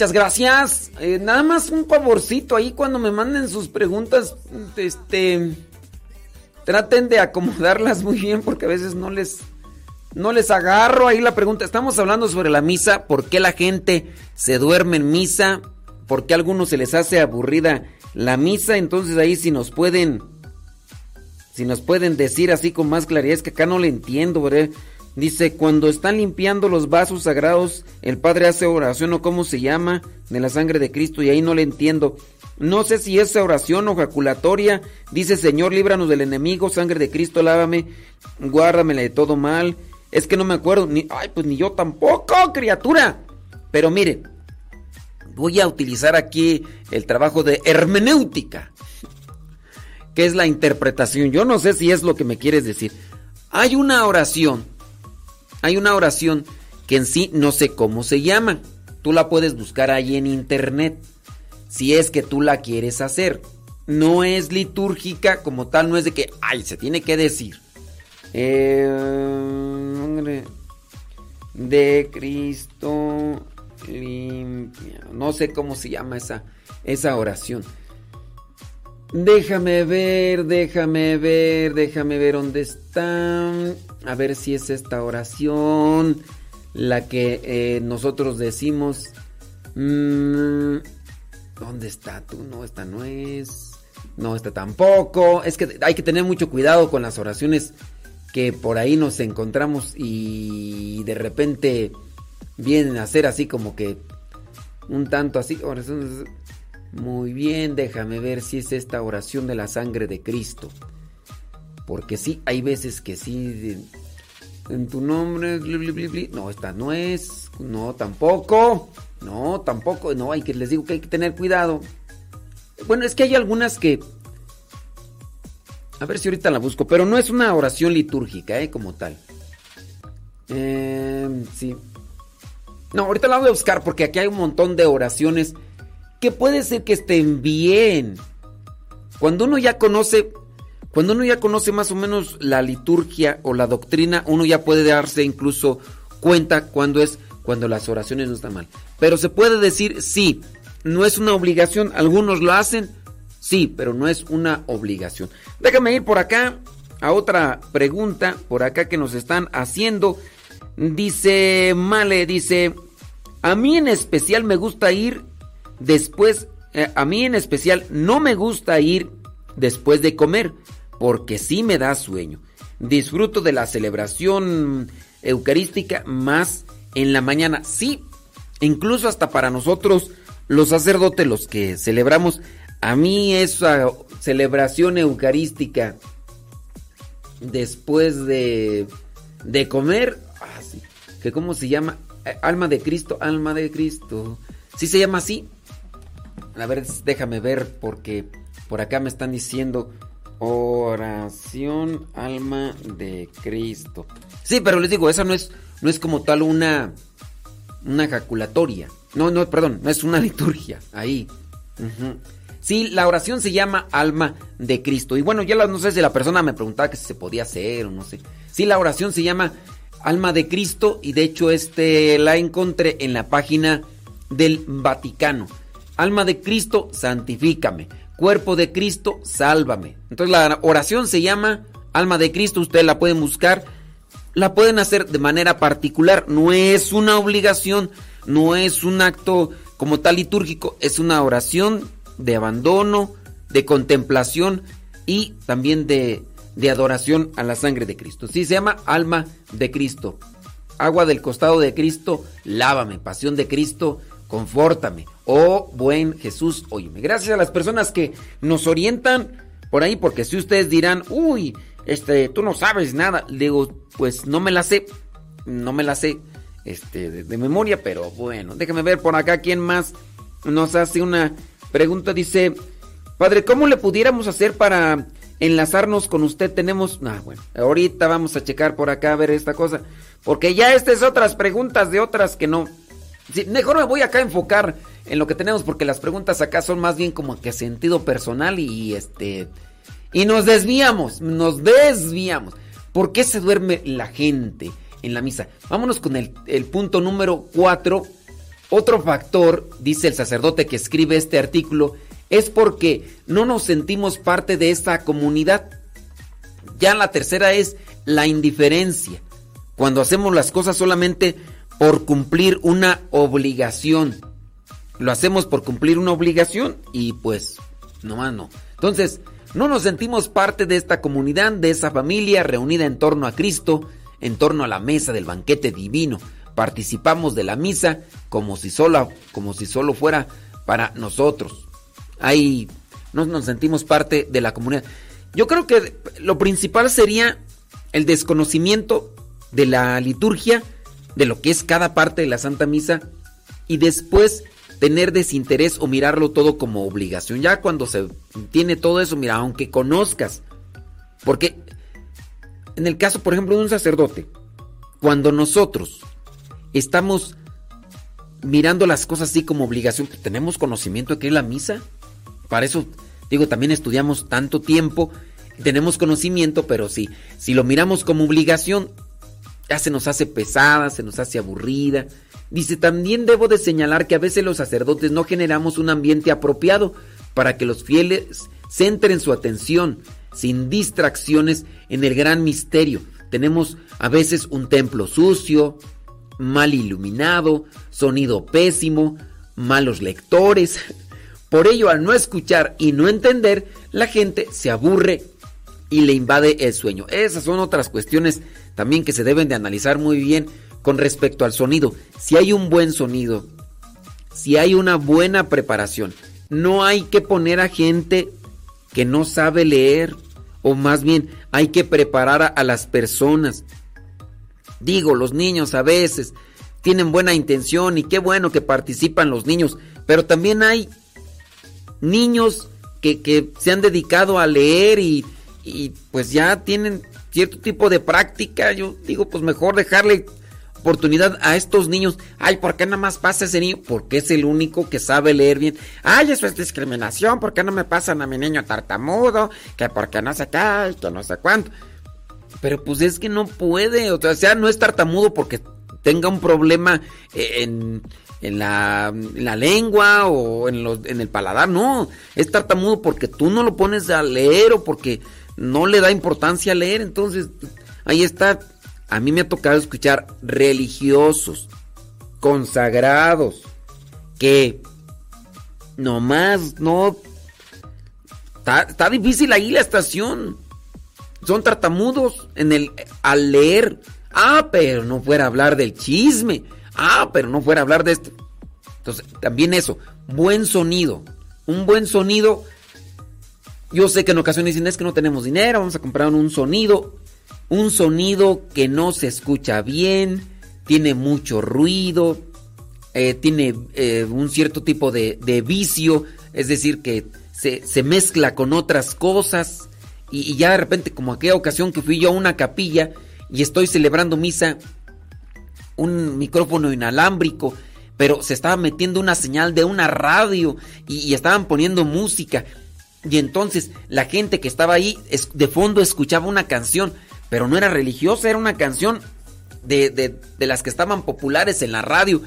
Muchas gracias. Eh, nada más un favorcito ahí cuando me manden sus preguntas, este, traten de acomodarlas muy bien porque a veces no les, no les agarro ahí la pregunta. Estamos hablando sobre la misa, por qué la gente se duerme en misa, por qué a algunos se les hace aburrida la misa. Entonces ahí si nos pueden, si nos pueden decir así con más claridad, es que acá no le entiendo, ¿verdad? Dice, cuando están limpiando los vasos sagrados, el Padre hace oración o cómo se llama, de la sangre de Cristo, y ahí no le entiendo. No sé si es oración o jaculatoria. Dice, Señor, líbranos del enemigo, sangre de Cristo, lávame, guárdamela de todo mal. Es que no me acuerdo, ni, ay, pues ni yo tampoco, criatura. Pero mire, voy a utilizar aquí el trabajo de hermenéutica, que es la interpretación. Yo no sé si es lo que me quieres decir. Hay una oración, hay una oración que en sí no sé cómo se llama. Tú la puedes buscar ahí en internet, si es que tú la quieres hacer. No es litúrgica como tal, no es de que, ay, se tiene que decir. Eh, de Cristo limpia. No sé cómo se llama esa, esa oración. Déjame ver, déjame ver, déjame ver dónde está. A ver si es esta oración la que eh, nosotros decimos. Mm, ¿Dónde está tú? No, esta no es. No, esta tampoco. Es que hay que tener mucho cuidado con las oraciones que por ahí nos encontramos y de repente vienen a ser así como que un tanto así. Muy bien, déjame ver si es esta oración de la sangre de Cristo. Porque sí, hay veces que sí. en tu nombre. bli. No, esta no es. No, tampoco. No, tampoco. No, hay que les digo que hay que tener cuidado. Bueno, es que hay algunas que. A ver si ahorita la busco. Pero no es una oración litúrgica, ¿eh? Como tal. Eh, sí. No, ahorita la voy a buscar porque aquí hay un montón de oraciones que puede ser que estén bien. Cuando uno ya conoce, cuando uno ya conoce más o menos la liturgia o la doctrina, uno ya puede darse incluso cuenta cuando es cuando las oraciones no están mal. Pero se puede decir sí, no es una obligación, algunos lo hacen, sí, pero no es una obligación. Déjame ir por acá a otra pregunta, por acá que nos están haciendo. Dice Male, dice, a mí en especial me gusta ir después, eh, a mí en especial no me gusta ir después de comer, porque sí me da sueño. Disfruto de la celebración eucarística más en la mañana. Sí, incluso hasta para nosotros los sacerdotes, los que celebramos, a mí esa celebración eucarística después de, de comer, ah, que cómo se llama, Eh, alma de Cristo, alma de Cristo, sí se llama así. A ver, déjame ver porque por acá me están diciendo oración alma de Cristo. Sí, pero les digo, esa no es no es como tal una una ejaculatoria. No, no, perdón, no es una liturgia ahí. Sí, la oración se llama alma de Cristo. Y bueno, ya no sé si la persona me preguntaba que si se podía hacer o no sé. Sí, la oración se llama alma de Cristo y de hecho este la encontré en la página del Vaticano. Alma de Cristo, santifícame. Cuerpo de Cristo, sálvame. Entonces la oración se llama alma de Cristo, ustedes la pueden buscar, la pueden hacer de manera particular, no es una obligación, no es un acto como tal litúrgico, es una oración de abandono, de contemplación y también de, de adoración a la sangre de Cristo. Sí, se llama alma de Cristo. Agua del costado de Cristo, lávame. Pasión de Cristo, confórtame. Oh buen Jesús, óyeme. Gracias a las personas que nos orientan por ahí, porque si ustedes dirán, uy, este, tú no sabes nada. Digo, pues no me la sé, no me la sé este, de, de memoria, pero bueno, déjame ver por acá quién más nos hace una pregunta. Dice, Padre, ¿cómo le pudiéramos hacer para enlazarnos con usted? Tenemos, ah, bueno, ahorita vamos a checar por acá a ver esta cosa, porque ya estas otras preguntas de otras que no. Mejor me voy acá a enfocar en lo que tenemos, porque las preguntas acá son más bien como que sentido personal y este. Y nos desviamos, nos desviamos. ¿Por qué se duerme la gente en la misa? Vámonos con el, el punto número 4. Otro factor, dice el sacerdote que escribe este artículo, es porque no nos sentimos parte de esta comunidad. Ya la tercera es la indiferencia. Cuando hacemos las cosas solamente por cumplir una obligación. Lo hacemos por cumplir una obligación y pues, no más no. Entonces, no nos sentimos parte de esta comunidad, de esa familia reunida en torno a Cristo, en torno a la mesa del banquete divino. Participamos de la misa como si solo, como si solo fuera para nosotros. Ahí no nos sentimos parte de la comunidad. Yo creo que lo principal sería el desconocimiento de la liturgia, de lo que es cada parte de la Santa Misa y después tener desinterés o mirarlo todo como obligación. Ya cuando se tiene todo eso, mira, aunque conozcas, porque en el caso, por ejemplo, de un sacerdote, cuando nosotros estamos mirando las cosas así como obligación, tenemos conocimiento de qué es la misa. Para eso, digo, también estudiamos tanto tiempo, tenemos conocimiento, pero sí, si lo miramos como obligación, ya se nos hace pesada, se nos hace aburrida. Dice, también debo de señalar que a veces los sacerdotes no generamos un ambiente apropiado para que los fieles centren su atención sin distracciones en el gran misterio. Tenemos a veces un templo sucio, mal iluminado, sonido pésimo, malos lectores. Por ello, al no escuchar y no entender, la gente se aburre y le invade el sueño. Esas son otras cuestiones también que se deben de analizar muy bien con respecto al sonido. Si hay un buen sonido, si hay una buena preparación, no hay que poner a gente que no sabe leer, o más bien hay que preparar a, las personas. Digo, los niños a veces tienen buena intención y qué bueno que participan los niños, pero también hay niños que, que se han dedicado a leer y, y pues ya tienen cierto tipo de práctica. Yo digo, pues mejor dejarle oportunidad a estos niños. Ay, ¿por qué nada más pasa ese niño? Porque es el único que sabe leer bien. Ay, eso es discriminación. ¿Por qué no me pasan a mi niño tartamudo? Que porque no sé qué, que no sé cuánto. Pero pues es que no puede. O sea, no es tartamudo porque tenga un problema en, en, la, en la, lengua o en, los, en el paladar. No, es tartamudo porque tú no lo pones a leer o porque no le da importancia a leer. Entonces, ahí está. A mí me ha tocado escuchar religiosos, consagrados, que nomás no... Está, difícil ahí la estación. Son tartamudos en el, al leer. Ah, pero no fuera a hablar del chisme. Ah, pero no fuera a hablar de esto. Entonces, también eso, buen sonido. Un buen sonido. Yo sé que en ocasiones dicen es que no tenemos dinero, vamos a comprar un sonido un sonido que no se escucha bien, tiene mucho ruido, eh, tiene eh, un cierto tipo de, vicio, es decir, que se, mezcla con otras cosas y, y, ya de repente, como aquella ocasión que fui yo a una capilla y estoy celebrando misa, un micrófono inalámbrico, pero se estaba metiendo una señal de una radio y, y estaban poniendo música. Y entonces la gente que estaba ahí de fondo escuchaba una canción, pero no era religiosa, era una canción de, de- de las que estaban populares en la radio.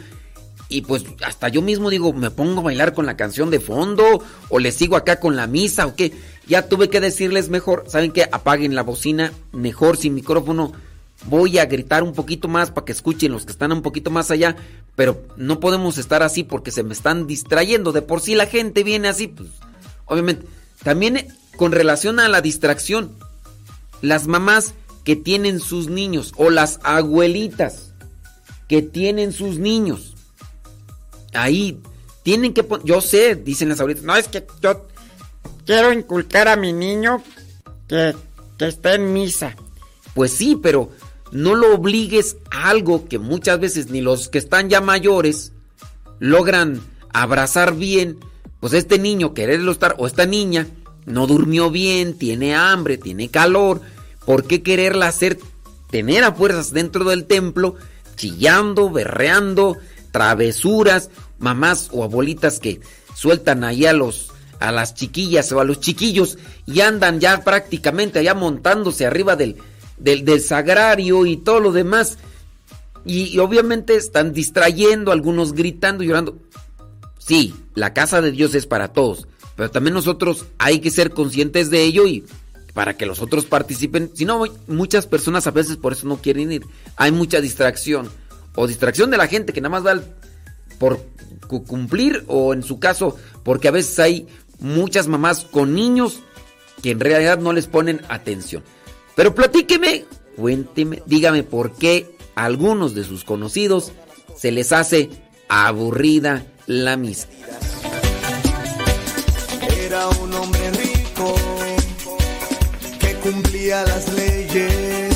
Y pues hasta yo mismo digo, me pongo a bailar con la canción de fondo o le sigo acá con la misa o qué. Ya tuve que decirles mejor, ¿saben qué? Apaguen la bocina, mejor sin micrófono. Voy a gritar un poquito más para que escuchen los que están un poquito más allá, pero no podemos estar así porque se me están distrayendo. De por sí la gente viene así, pues obviamente. También eh, con relación a la distracción, las mamás que tienen sus niños o las abuelitas que tienen sus niños. Ahí tienen que pon- yo sé, dicen las abuelitas, no es que yo Quiero inculcar a mi niño que, que esté en misa. Pues sí, pero no lo obligues a algo que muchas veces ni los que están ya mayores logran abrazar bien. Pues este niño quererlo estar, o esta niña, no durmió bien, tiene hambre, tiene calor. ¿Por qué quererla hacer tener a fuerzas dentro del templo, chillando, berreando, travesuras, mamás o abuelitas que sueltan ahí a los a las chiquillas o a los chiquillos y andan ya prácticamente allá montándose arriba del, del, sagrario y todo lo demás. Y, y obviamente están distrayendo, algunos gritando, llorando. Sí, la casa de Dios es para todos, pero también nosotros hay que ser conscientes de ello y para que los otros participen. Si no, muchas personas a veces por eso no quieren ir. Hay mucha distracción. O distracción de la gente que nada más va por cu- cumplir o en su caso porque a veces hay muchas mamás con niños que en realidad no les ponen atención. Pero platíqueme, cuénteme, dígame por qué a algunos de sus conocidos se les hace aburrida la misa. Era un hombre rico que cumplía las leyes,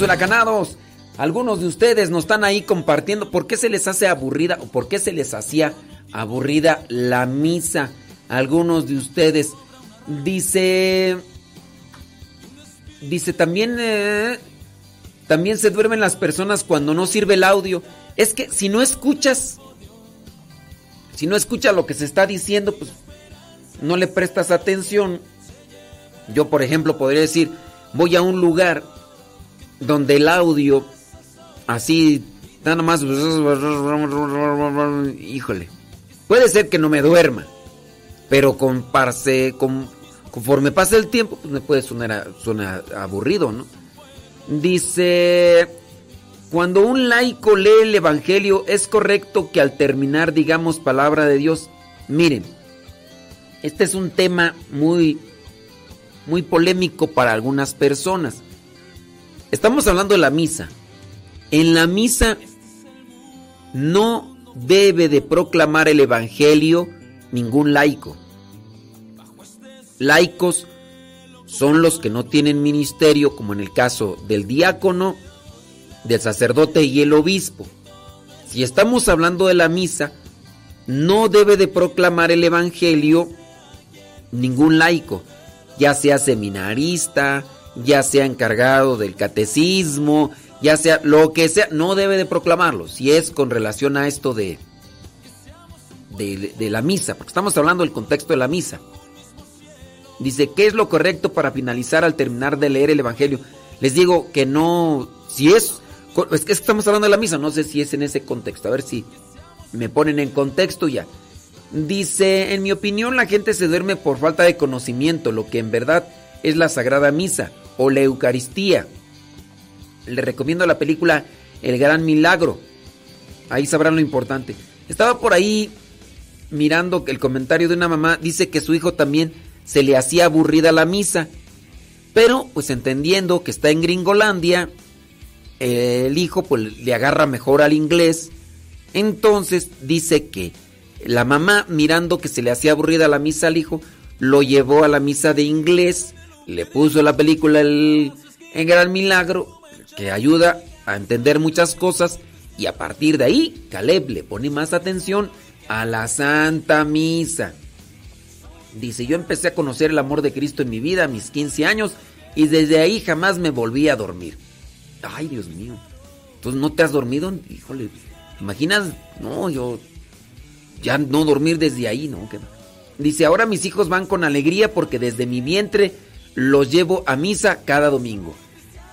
Vientos huracanados. Algunos de ustedes nos están ahí compartiendo por qué se les hace aburrida o por qué se les hacía aburrida la misa. Algunos de ustedes dice dice también eh, también se duermen las personas cuando no sirve el audio. Es que si no escuchas si no escuchas lo que se está diciendo, pues no le prestas atención. Yo, por ejemplo, podría decir, voy a un lugar donde el audio así nada más híjole. Puede ser que no me duerma, pero con, con- conforme pasa el tiempo, pues me puede sonar, a- sonar aburrido, ¿no? Dice, cuando un laico lee el Evangelio, ¿es correcto que al terminar digamos palabra de Dios? Miren, este es un tema muy, muy polémico para algunas personas. Estamos hablando de la misa. En la misa no debe de proclamar el Evangelio ningún laico. Laicos son los que no tienen ministerio, como en el caso del diácono, del sacerdote y el obispo. Si estamos hablando de la misa, no debe de proclamar el Evangelio ningún laico, ya sea seminarista, ya sea encargado del catecismo, ya sea lo que sea, no debe de proclamarlo, si es con relación a esto de, de, la misa, porque estamos hablando del contexto de la misa. Dice, ¿qué es lo correcto para finalizar al terminar de leer el Evangelio? Les digo que no, si es, es que estamos hablando de la misa, no sé si es en ese contexto, a ver si me ponen en contexto ya. Dice, en mi opinión la gente se duerme por falta de conocimiento, lo que en verdad es la Sagrada Misa o la Eucaristía. Le recomiendo la película El Gran Milagro. Ahí sabrán lo importante. Estaba por ahí mirando el comentario de una mamá, dice que su hijo también se le hacía aburrida la misa. Pero pues entendiendo que está en Gringolandia, el hijo pues le agarra mejor al inglés. Entonces dice que la mamá mirando que se le hacía aburrida la misa al hijo, lo llevó a la misa de inglés, le puso la película El, Gran Milagro, que ayuda a entender muchas cosas y a partir de ahí Caleb le pone más atención a la Santa Misa. Dice, yo empecé a conocer el amor de Cristo en mi vida a mis 15 años y desde ahí jamás me volví a dormir. Ay, Dios mío. Entonces, ¿no te has dormido? Híjole, ¿te imaginas? No, yo ya no dormir desde ahí, ¿no? Dice, ahora mis hijos van con alegría porque desde mi vientre los llevo a misa cada domingo.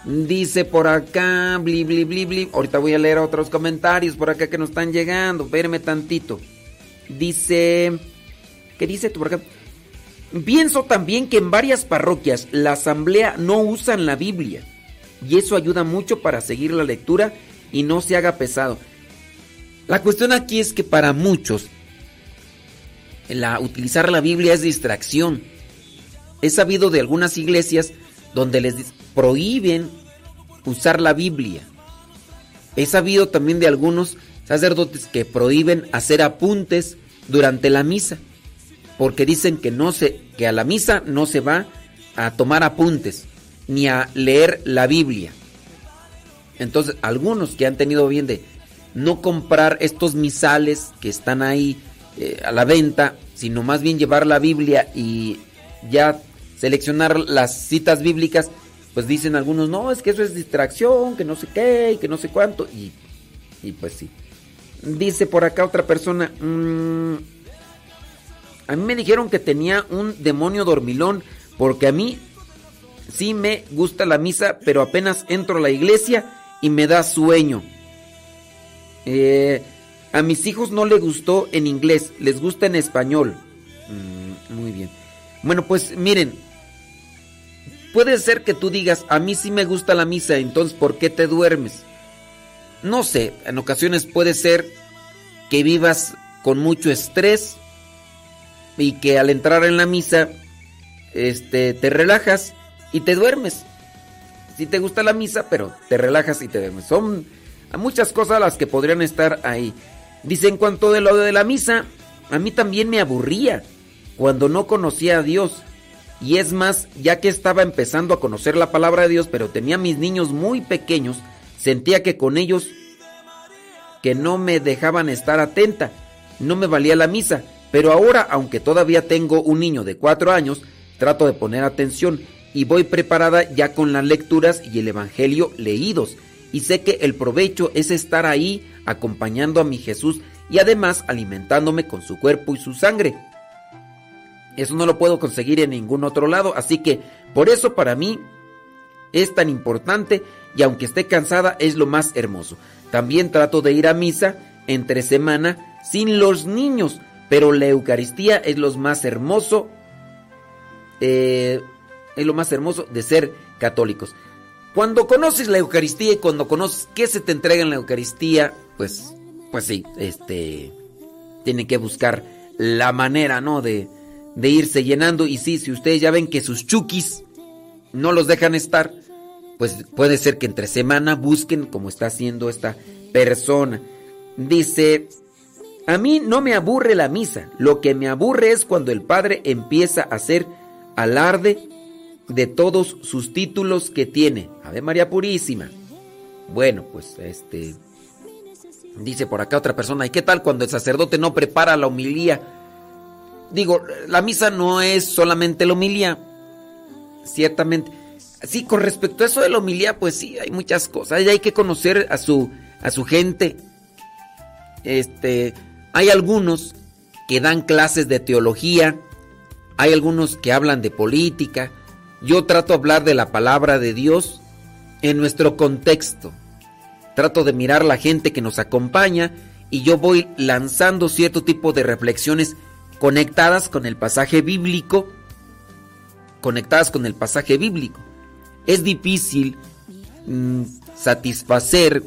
Dice por acá, bli, bli, bli, bli. Ahorita voy a leer otros comentarios por acá que nos están llegando. Espérame tantito. Dice, ¿qué dice tú por acá? Pienso también que en varias parroquias la asamblea no usan la Biblia. Y eso ayuda mucho para seguir la lectura y no se haga pesado. La cuestión aquí es que para muchos la, utilizar la Biblia es distracción. He sabido de algunas iglesias donde les prohíben usar la Biblia. He sabido también de algunos sacerdotes que prohíben hacer apuntes durante la misa, porque dicen que no se que a la misa no se va a tomar apuntes. ni a leer la Biblia. Entonces, algunos que han tenido bien de no comprar estos misales que están ahí eh, a la venta, sino más bien llevar la Biblia y ya seleccionar las citas bíblicas, pues dicen algunos, no, es que eso es distracción, que no sé qué, y que no sé cuánto, y, y pues sí. Dice por acá otra persona, mm, a mí me dijeron que tenía un demonio dormilón, porque a mí sí me gusta la misa, pero apenas entro a la iglesia y me da sueño. Eh, a mis hijos no les gustó en inglés, les gusta en español. Mm, muy bien. Bueno, pues miren, puede ser que tú digas, a mí sí me gusta la misa, entonces ¿por qué te duermes? No sé, en ocasiones puede ser que vivas con mucho estrés y que al entrar en la misa este te relajas y te duermes. Si te gusta la misa, pero te relajas y te duermes. Son muchas cosas las que podrían estar ahí. Dice en cuanto de lo de la misa, a mí también me aburría cuando no conocía a Dios. Y es más, ya que estaba empezando a conocer la palabra de Dios, pero tenía mis niños muy pequeños, sentía que con ellos que no me dejaban estar atenta, no me valía la misa. Pero ahora, aunque todavía tengo un niño de cuatro años, trato de poner atención y voy preparada ya con las lecturas y el Evangelio leídos. Y sé que el provecho es estar ahí acompañando a mi Jesús y además alimentándome con su cuerpo y su sangre. Eso no lo puedo conseguir en ningún otro lado, así que por eso para mí es tan importante y aunque esté cansada es lo más hermoso. También trato de ir a misa entre semana sin los niños, pero la Eucaristía es lo más hermoso, eh, es lo más hermoso de ser católicos. Cuando conoces la Eucaristía y cuando conoces qué se te entrega en la Eucaristía, pues, pues sí, este, tiene que buscar la manera, ¿no? De, de irse llenando. Y sí, si ustedes ya ven que sus chukis no los dejan estar, pues puede ser que entre semana busquen como está haciendo esta persona. Dice, a mí no me aburre la misa, lo que me aburre es cuando el padre empieza a hacer alarde de todos sus títulos que tiene. Ave María Purísima. Bueno, pues este dice por acá otra persona, ¿y qué tal cuando el sacerdote no prepara la homilía? Digo, la misa no es solamente la homilía. Ciertamente. Sí, con respecto a eso de la homilía, pues sí, hay muchas cosas. Hay que conocer a su a su gente. Este, hay algunos que dan clases de teología, hay algunos que hablan de política, yo trato de hablar de la palabra de Dios en nuestro contexto. Trato de mirar la gente que nos acompaña y yo voy lanzando cierto tipo de reflexiones conectadas con el pasaje bíblico. Conectadas con el pasaje bíblico. Es difícil mm, satisfacer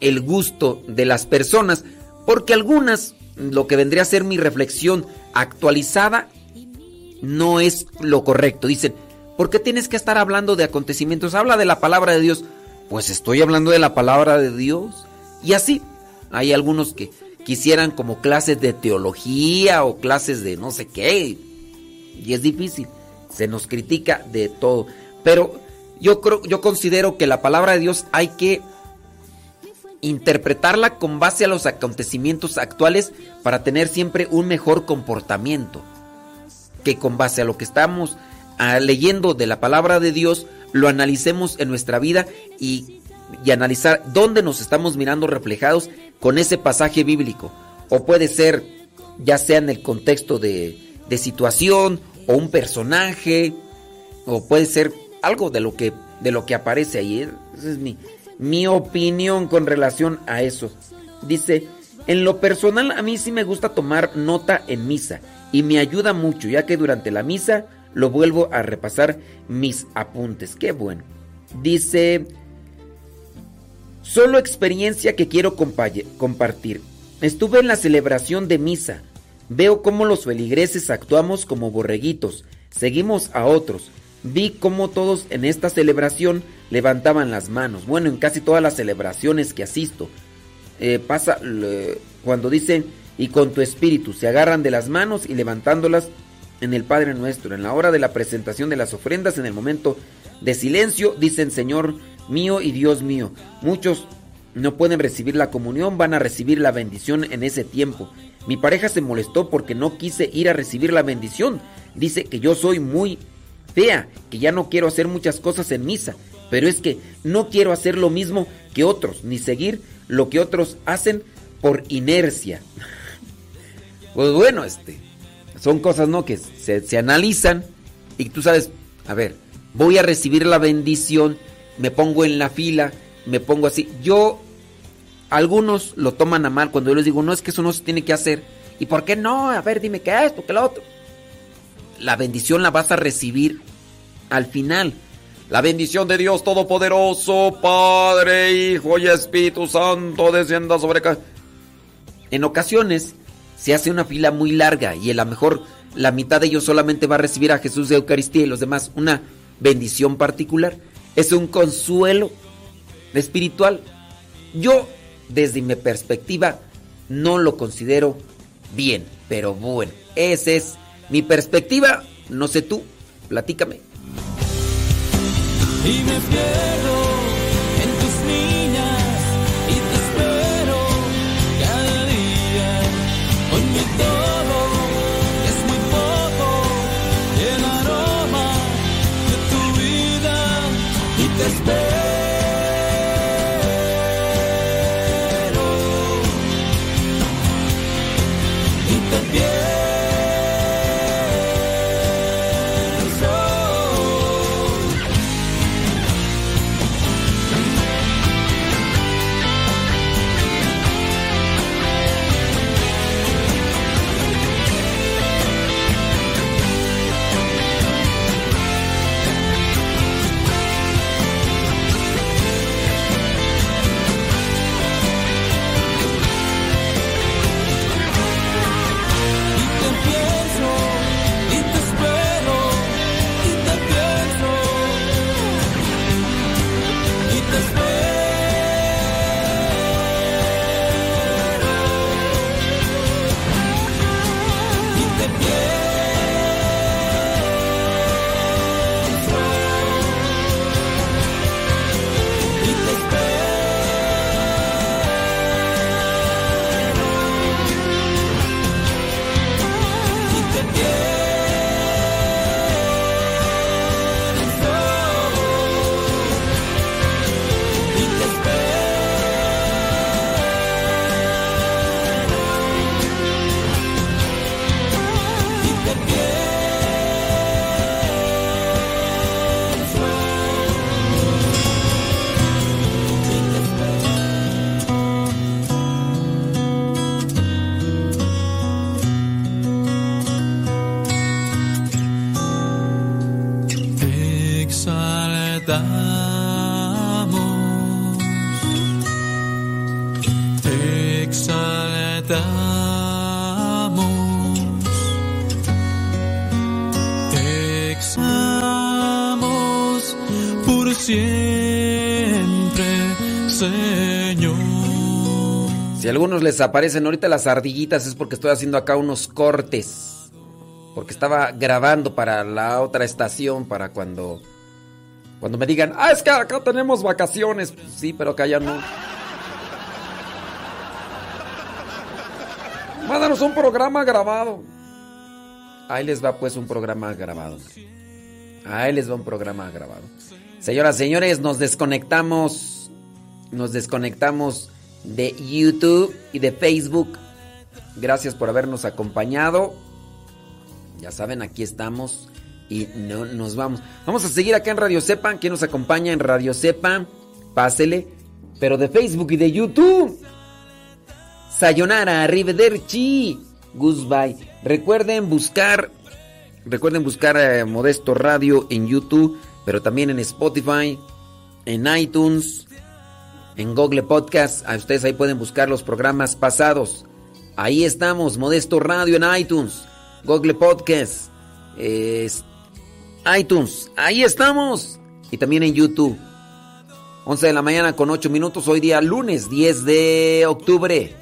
el gusto de las personas porque algunas, lo que vendría a ser mi reflexión actualizada, no es lo correcto. Dicen, ¿Por qué tienes que estar hablando de acontecimientos? Habla de la palabra de Dios. Pues estoy hablando de la palabra de Dios. Y así, hay algunos que quisieran como clases de teología o clases de no sé qué. Y es difícil. Se nos critica de todo. Pero yo creo, yo considero que la palabra de Dios hay que interpretarla con base a los acontecimientos actuales para tener siempre un mejor comportamiento que con base a lo que estamos leyendo de la palabra de Dios, lo analicemos en nuestra vida y, y analizar dónde nos estamos mirando reflejados con ese pasaje bíblico. O puede ser, ya sea en el contexto de, de situación o un personaje, o puede ser algo de lo que, de lo que aparece ahí. Esa es mi, mi opinión con relación a eso. Dice, en lo personal a mí sí me gusta tomar nota en misa y me ayuda mucho, ya que durante la misa lo vuelvo a repasar mis apuntes. Qué bueno. Dice, solo experiencia que quiero compartir. Estuve en la celebración de misa. Veo cómo los feligreses actuamos como borreguitos. Seguimos a otros. Vi cómo todos en esta celebración levantaban las manos. Bueno, en casi todas las celebraciones que asisto. Eh, pasa cuando dicen y con tu espíritu se agarran de las manos y levantándolas en el Padre Nuestro, en la hora de la presentación de las ofrendas, en el momento de silencio dicen Señor mío y Dios mío. Muchos no pueden recibir la comunión, van a recibir la bendición en ese tiempo. Mi pareja se molestó porque no quise ir a recibir la bendición. Dice que yo soy muy fea, que ya no quiero hacer muchas cosas en misa, pero es que no quiero hacer lo mismo que otros, ni seguir lo que otros hacen por inercia. Pues bueno, este, son cosas, ¿no? Que se, se analizan y tú sabes, a ver, voy a recibir la bendición, me pongo en la fila, me pongo así. Yo, algunos lo toman a mal cuando yo les digo, no, es que eso no se tiene que hacer. ¿Y por qué no? A ver, dime qué esto, qué lo otro. La bendición la vas a recibir al final. La bendición de Dios Todopoderoso, Padre, Hijo y Espíritu Santo, descienda sobre. En ocasiones se hace una fila muy larga y a lo mejor la mitad de ellos solamente va a recibir a Jesús de Eucaristía y los demás una bendición particular. Es un consuelo espiritual. Yo, desde mi perspectiva, no lo considero bien, pero bueno, esa es mi perspectiva. No sé tú, platícame. y me y Señor. Si a algunos les aparecen ahorita las ardillitas es porque estoy haciendo acá unos cortes. Porque estaba grabando para la otra estación para cuando cuando me digan, "Ah, es que acá tenemos vacaciones." Pues sí, pero acá ya no. Mándanos un programa grabado. Ahí les va pues un programa grabado. Ahí les va un programa grabado. Señoras, señores, nos desconectamos. Nos desconectamos de YouTube y de Facebook. Gracias por habernos acompañado. Ya saben, aquí estamos y no nos vamos. Vamos a seguir acá en Radio Sepa. ¿Quién nos acompaña en Radio Sepa? Pásele. Pero de Facebook y de YouTube. Sayonara, arrivederci, goodbye. Recuerden buscar, recuerden buscar eh, Modesto Radio en YouTube, pero también en Spotify, en iTunes, en Google Podcast. A ustedes ahí pueden buscar los programas pasados. Ahí estamos, Modesto Radio en iTunes, Google Podcast, es- iTunes. Ahí estamos. Y también en YouTube. 11 de la mañana con 8 minutos, hoy día lunes 10 de octubre.